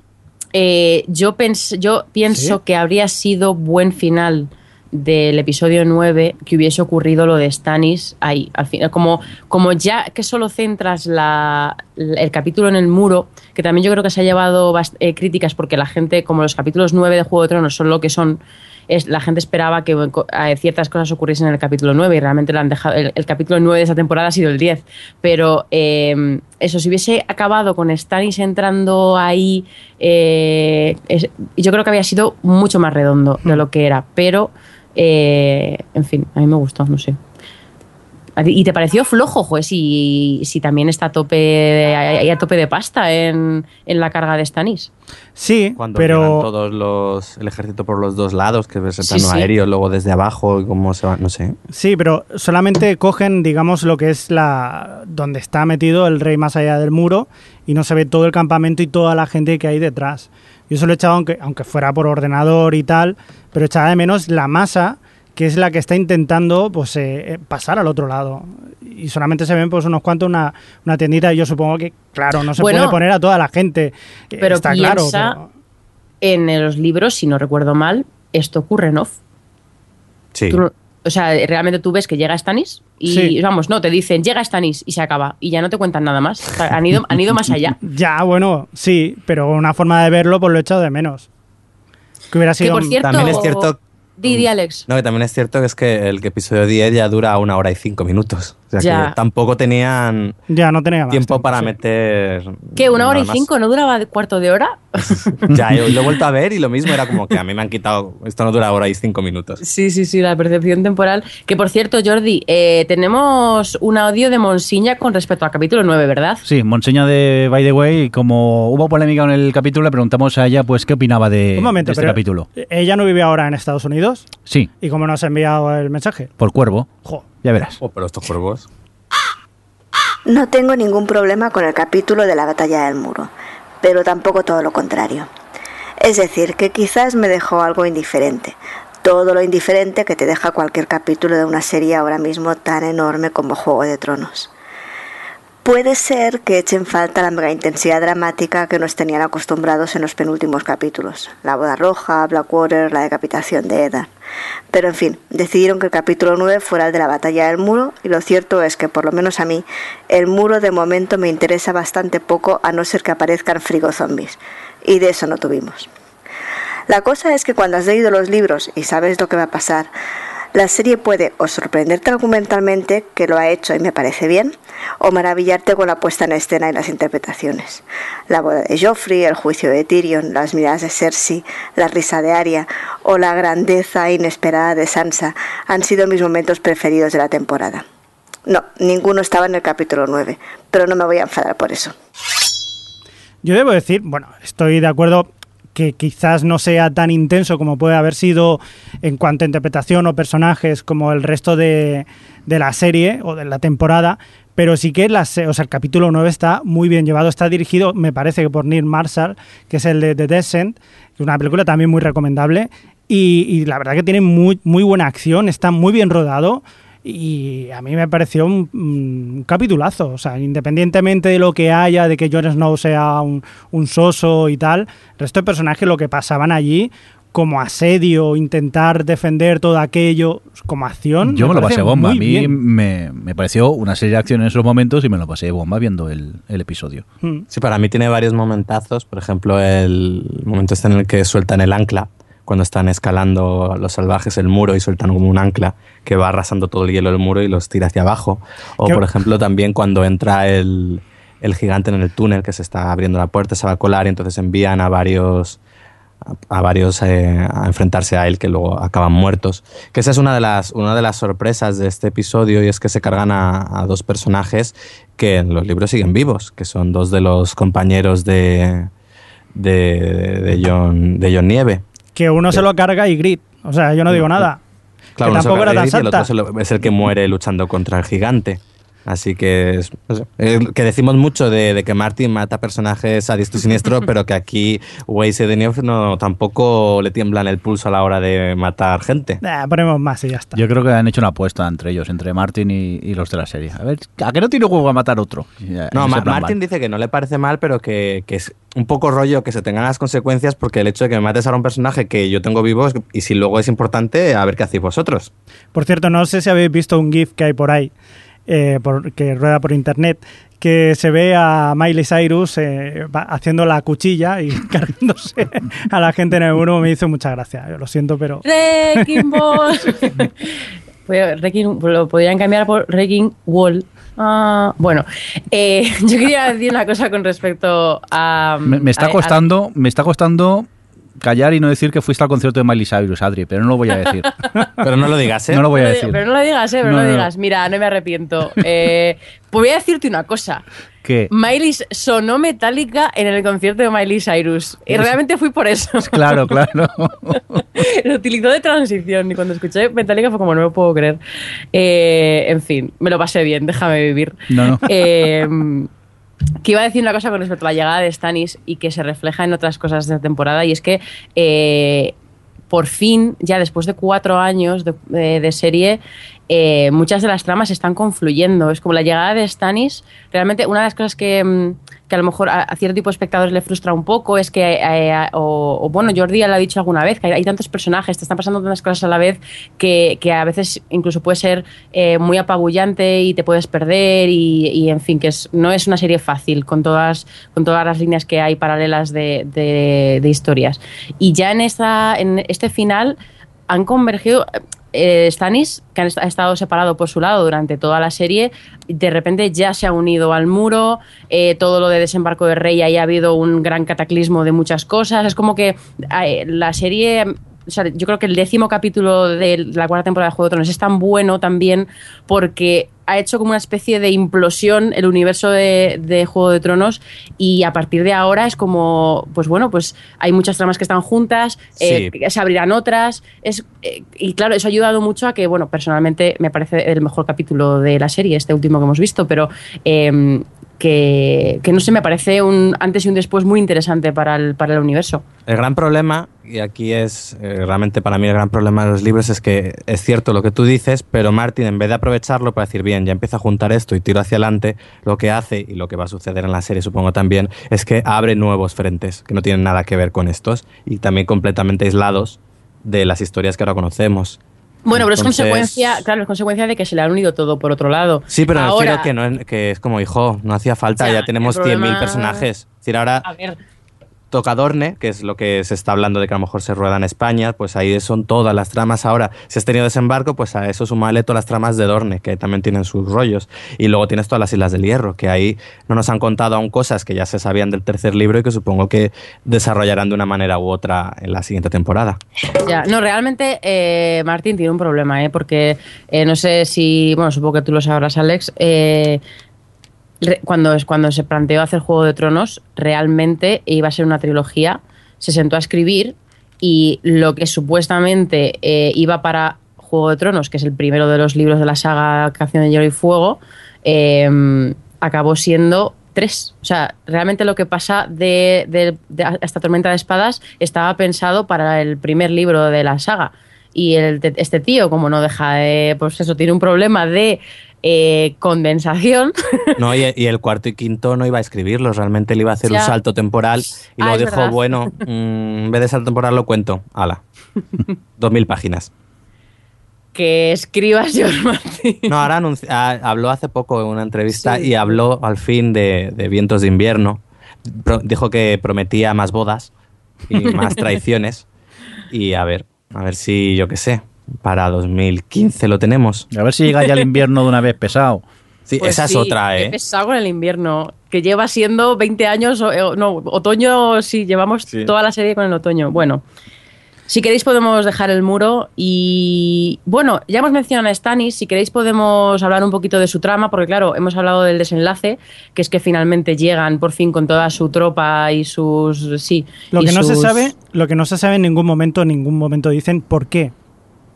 eh, yo, pens- yo pienso ¿Sí? que habría sido buen final del episodio 9 que hubiese ocurrido lo de Stannis ahí, al final, como, como ya que solo centras la, el capítulo en el muro, que también yo creo que se ha llevado eh, críticas porque la gente, como los capítulos 9 de Juego de Tronos son lo que son, es, la gente esperaba que eh, ciertas cosas ocurriesen en el capítulo 9 y realmente lo han dejado, el, el capítulo 9 de esa temporada ha sido el 10. Pero eh, eso, si hubiese acabado con Stannis entrando ahí, eh, es- yo creo que había sido mucho más redondo de lo que era. Pero, eh, en fin, a mí me gustó, no sé. ¿A ti- ¿Y te pareció flojo, juez? Si, si también está a tope, a, a tope de pasta en, en la carga de Stannis. Sí, Cuando pero llegan todos los, el ejército por los dos lados, que ves el plano sí. aéreo, luego desde abajo, y cómo se va, no sé. sí, pero solamente cogen, digamos, lo que es la donde está metido el rey más allá del muro y no se ve todo el campamento y toda la gente que hay detrás. Yo solo he echado, aunque, aunque fuera por ordenador y tal, pero echaba de menos la masa que es la que está intentando pues eh, eh, pasar al otro lado. Y solamente se ven pues unos cuantos, una, una tiendita, y yo supongo que, claro, no se Bueno, puede poner a toda la gente. Pero está piensa claro. pero- en los libros, si no recuerdo mal, esto ocurre en off. Sí. Tú o sea, realmente tú ves que llega Stannis y, Sí. vamos, no, te dicen, llega Stannis y se acaba. Y ya no te cuentan nada más. O sea, han, ido, han ido más allá. *laughs* Ya, bueno, sí, pero una forma de verlo pues lo he echado de menos. Que hubiera Que sido... por cierto... También es cierto- Di, di, Alex. No, que también es cierto que es que el episodio 10 ya dura una hora y cinco minutos. O sea Ya. que tampoco tenían Ya no tenía más tiempo para sí. meter. ¿Qué? ¿Una hora y cinco? ¿No duraba cuarto de hora? *laughs* Ya, yo lo he vuelto a ver y lo mismo era como que a mí me han quitado. Esto no dura hora y cinco minutos. Sí, sí, sí, la percepción temporal. Que por cierto, Jordi, eh, tenemos un audio de Monsiña con respecto al capítulo 9, ¿verdad? Sí, Monseña de By the Way, y como hubo polémica en el capítulo, le preguntamos a ella pues qué opinaba de, Un momento, de este pero capítulo. ella no vive ahora en Estados Unidos. Sí, ¿Y cómo nos ha enviado el mensaje? por cuervo, Jo. Ya verás. Oh, pero estos cuervos. No tengo ningún problema con el capítulo de la batalla del muro, pero tampoco todo lo contrario. Es decir, que quizás me dejó algo indiferente. Todo lo indiferente que te deja cualquier capítulo de una serie ahora mismo tan enorme como Juego de Tronos. Puede ser que echen falta la mega intensidad dramática que nos tenían acostumbrados en los penúltimos capítulos. La boda roja, Blackwater, la decapitación de Eddard. Pero en fin, decidieron que el capítulo 9 fuera el de la batalla del muro y lo cierto es que por lo menos a mí el muro de momento me interesa bastante poco a no ser que aparezcan frigo zombies. Y de eso no tuvimos. La cosa es que cuando has leído los libros y sabes lo que va a pasar, la serie puede o sorprenderte argumentalmente, que lo ha hecho y me parece bien, o maravillarte con la puesta en escena y las interpretaciones. La boda de Joffrey, el juicio de Tyrion, las miradas de Cersei, la risa de Arya o la grandeza inesperada de Sansa han sido mis momentos preferidos de la temporada. No, ninguno estaba en el capítulo 9, pero no me voy a enfadar por eso. Yo debo decir, bueno, estoy de acuerdo que quizás no sea tan intenso como puede haber sido en cuanto a interpretación o personajes como el resto de, de la serie o de la temporada, pero sí que el capítulo 9 está muy bien llevado, está dirigido, me parece que por Neil Marshall, que es el de The Descent, que es una película también muy recomendable, y, y la verdad que tiene muy, muy buena acción, está muy bien rodado, y a mí me pareció un, un capitulazo. O sea, independientemente de lo que haya, de que Jon Snow sea un, un soso y tal, el resto de personajes lo que pasaban allí como asedio, intentar defender todo aquello como acción. Yo me, lo pasé bomba. A mí me, me pareció una serie de acción en esos momentos y me lo pasé bomba viendo el, el episodio. Mm. Sí, para mí tiene varios momentazos. Por ejemplo, el momento este en el que sueltan el ancla, cuando están escalando los salvajes el muro y sueltan como un ancla que va arrasando todo el hielo del muro y los tira hacia abajo. O, ¿Qué- por ejemplo, también cuando entra el, el gigante en el túnel que se está abriendo la puerta, se va a colar y entonces envían a varios a, a varios eh, a enfrentarse a él que luego acaban muertos. Que esa es una de las, una de las sorpresas de este episodio y es que se cargan a, a dos personajes que en los libros siguen vivos, que son dos de los compañeros de, de, de John, de John Nieve. Que uno se lo carga y grit. O sea, yo no digo nada. Claro, que tampoco era tan el otro santa. se lo- es el que muere luchando contra el gigante. Así que, es- eh, que decimos mucho de, de que Martin mata personajes a diestro y siniestro, *laughs* pero que aquí Weiss y Deneuve no tampoco le tiemblan el pulso a la hora de matar gente. Eh, ponemos más y ya está. Yo creo que han hecho una apuesta entre ellos, entre Martin y, y los de la serie. A ver, ¿a qué no tiene huevo a matar otro? Ya, No, Ma- Martin dice que no le parece mal, pero que, que es un poco rollo que se tengan las consecuencias porque el hecho de que me mates a un personaje que yo tengo vivo y si luego es importante, a ver qué hacéis vosotros. Por cierto, no sé si habéis visto un GIF que hay por ahí, eh, por- que rueda por internet, que se ve a Miley Cyrus eh, haciendo la cuchilla y *laughs* cargándose a la gente en el muro. Me hizo mucha gracia. Yo lo siento, pero. *laughs* Wrecking Ball. *laughs* Pues, Wrecking- lo podrían cambiar por Wrecking Wall. Ah, bueno, eh, yo quería decir una cosa con respecto a. Me, me está a- a- costando, me está costando callar y no decir que fuiste al concierto de Miley Cyrus, Adri, pero no lo voy a decir. *laughs* Pero no lo digas, ¿eh? No lo voy a decir. Pero no lo digas, ¿eh? Pero no, No, lo digas. Mira, no me arrepiento. Eh, pues voy a decirte una cosa. Que Miley sonó metálica en el concierto de Miley Cyrus. Y realmente fui por eso. *laughs* claro, claro. *laughs* Lo utilizó de transición y cuando escuché Metallica fue como no me lo puedo creer. Eh, en fin, me lo pasé bien, déjame vivir. No, no. Eh, que iba a decir una cosa con respecto a la llegada de Stanis y que se refleja en otras cosas de la temporada y es que eh, por fin, ya después de cuatro años de, de serie, eh, muchas de las tramas están confluyendo. Es como la llegada de Stanis. Realmente, una de las cosas que, mm, que a lo mejor a, cierto tipo de espectadores le frustra un poco es que, eh, o, o, bueno, Jordi ya lo ha dicho alguna vez, que hay, tantos personajes, te están pasando tantas cosas a la vez que, que a veces incluso puede ser eh, muy apabullante y te puedes perder y, y, en fin, que es, no es una serie fácil con todas, con todas las líneas que hay paralelas de, de- de historias. Y ya en, esta, en este final han convergido. Eh, Stannis, que ha estado separado por su lado durante toda la serie, de repente ya se ha unido al muro, eh, todo lo de desembarco de Rey, ahí ha habido un gran cataclismo de muchas cosas, es como que eh, la serie... o sea, yo creo que el décimo capítulo de la cuarta temporada de Juego de Tronos es tan bueno también porque ha hecho como una especie de implosión el universo de, de Juego de Tronos y a partir de ahora es como, pues bueno, pues hay muchas tramas que están juntas, eh, se abrirán otras, es, eh, y claro, eso ha ayudado mucho a que, bueno, personalmente me parece el mejor capítulo de la serie, este último que hemos visto, pero eh, que, no sé, me parece un antes y un después muy interesante para el, para el universo. El gran problema, y aquí es eh, realmente para mí el gran problema de los libros, es que es cierto lo que tú dices, pero Martin, en vez de aprovecharlo para decir, bien, ya empiezo a juntar esto y tiro hacia adelante, lo que hace, y lo que va a suceder en la serie supongo también, es que abre nuevos frentes que no tienen nada que ver con estos y también completamente aislados de las historias que ahora conocemos. Bueno, pero es consecuencia, claro, es consecuencia de que se le han unido todo por otro lado. Sí, pero me Ahora, refiero que, no, es- que es como, hijo, no hacía falta, Ya, ya tenemos el 100.000 problema- personajes. Es decir, ahora A ver, toca Dorne, que es lo que se está hablando de que a lo mejor se rueda en España, pues ahí son todas las tramas ahora. Si has tenido desembarco, pues a eso sumarle todas las tramas de Dorne, que también tienen sus rollos. Y luego tienes todas las Islas del Hierro, que ahí no nos han contado aún cosas que ya se sabían del tercer libro y que supongo que desarrollarán de una manera u otra en la siguiente temporada. Ya, no, realmente eh, Martín tiene un problema, ¿eh? porque eh, no sé si, bueno, supongo que tú lo sabrás, Alex, eh, cuando, cuando se planteó hacer Juego de Tronos, realmente iba a ser una trilogía, se sentó a escribir y lo que supuestamente eh, iba para Juego de Tronos, que es el primero de los libros de la saga Canción de Hielo y Fuego, eh, acabó siendo tres. O sea, realmente lo que pasa de, de- de tormenta de espadas estaba pensado para el primer libro de la saga. Y el, este tío, como no deja de, pues eso, tiene un problema de eh, condensación. *laughs* No, y, y el cuarto y quinto no iba a escribirlos, realmente le iba a hacer Ya. un salto temporal y Ah, luego es dijo, verdad. bueno, *laughs* mm, en vez de salto temporal lo cuento, ala, *laughs* dos mil páginas. que escribas George Martin. No, ahora ah, habló hace poco en una entrevista Sí. y habló al fin de, de Vientos de Invierno. Pro- dijo que prometía más bodas y más traiciones. Y a ver, a ver si, yo qué sé, para 2015 lo tenemos. A ver si llega ya el invierno de una vez pesado. Sí, Pues esa sí, es otra, ¿eh? pesado con el invierno, que lleva siendo 20 años, o- eh, no, otoño, sí, llevamos Sí. toda la serie con el otoño. Bueno, si queréis podemos dejar el muro y, bueno, ya hemos mencionado a Stannis, si queréis podemos hablar un poquito de su trama, porque claro, hemos hablado del desenlace, que es que finalmente llegan por fin con toda su tropa y sus, sí. Lo y que no se sabe, lo que no se sabe en ningún momento, en ningún momento dicen por qué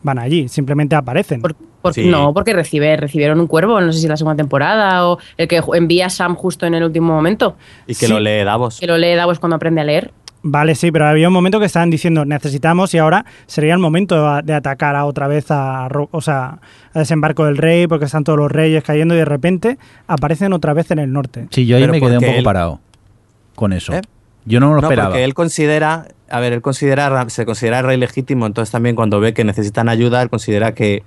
van allí, simplemente aparecen. Por- por- Sí. No, porque recibe, recibieron un cuervo, no sé si la segunda temporada o el que envía a Sam justo en el último momento, Y que Sí. lo lee Davos. que lo lee Davos cuando aprende a leer. Vale, sí, pero había un momento que estaban diciendo necesitamos y ahora sería el momento de, atacar a otra vez a, Ro- o sea, a desembarco del rey porque están todos los reyes cayendo y de repente aparecen otra vez en el norte. Sí, yo ahí Pero me quedé un poco él- parado con eso. ¿Eh? Yo no me lo No, esperaba. porque él considera, a ver, él considera, se considera rey legítimo, entonces también cuando ve que necesitan ayuda, él considera que,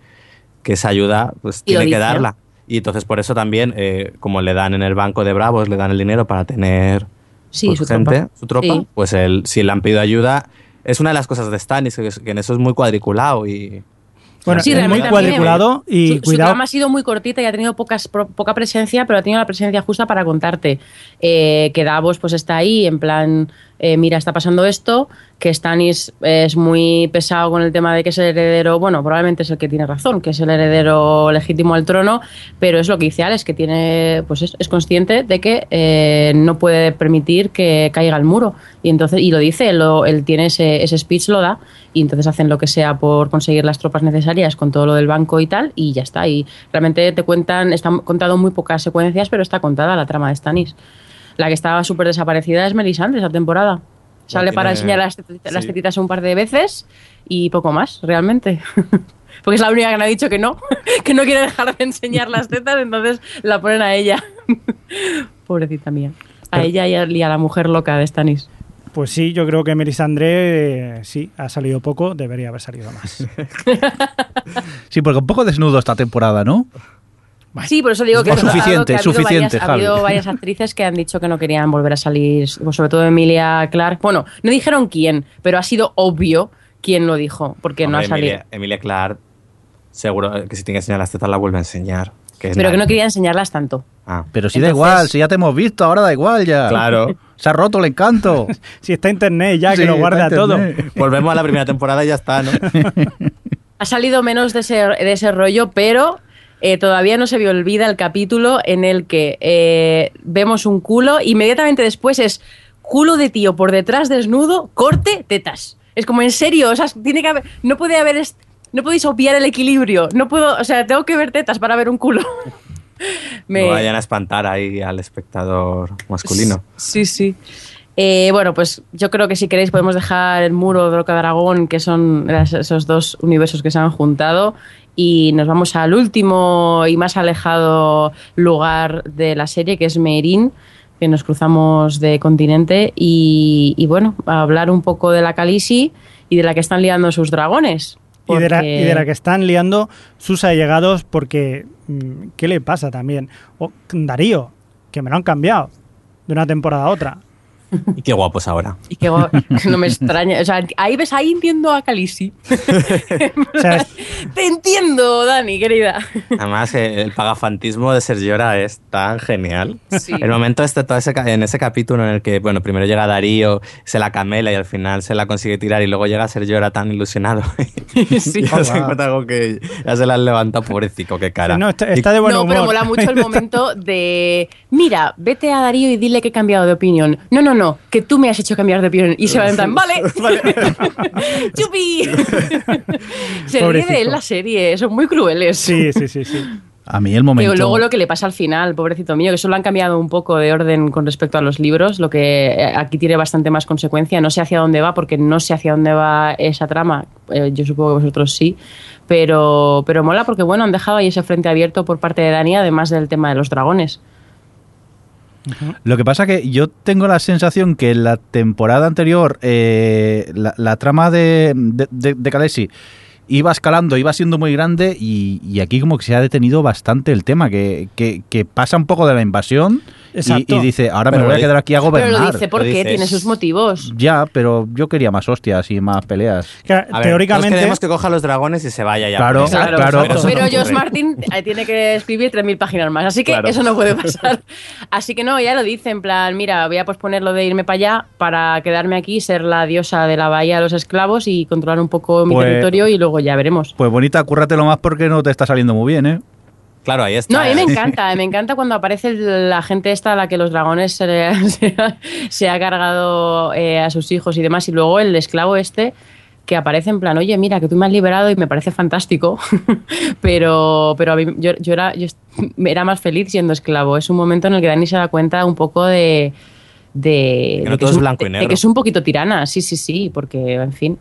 que esa ayuda pues tiene que darla. Y entonces por eso también, eh, como le dan en el banco de Bravos, le dan el dinero para tener Sí, pues, su gente, tropa. su tropa, Sí. pues él, si le han pedido ayuda, es una de las cosas de Stannis, que, es- que en eso es muy cuadriculado y... Bueno, Sí, es muy realmente cuadriculado y su, su cuidado. trama ha sido muy cortita y ha tenido pocas, pro- poca presencia, pero ha tenido la presencia justa para contarte eh, que Davos pues está ahí en plan eh, mira, está pasando esto, que Stannis es muy pesado con el tema de que es el heredero, bueno, probablemente es el que tiene razón, que es el heredero legítimo al trono, pero es lo que dice Alex, que tiene, pues es, es consciente de que eh, no puede permitir que caiga el muro. Y entonces, y lo dice, él, lo- tiene ese, ese speech, lo da, y entonces hacen lo que sea por conseguir las tropas necesarias con todo lo del banco y tal, y ya está. Y realmente te cuentan, están contado muy pocas secuencias, pero está contada la trama de Stannis. La que estaba súper desaparecida es Melisandre esa temporada. Sale para tiene- enseñar las, tetitas- las sí. tetitas un par de veces y poco más, realmente. *laughs* Porque es la única que me ha dicho que no, *laughs* que no quiere dejar de enseñar las tetas, entonces la ponen a ella. *laughs* Pobrecita mía. A ella y a, y a la mujer loca de Stanis. Pues sí, yo creo que Melisandre eh, sí, ha salido poco, debería haber salido más. Sí, porque un poco desnudo esta temporada, ¿no? Sí, por eso digo que raro suficiente, que ha suficiente, varias, ha habido varias actrices que han dicho que no querían volver a salir, sobre todo Emilia Clark. Bueno, no dijeron quién, pero ha sido obvio quién lo dijo, porque no ha salido. Emilia, Emilia Clark, seguro que si tiene que enseñar las tetas la vuelve a enseñar. Que Pero que no quería enseñarlas tanto. Ah, Pero si da Entonces- igual, si ya te hemos visto, ahora da igual ya. Claro. *laughs* Se ha roto el encanto. *laughs* Si está internet ya, Sí, que lo guarda todo. *laughs* volvemos a la primera temporada y ya está, ¿no? Ha salido menos de ese, de ese rollo, pero eh, todavía no se me olvida el capítulo en el que eh, vemos un culo, inmediatamente después es culo de tío por detrás desnudo, corte, tetas. Es como en serio, o sea, tiene que haber, no puede haber, no podéis obviar el equilibrio, no puedo, o sea, tengo que ver tetas para ver un culo. *laughs* Me- No vayan a espantar ahí al espectador masculino. Sí, sí. Eh, bueno, pues yo creo que si queréis podemos dejar el muro de Roca Dragón, que son esos dos universos que se han juntado, y nos vamos al último y más alejado lugar de la serie, que es Meereen, que nos cruzamos de continente, y, y bueno, a hablar un poco de la Khaleesi y de la que están liando sus dragones. Y de, la, y de la que están liando sus allegados porque... mm, ¿Qué le pasa también? Darío, que me lo han cambiado de una temporada a otra. Y qué guapos ahora. Y que guau, *laughs* no me extraña. O sea, ahí ves, ahí entiendo a Khaleesi. O sea, es- Te entiendo, Dani, querida. Además, eh, el pagafantismo de Sergiora es tan genial. Sí. El momento este, todo ese, ca- en ese capítulo en el que, bueno, primero llega Darío, se la camela y al final se la consigue tirar y luego llega Sergiora tan ilusionado. *laughs* Sí. y se encuentra con que ya se la han levantado, pobrecito, qué cara. no, está, está de buen no, humor. pero mola mucho el momento de, mira, vete a Darío y dile que he cambiado de opinión. No, no, no, que tú me has hecho cambiar de opinión. Y se va en plan, vale, *laughs* chupi. *laughs* *laughs* se ríe de él la serie, son muy crueles. Sí, sí, sí, sí. A mí el momento. Y luego lo que le pasa al final, pobrecito mío, que eso lo han cambiado un poco de orden con respecto a los libros, lo que eh, aquí tiene bastante más consecuencia. No sé hacia dónde va, porque no sé hacia dónde va esa trama. Eh, yo supongo que vosotros sí. Pero, pero mola porque, bueno, han dejado ahí ese frente abierto por parte de Dani, además del tema de los dragones. Lo que pasa que yo tengo la sensación que en la temporada anterior eh, la, trama de, de, de, iba escalando, iba siendo muy grande y, y aquí como que se ha detenido bastante el tema, que, que, que pasa un poco de la invasión y, dice, ahora Pero me voy a quedar aquí a Pero gobernar. lo dice porque tiene sus motivos. Ya, pero yo quería más hostias y más peleas. Que, A ver, teóricamente... queremos que coja los dragones y se vaya ya. Claro, claro. Pero, eso no George. Martin eh, tiene que escribir 3.000 páginas más, así que Claro. eso no puede pasar. Así que no, ya lo dice, en plan, mira, voy a posponer lo de irme para allá para quedarme aquí, ser la diosa de la bahía de los esclavos y controlar un poco mi Pues- territorio y luego ya veremos. Pues bonita, cúrratelo más porque no te está saliendo muy bien, ¿eh? Claro, ahí está. No, a mí me encanta, me encanta cuando aparece la gente esta a la que los dragones se, le- *laughs* se ha, se ha cargado eh, a sus hijos y demás, y luego el esclavo este que aparece en plan, oye, mira, que tú me has liberado y me parece fantástico, *laughs* pero, pero a mí, yo, yo era, yo *laughs* era más feliz siendo esclavo. Es un momento en el que Dani se da cuenta un poco de... de Que no de todo es es un- blanco y de- de negro. que es un poquito tirana, sí, sí, sí, porque, en fin,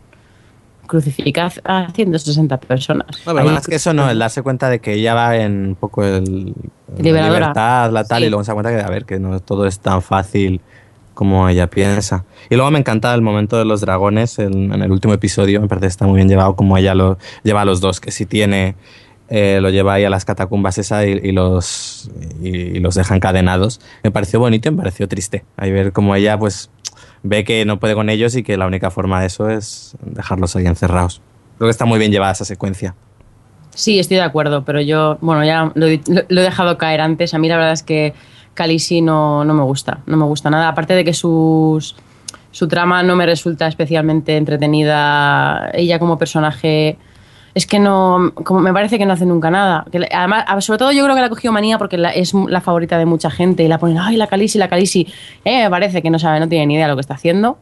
crucifica a 160 personas. No, pero más que eso no, el darse cuenta de que ella va en un poco el la libertad, la tal, Sí. y luego se da cuenta que, a ver, que no todo es tan fácil como ella piensa. Y luego me encanta el momento de los dragones en, en el último episodio, me parece que está muy bien llevado como ella lo lleva a los dos, que si tiene, eh, lo lleva ahí a las catacumbas esa y, y los, y, y los deja encadenados. Me pareció bonito y me pareció triste. Ahí ver como ella pues ve que no puede con ellos y que la única forma de eso es dejarlos ahí encerrados. Creo que está muy bien llevada esa secuencia. Sí, estoy de acuerdo, pero yo, bueno, ya lo, lo- he dejado caer antes. A mí la verdad es que Khaleesi no, no me gusta, no me gusta nada. Aparte de que sus, Su trama no me resulta especialmente entretenida. Ella como personaje es que no, como me parece que no hace nunca nada. Que además, sobre todo yo creo que la ha cogido manía porque la- es la favorita de mucha gente y la ponen, ay, la Calisi, la Calisi. Eh, me parece que no sabe, no tiene ni idea de lo que está haciendo.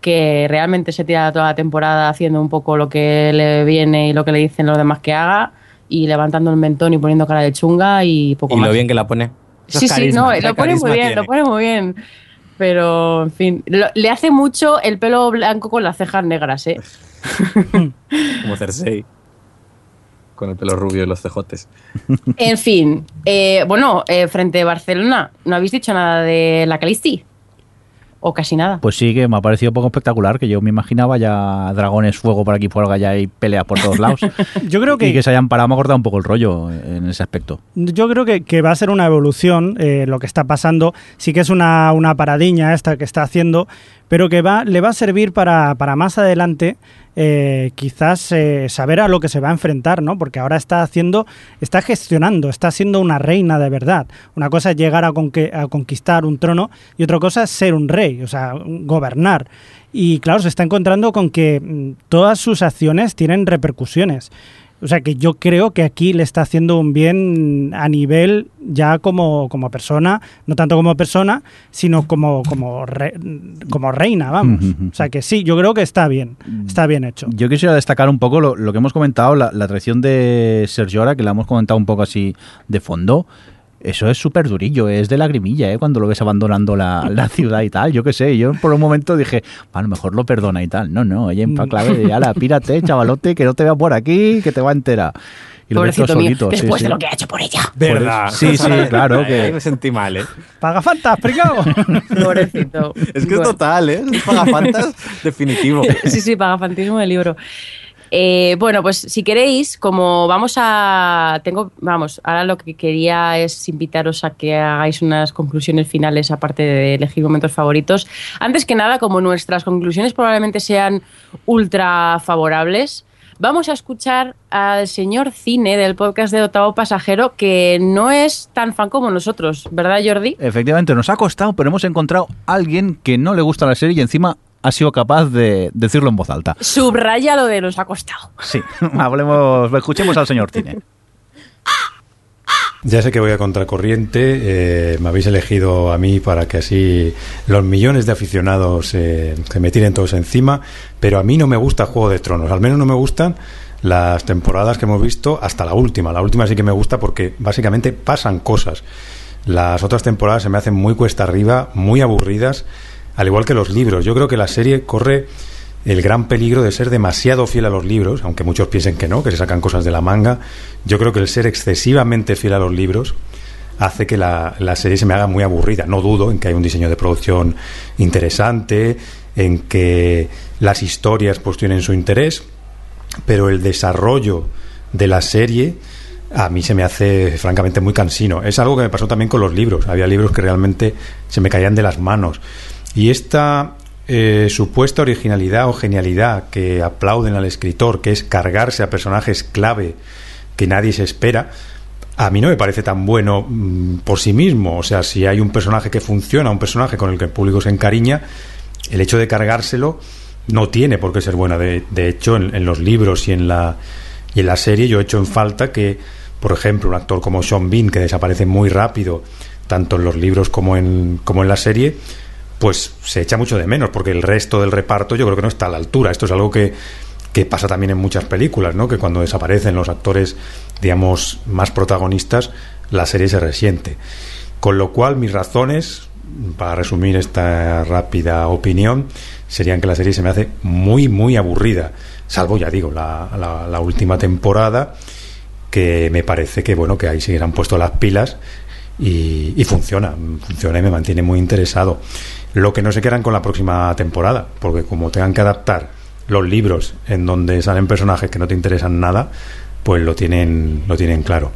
Que realmente se tira toda la temporada haciendo un poco lo que le viene y lo que le dicen los demás que haga y levantando el mentón y poniendo cara de chunga y poco Y más. lo bien que la pone. Eso es Sí, sí, no, lo pone muy bien, tiene. lo pone muy bien. Pero, en fin, lo- le hace mucho el pelo blanco con las cejas negras, ¿eh? *laughs* Como Cersei. Con el pelo rubio y los cejotes. *laughs* En fin, eh, bueno, eh, frente a Barcelona, ¿no habéis dicho nada de la Calisti? O casi nada. Pues sí, que me ha parecido poco espectacular, que yo me imaginaba ya dragones, fuego por aquí, por allá, ya hay peleas por todos lados. *laughs* Yo creo que Y que se hayan parado me ha cortado un poco el rollo en ese aspecto. Yo creo que, que va a ser una evolución eh, lo que está pasando. Sí que es una, una paradiña esta que está haciendo, pero que va, le va a servir para, para más adelante eh, quizás eh, saber a lo que se va a enfrentar, ¿no? Porque ahora está haciendo, está gestionando, está siendo una reina de verdad. Una cosa es llegar a, conque- a conquistar un trono y otra cosa es ser un rey, o sea, gobernar. Y claro, se está encontrando con que mm, todas sus acciones tienen repercusiones. O sea que yo creo que aquí le está haciendo un bien a nivel ya como, como persona, no tanto como persona, sino como, como, re- como reina, vamos. O sea que sí, yo creo que está bien, está bien hecho. Yo quisiera destacar un poco lo, lo que hemos comentado, la, la traición de Sergiora, que la hemos comentado un poco así de fondo. Eso es súper durillo, es de lagrimilla, ¿eh? Cuando lo ves abandonando la, *laughs* la ciudad y tal. Yo qué sé, yo por un momento dije, a lo mejor lo perdona y tal. No, no, ella en pa' clave de, ala, pírate, *laughs* chavalote, que no te vea por aquí, que te va entera. Y lo Pobrecito mío, solito, sí, después sí. de lo que ha hecho por ella. ¿Verdad? Sí, sí, *laughs* claro que- Ahí me sentí mal, ¿eh? Pagafantas, pringao. Pobrecito. Es que es Bueno. total, ¿eh? Es pagafantas definitivo. Sí, sí, pagafantismo del libro. Eh, bueno, pues si queréis, como vamos a. Tengo, vamos, ahora lo que quería es invitaros a que hagáis unas conclusiones finales, aparte de elegir momentos favoritos. Antes que nada, como nuestras conclusiones probablemente sean ultra favorables, vamos a escuchar al señor Cine del podcast de Octavo Pasajero, que no es tan fan como nosotros, ¿verdad, Jordi? Efectivamente, nos ha costado, pero hemos encontrado a alguien que no le gusta la serie y encima ha sido capaz de decirlo en voz alta. Subraya lo de nos ha costado. Sí, *laughs* hablemos, escuchemos al señor Cine. Ya sé que voy a contracorriente, eh, me habéis elegido a mí para que así los millones de aficionados eh, se me tiren todos encima, pero a mí no me gusta Juego de Tronos, al menos no me gustan las temporadas que hemos visto hasta la última. La última sí que me gusta porque básicamente pasan cosas. Las otras temporadas se me hacen muy cuesta arriba, muy aburridas, al igual que los libros. Yo creo que la serie corre el gran peligro de ser demasiado fiel a los libros, aunque muchos piensen que no, que se sacan cosas de la manga. Yo creo que el ser excesivamente fiel a los libros hace que la, la serie se me haga muy aburrida. No dudo en que hay un diseño de producción interesante, en que las historias pues tienen su interés, pero el desarrollo de la serie a mí se me hace francamente muy cansino. Es algo que me pasó también con los libros. Había libros que realmente se me caían de las manos. Y esta eh, supuesta originalidad o genialidad que aplauden al escritor, que es cargarse a personajes clave que nadie se espera, a mí no me parece tan bueno mm, por sí mismo. O sea, si hay un personaje que funciona, un personaje con el que el público se encariña, el hecho de cargárselo no tiene por qué ser buena. De, de hecho, en, en los libros y en, la, y en la serie yo he hecho en falta que, por ejemplo, un actor como Sean Bean, que desaparece muy rápido, tanto en los libros como en, como en la serie, pues se echa mucho de menos, porque el resto del reparto yo creo que no está a la altura. Esto es algo que, que pasa también en muchas películas, ¿no? Que cuando desaparecen los actores, digamos, más protagonistas, la serie se resiente. Con lo cual, mis razones, para resumir esta rápida opinión, serían que la serie se me hace muy, muy aburrida. Salvo, ya digo, la, la, última temporada, que me parece que, bueno, que ahí sí que puesto las pilas y, y funciona, funciona y me mantiene muy interesado. Lo que no se quedan con la próxima temporada, porque como tengan que adaptar los libros en donde salen personajes que no te interesan nada, pues lo tienen, lo tienen claro.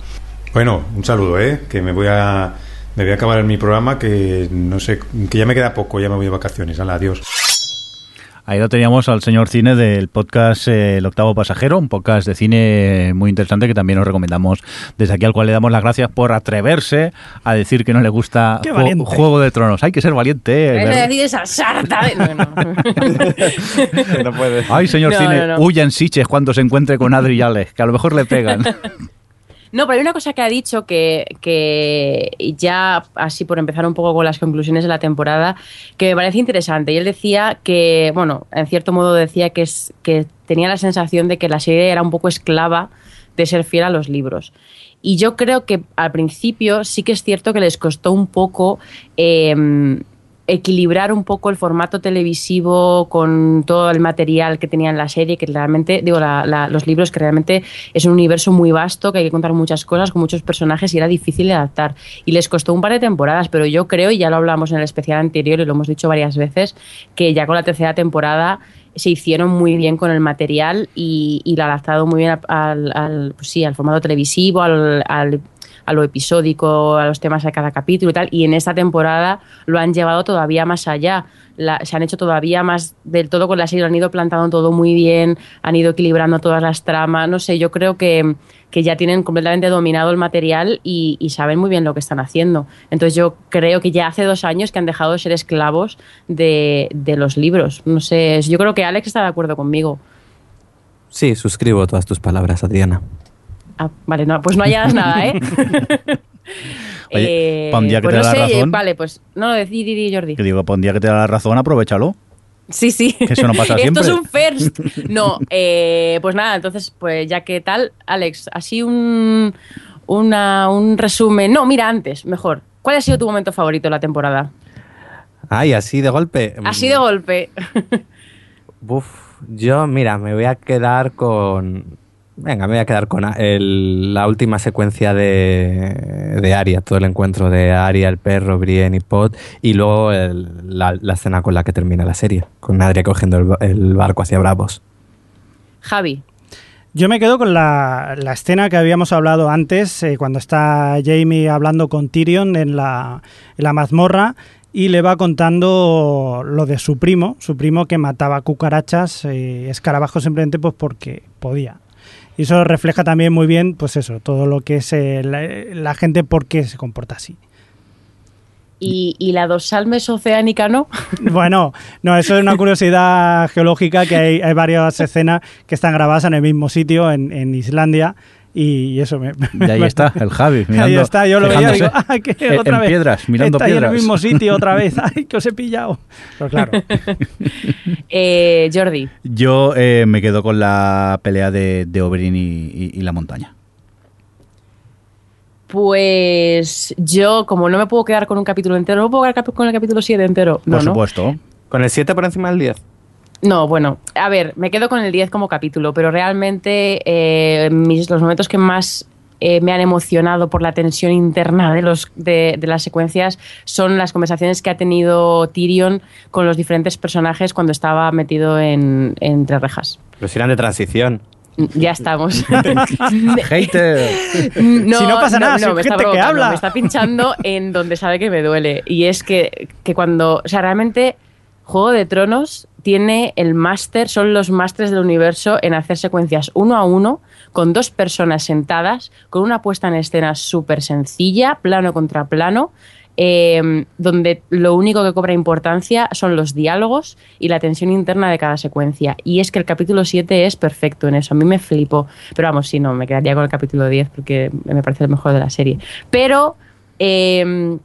Bueno, un saludo, ¿eh? Que me voy a, me voy a acabar en mi programa, que no sé, que ya me queda poco, ya me voy de vacaciones. Hala, adiós. Ahí lo teníamos al señor cine del podcast eh, El Octavo Pasajero, un podcast de cine muy interesante que también os recomendamos desde aquí, al cual le damos las gracias por atreverse a decir que no le gusta Ju-. Juego de Tronos. Hay que ser valiente. eh, Es ¿verdad? decir, esa sarta de... no, no. *laughs* No puede. Ay, señor No, cine, no, no. huya en Siches cuando se encuentre con Adri y Alex, que a lo mejor le pegan. *laughs* No, pero hay una cosa que ha dicho que, que ya, así por empezar un poco con las conclusiones de la temporada, que me parece interesante. Y él decía que, bueno, en cierto modo decía que, es, que tenía la sensación de que la serie era un poco esclava de ser fiel a los libros. Y yo creo que al principio sí que es cierto que les costó un poco eh, equilibrar un poco el formato televisivo con todo el material que tenía en la serie, que realmente, digo, la- la- los libros, que realmente es un universo muy vasto, que hay que contar muchas cosas, con muchos personajes y era difícil de adaptar. Y les costó un par de temporadas, pero yo creo, y ya lo hablamos en el especial anterior y lo hemos dicho varias veces, que ya con la tercera temporada se hicieron muy bien con el material y, y lo adaptado muy bien al, al- pues sí, al formato televisivo, al, al- a lo episódico, a los temas de cada capítulo y tal. Y en esta temporada lo han llevado todavía más allá. Se han hecho todavía más del todo con la serie, lo han ido plantando todo muy bien, han ido equilibrando todas las tramas. No sé, yo creo que, que ya tienen completamente dominado el material y, y saben muy bien lo que están haciendo. Entonces yo creo que ya hace dos años que han dejado de ser esclavos de, de los libros. No sé, yo creo que Alex está de acuerdo conmigo. Sí, suscribo todas tus palabras, Adriana. Ah, vale, no, pues no hayas nada, ¿eh? *laughs* Oye, Eh, un día que pues te no da la sé, razón. vale, pues no, di, di, di, Jordi. que digo, para un día que te da la razón, aprovechalo. Sí, sí. Que eso no pasa *laughs* Esto siempre. es un first. No, eh, pues nada, entonces, pues ya que tal, Alex, así un, una- un resumen. No, mira, antes, mejor. ¿Cuál ha sido tu momento favorito de la temporada? Ay, así de golpe. Así de golpe. Uf, yo, mira, me voy a quedar con. Venga, me voy a quedar con el- la última secuencia de, de Aria, todo el encuentro de Aria, el perro, Brienne y Pot, y luego el- la, la escena con la que termina la serie, con Adria cogiendo el, ba- el barco hacia Bravos. Javi. Yo me quedo con la, la escena que habíamos hablado antes, eh, cuando está Jamie hablando con Tyrion en la, en la mazmorra y le va contando lo de su primo, su primo que mataba cucarachas y escarabajos simplemente pues porque podía. Y eso refleja también muy bien, pues eso, todo lo que es eh, la, la gente por qué se comporta así. ¿Y, y la dorsal mesoceánica no? *laughs* Bueno, no, eso es una curiosidad geológica que hay, hay varias escenas que están grabadas en el mismo sitio, en, en Islandia, y eso me... *laughs* Y ahí está, el Javi, mirando. ahí está, yo lo veía digo, ¡ah, que en- otra en vez! piedras, mirando está ahí piedras. en el mismo sitio otra *laughs* vez, ¡ay, que os he pillado! Pero claro, *laughs* Eh, Jordi. Yo eh, me quedo con la pelea de, de Oberyn y, y- y la montaña. Pues yo, como no me puedo quedar con un capítulo entero, no me puedo quedar con el capítulo 7 entero. No, Por ¿no? supuesto. ¿Con el 7 por encima del 10? No, bueno, a ver, me quedo con el 10 como capítulo, pero realmente eh, mis, los momentos que más eh, me han emocionado por la tensión interna de, los, de, de las secuencias son las conversaciones que ha tenido Tyrion con los diferentes personajes cuando estaba metido en, entre rejas. Pero si eran de transición. Ya estamos. *laughs* *laughs* Hater. No, Si no pasa nada, me está gente que provocando, habla. Me está pinchando en donde sabe que me duele. Y es que, que cuando. O sea, realmente, Juego de Tronos tiene el máster, son los másteres del universo en hacer secuencias uno a uno, con dos personas sentadas, con una puesta en escena súper sencilla, plano contra plano. eh, donde lo único que cobra importancia son los diálogos y la tensión interna de cada secuencia. Y es que el capítulo 7 es perfecto en eso. A mí me flipó. Pero vamos, sí, no, me quedaría con el capítulo 10 porque me parece el mejor de la serie. Pero eh,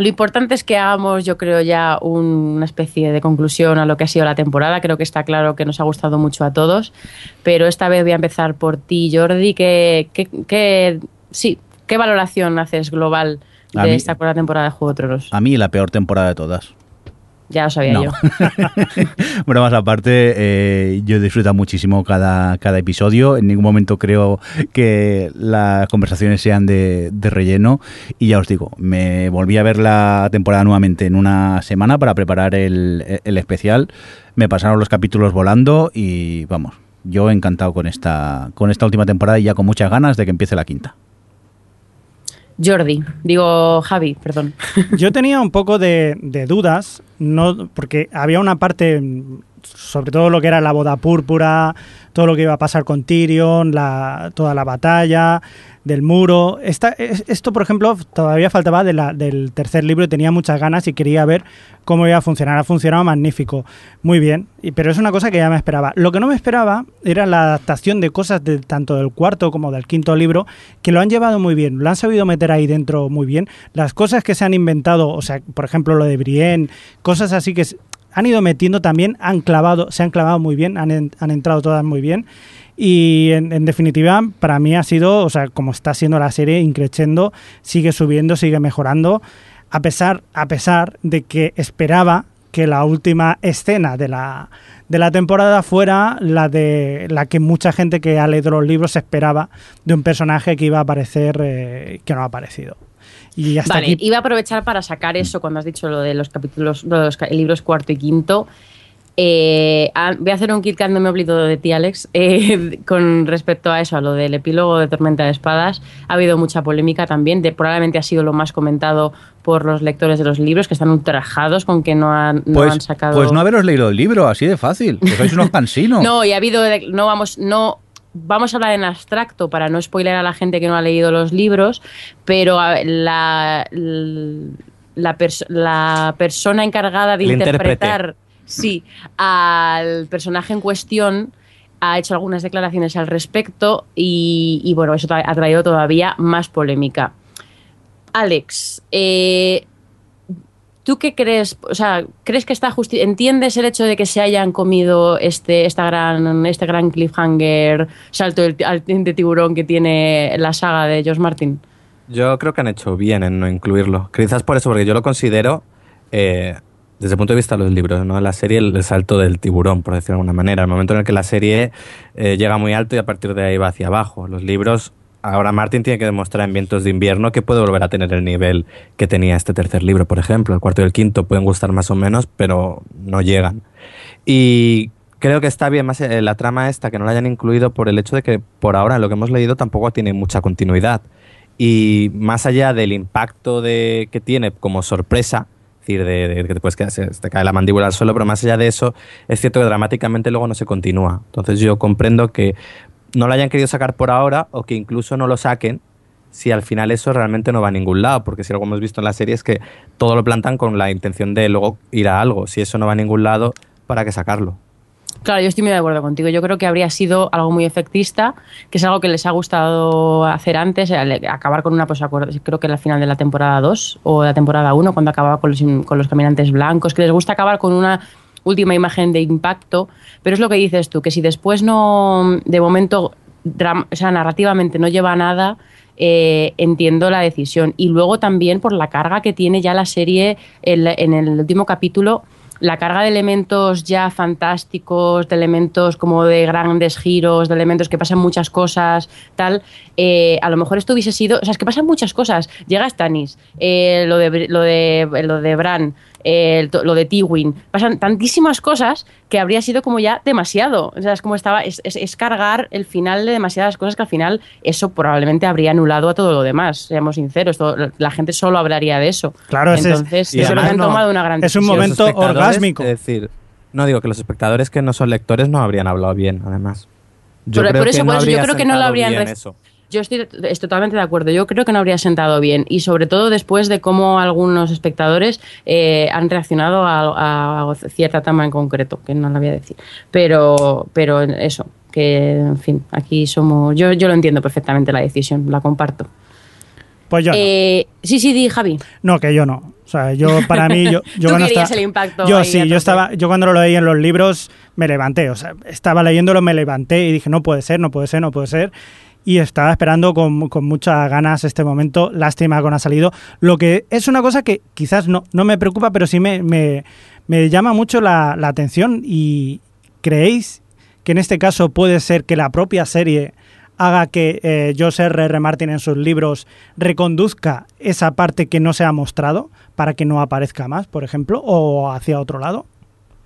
lo importante es que hagamos, yo creo, ya un- una especie de conclusión a lo que ha sido la temporada. Creo que está claro que nos ha gustado mucho a todos. Pero esta vez voy a empezar por ti, Jordi. ¿Qué, qué, qué- sí, ¿qué valoración haces global de mí- esta cuarta temporada de Juego de Tronos? A mí la peor temporada de todas. Ya lo sabía No. yo. *laughs* bueno, más aparte, eh, yo disfruto muchísimo cada, cada episodio. En ningún momento creo que las conversaciones sean de, de relleno. Y ya os digo, me volví a ver la temporada nuevamente en una semana para preparar el, el especial. Me pasaron los capítulos volando y vamos, yo encantado con esta, con esta última temporada y ya con muchas ganas de que empiece la quinta. Jordi, digo Javi, perdón. yo tenía un poco de, de dudas, no, porque había una parte sobre todo lo que era la boda púrpura, todo lo que iba a pasar con Tyrion, la, toda la batalla del muro. Esto, por ejemplo, todavía faltaba de la- del tercer libro y tenía muchas ganas y quería ver cómo iba a funcionar. Ha funcionado magnífico, muy bien, y- pero es una cosa que ya me esperaba. Lo que no me esperaba era la adaptación de cosas de, tanto del cuarto como del quinto libro, que lo han llevado muy bien, lo han sabido meter ahí dentro muy bien. Las cosas que se han inventado, o sea, por ejemplo, lo de Brienne, cosas así que han ido metiendo también, han clavado, se han clavado muy bien, han, han entrado todas muy bien. Y en, en definitiva, para mí ha sido, o sea, como está siendo la serie, increciendo, sigue subiendo, sigue mejorando, a pesar, a pesar de que esperaba que la última escena de la, de la temporada fuera la de la que mucha gente que ha leído los libros esperaba de un personaje que iba a aparecer eh, que no ha aparecido. Y hasta Vale, aquí iba a aprovechar para sacar eso cuando has dicho lo de los capítulos, lo de los libros cuarto y quinto. Eh, ah, voy a hacer un kit que no me olvido de ti, Alex. *laughs* Eh, con respecto a eso, a lo del epílogo de Tormenta de Espadas, ha habido mucha polémica también. De, probablemente ha sido lo más comentado por los lectores de los libros, que están ultrajados con que no han, no Pues, han sacado. pues no haberos leído el libro, así de fácil. Que sois unos *laughs* cansinos. No, y ha habido. No vamos, no. Vamos a hablar en abstracto para no spoiler a la gente que no ha leído los libros, pero la, la, pers- la persona encargada de interpretar sí, al personaje en cuestión ha hecho algunas declaraciones al respecto y, y, bueno, eso ha traído todavía más polémica. Alex, eh, ¿Tú qué crees? O sea, ¿crees que está justi ¿Entiendes el hecho de que se hayan comido este, esta gran, este gran cliffhanger, salto de tiburón que tiene la saga de George Martin? Yo creo que han hecho bien en no incluirlo. Quizás por eso, porque yo lo considero, eh, desde el punto de vista de los libros, ¿no? la serie, el, el salto del tiburón, por decirlo de alguna manera. El momento en el que la serie eh, llega muy alto y a partir de ahí va hacia abajo. Los libros, ahora Martin tiene que demostrar en Vientos de Invierno que puede volver a tener el nivel que tenía este tercer libro, por ejemplo. El cuarto y el quinto pueden gustar más o menos, pero no llegan. Y creo que está bien más eh, la trama esta, que no la hayan incluido por el hecho de que por ahora lo que hemos leído tampoco tiene mucha continuidad. Y más allá del impacto de, que tiene como sorpresa, es decir, de, que se te cae la mandíbula al suelo, pero más allá de eso, es cierto que dramáticamente luego no se continúa. Entonces yo comprendo que no lo hayan querido sacar por ahora o que incluso no lo saquen si al final eso realmente no va a ningún lado, porque si algo hemos visto en la serie es que todo lo plantan con la intención de luego ir a algo. Si eso no va a ningún lado, ¿para qué sacarlo? Claro, yo estoy muy de acuerdo contigo. Yo creo que habría sido algo muy efectista, que es algo que les ha gustado hacer antes, acabar con una, pues acuerdo- creo que al final de la temporada 2 o de la temporada 1, cuando acababa con los, con los caminantes blancos, que les gusta acabar con una última imagen de impacto, pero es lo que dices tú, que si después no, de momento, o sea, narrativamente no lleva nada, eh, entiendo la decisión. Y luego también por la carga que tiene ya la serie en, el último capítulo, la carga de elementos ya fantásticos, de elementos como de grandes giros, de elementos que pasan muchas cosas, tal, eh, a lo mejor esto hubiese sido, o sea, es que pasan muchas cosas. Llega Stannis, eh, lo, de, lo, de, lo de Bran, eh, el to- lo de Tywin, pasan tantísimas cosas que habría sido como ya demasiado. O sea, es como estaba, es, es- es cargar el final de demasiadas cosas que al final eso probablemente habría anulado a todo lo demás, seamos sinceros, todo- la gente solo hablaría de eso. Claro, es- Entonces, además han no- tomado una gran es un momento orgásmico. Es decir, no digo que los espectadores que no son lectores no habrían hablado bien, además. Yo Por- creo por eso- que no por eso yo creo que no lo habrían eso. Yo estoy, estoy totalmente de acuerdo. Yo creo que no habría sentado bien. Y sobre todo después de cómo algunos espectadores eh, han reaccionado a, a cierta trama en concreto, que no la voy a decir. Pero, pero eso, que en fin, aquí somos. Yo, yo lo entiendo perfectamente la decisión, la comparto. Pues yo no. Eh, sí, sí, di, Javi. No, que yo no. O sea, yo para mí, yo, *laughs* yo Tú cuando querías estaba- el impacto Yo sí, yo estaba, yo cuando lo leí en los libros me levanté. O sea, estaba leyéndolo, me levanté y dije, no puede ser, no puede ser, no puede ser. Y estaba esperando con, con muchas ganas este momento. Lástima que no ha salido. Lo que es una cosa que quizás no, no me preocupa, pero sí me, me, me llama mucho la, la atención. ¿Y creéis que en este caso puede ser que la propia serie haga que eh, George R. R. Martin en sus libros reconduzca esa parte que no se ha mostrado para que no aparezca más, por ejemplo, o hacia otro lado?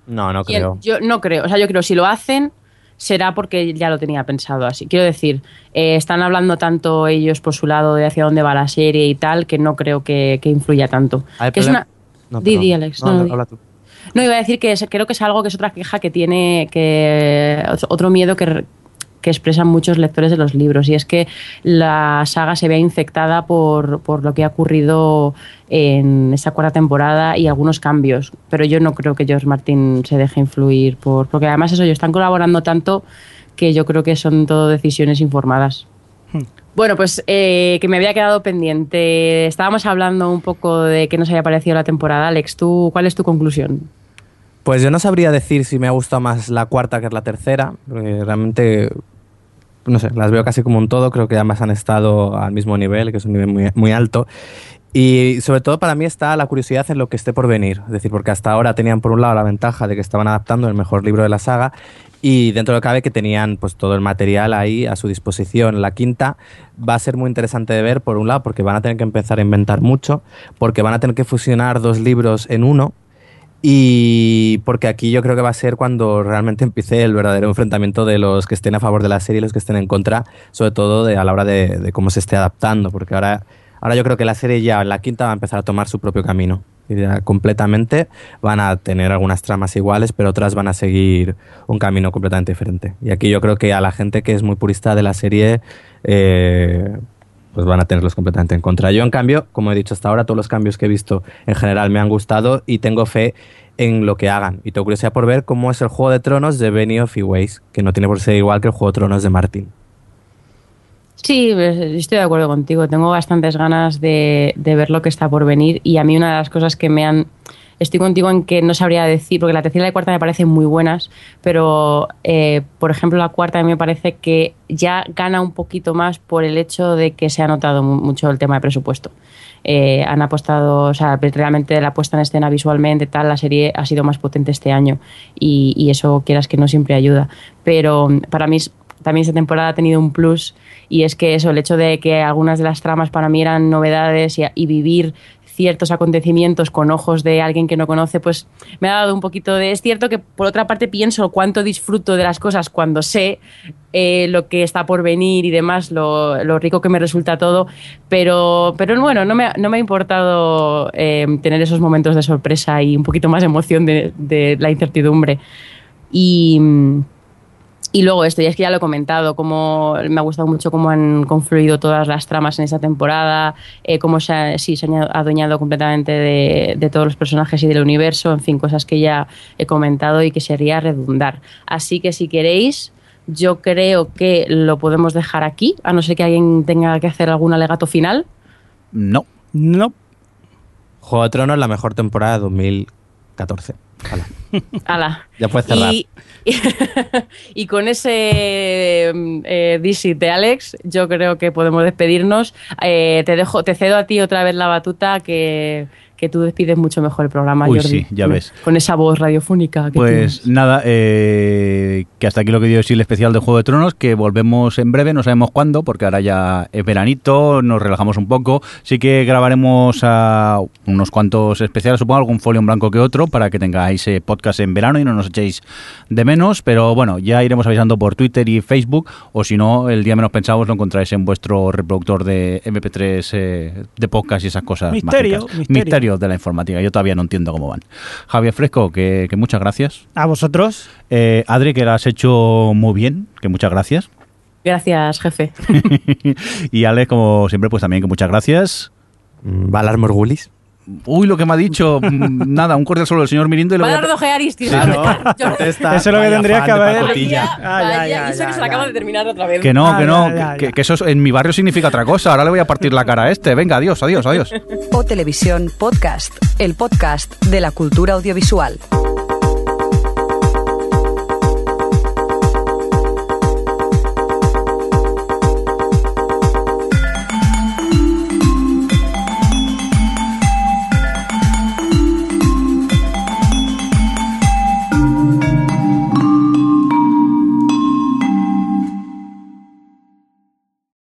No, no el- creo. yo no creo. O sea, yo creo que si lo hacen será porque ya lo tenía pensado así. Quiero decir, eh, están hablando tanto ellos por su lado de hacia dónde va la serie y tal, que no creo que, que influya tanto. Que es una... No, Di, perdón. di, Alex. No, habla tú. No, iba a decir que es- creo que es algo que es otra queja que tiene, que otro miedo que, que expresan muchos lectores de los libros, y es que la saga se vea infectada por, por lo que ha ocurrido en esta cuarta temporada y algunos cambios. Pero yo no creo que George Martin se deje influir por. Porque además eso, ellos están colaborando tanto que yo creo que son todo decisiones informadas. Bueno, pues eh, que me había quedado pendiente. Estábamos hablando un poco de qué nos había parecido la temporada. Alex, ¿tú, ¿cuál es tu conclusión? Pues yo no sabría decir si me ha gustado más la cuarta que la tercera, porque realmente, no sé, las veo casi como un todo, creo que ambas han estado al mismo nivel, que es un nivel muy, muy alto. Y sobre todo para mí está la curiosidad en lo que esté por venir, es decir, porque hasta ahora tenían por un lado la ventaja de que estaban adaptando el mejor libro de la saga y dentro de lo que cabe que tenían pues todo el material ahí a su disposición. La quinta va a ser muy interesante de ver por un lado porque van a tener que empezar a inventar mucho, porque van a tener que fusionar dos libros en uno y porque aquí yo creo que va a ser cuando realmente empiece el verdadero enfrentamiento de los que estén a favor de la serie y los que estén en contra, sobre todo de, a la hora de, cómo se esté adaptando, porque ahora, ahora yo creo que la serie ya en la quinta va a empezar a tomar su propio camino. Y ya completamente van a tener algunas tramas iguales, pero otras van a seguir un camino completamente diferente. Y aquí yo creo que a la gente que es muy purista de la serie, eh, pues van a tenerlos completamente en contra. Yo, en cambio, como he dicho hasta ahora, todos los cambios que he visto en general me han gustado y tengo fe en lo que hagan. Y tengo curiosidad por ver cómo es el Juego de Tronos de Benioff y Weiss, que no tiene por ser igual que el Juego de Tronos de Martin. Sí, estoy de acuerdo contigo. Tengo bastantes ganas de, de ver lo que está por venir y a mí una de las cosas que me han... Estoy contigo en que no sabría decir, porque la tercera y la cuarta me parecen muy buenas, pero eh, por ejemplo la cuarta a mí me parece que ya gana un poquito más por el hecho de que se ha notado mu- mucho el tema de presupuesto. Eh, han apostado, o sea, realmente la puesta en escena visualmente, tal, la serie ha sido más potente este año y, eso quieras que no siempre ayuda. Pero mm, para mí también esta temporada ha tenido un plus y es que eso, el hecho de que algunas de las tramas para mí eran novedades y vivir ciertos acontecimientos con ojos de alguien que no conoce, pues me ha dado un poquito de... Es cierto que por otra parte pienso cuánto disfruto de las cosas cuando sé eh, lo que está por venir y demás, lo, rico que me resulta todo, pero, pero bueno, no me, no me ha importado eh, tener esos momentos de sorpresa y un poquito más emoción de, de la incertidumbre. Y... y luego esto, ya es que ya lo he comentado, cómo me ha gustado mucho cómo han confluido todas las tramas en esta temporada, eh, cómo se ha, sí, se ha adueñado completamente de, de todos los personajes y del universo, en fin, cosas que ya he comentado y que sería redundar. Así que si queréis, yo creo que lo podemos dejar aquí, a no ser que alguien tenga que hacer algún alegato final. No. No. Juego de Tronos, la mejor temporada de 2014. Ojalá. Ala. Ya puedes cerrar. Y, *laughs* y con ese eh, disit de Alex, yo creo que podemos despedirnos. Eh, te dejo, te cedo a ti otra vez la batuta que, que tú despides mucho mejor el programa, Uy, Jordi. sí, ya ves. Con esa voz radiofónica que Pues tienes. nada, eh, que hasta aquí lo que dio el especial de Juego de Tronos, que volvemos en breve, no sabemos cuándo, porque ahora ya es veranito, nos relajamos un poco. Sí que grabaremos a unos cuantos especiales, supongo algún folio en blanco que otro, para que tengáis eh, podcast en verano y no nos echéis de menos. Pero bueno, ya iremos avisando por Twitter y Facebook, o si no, el día menos pensados lo encontráis en vuestro reproductor de MP3 eh, de podcast y esas cosas. Misterio, mágicas. misterio. Misterios de la informática. Yo todavía no entiendo cómo van. Javier Fresco, que, que muchas gracias. A vosotros. Eh, Adri, que lo has hecho muy bien, que muchas gracias. Gracias, jefe. *laughs* y Alex, como siempre, pues también que muchas gracias. Valar Morgulis. Uy, lo que me ha dicho. *laughs* Mm, Nada, un cordial solo del señor Mirindo y voy a... Sí, no. *laughs* Eso es lo que tendrías fan que haber- ya, Vaya, ya, y eso ya, que se ya. acaba de terminar otra vez. Que no, que no, ya, ya, que, ya. que eso en mi barrio significa otra cosa. Ahora le voy a partir la cara a este. Venga, adiós, adiós, adiós. O Televisión Podcast, el podcast de la cultura audiovisual.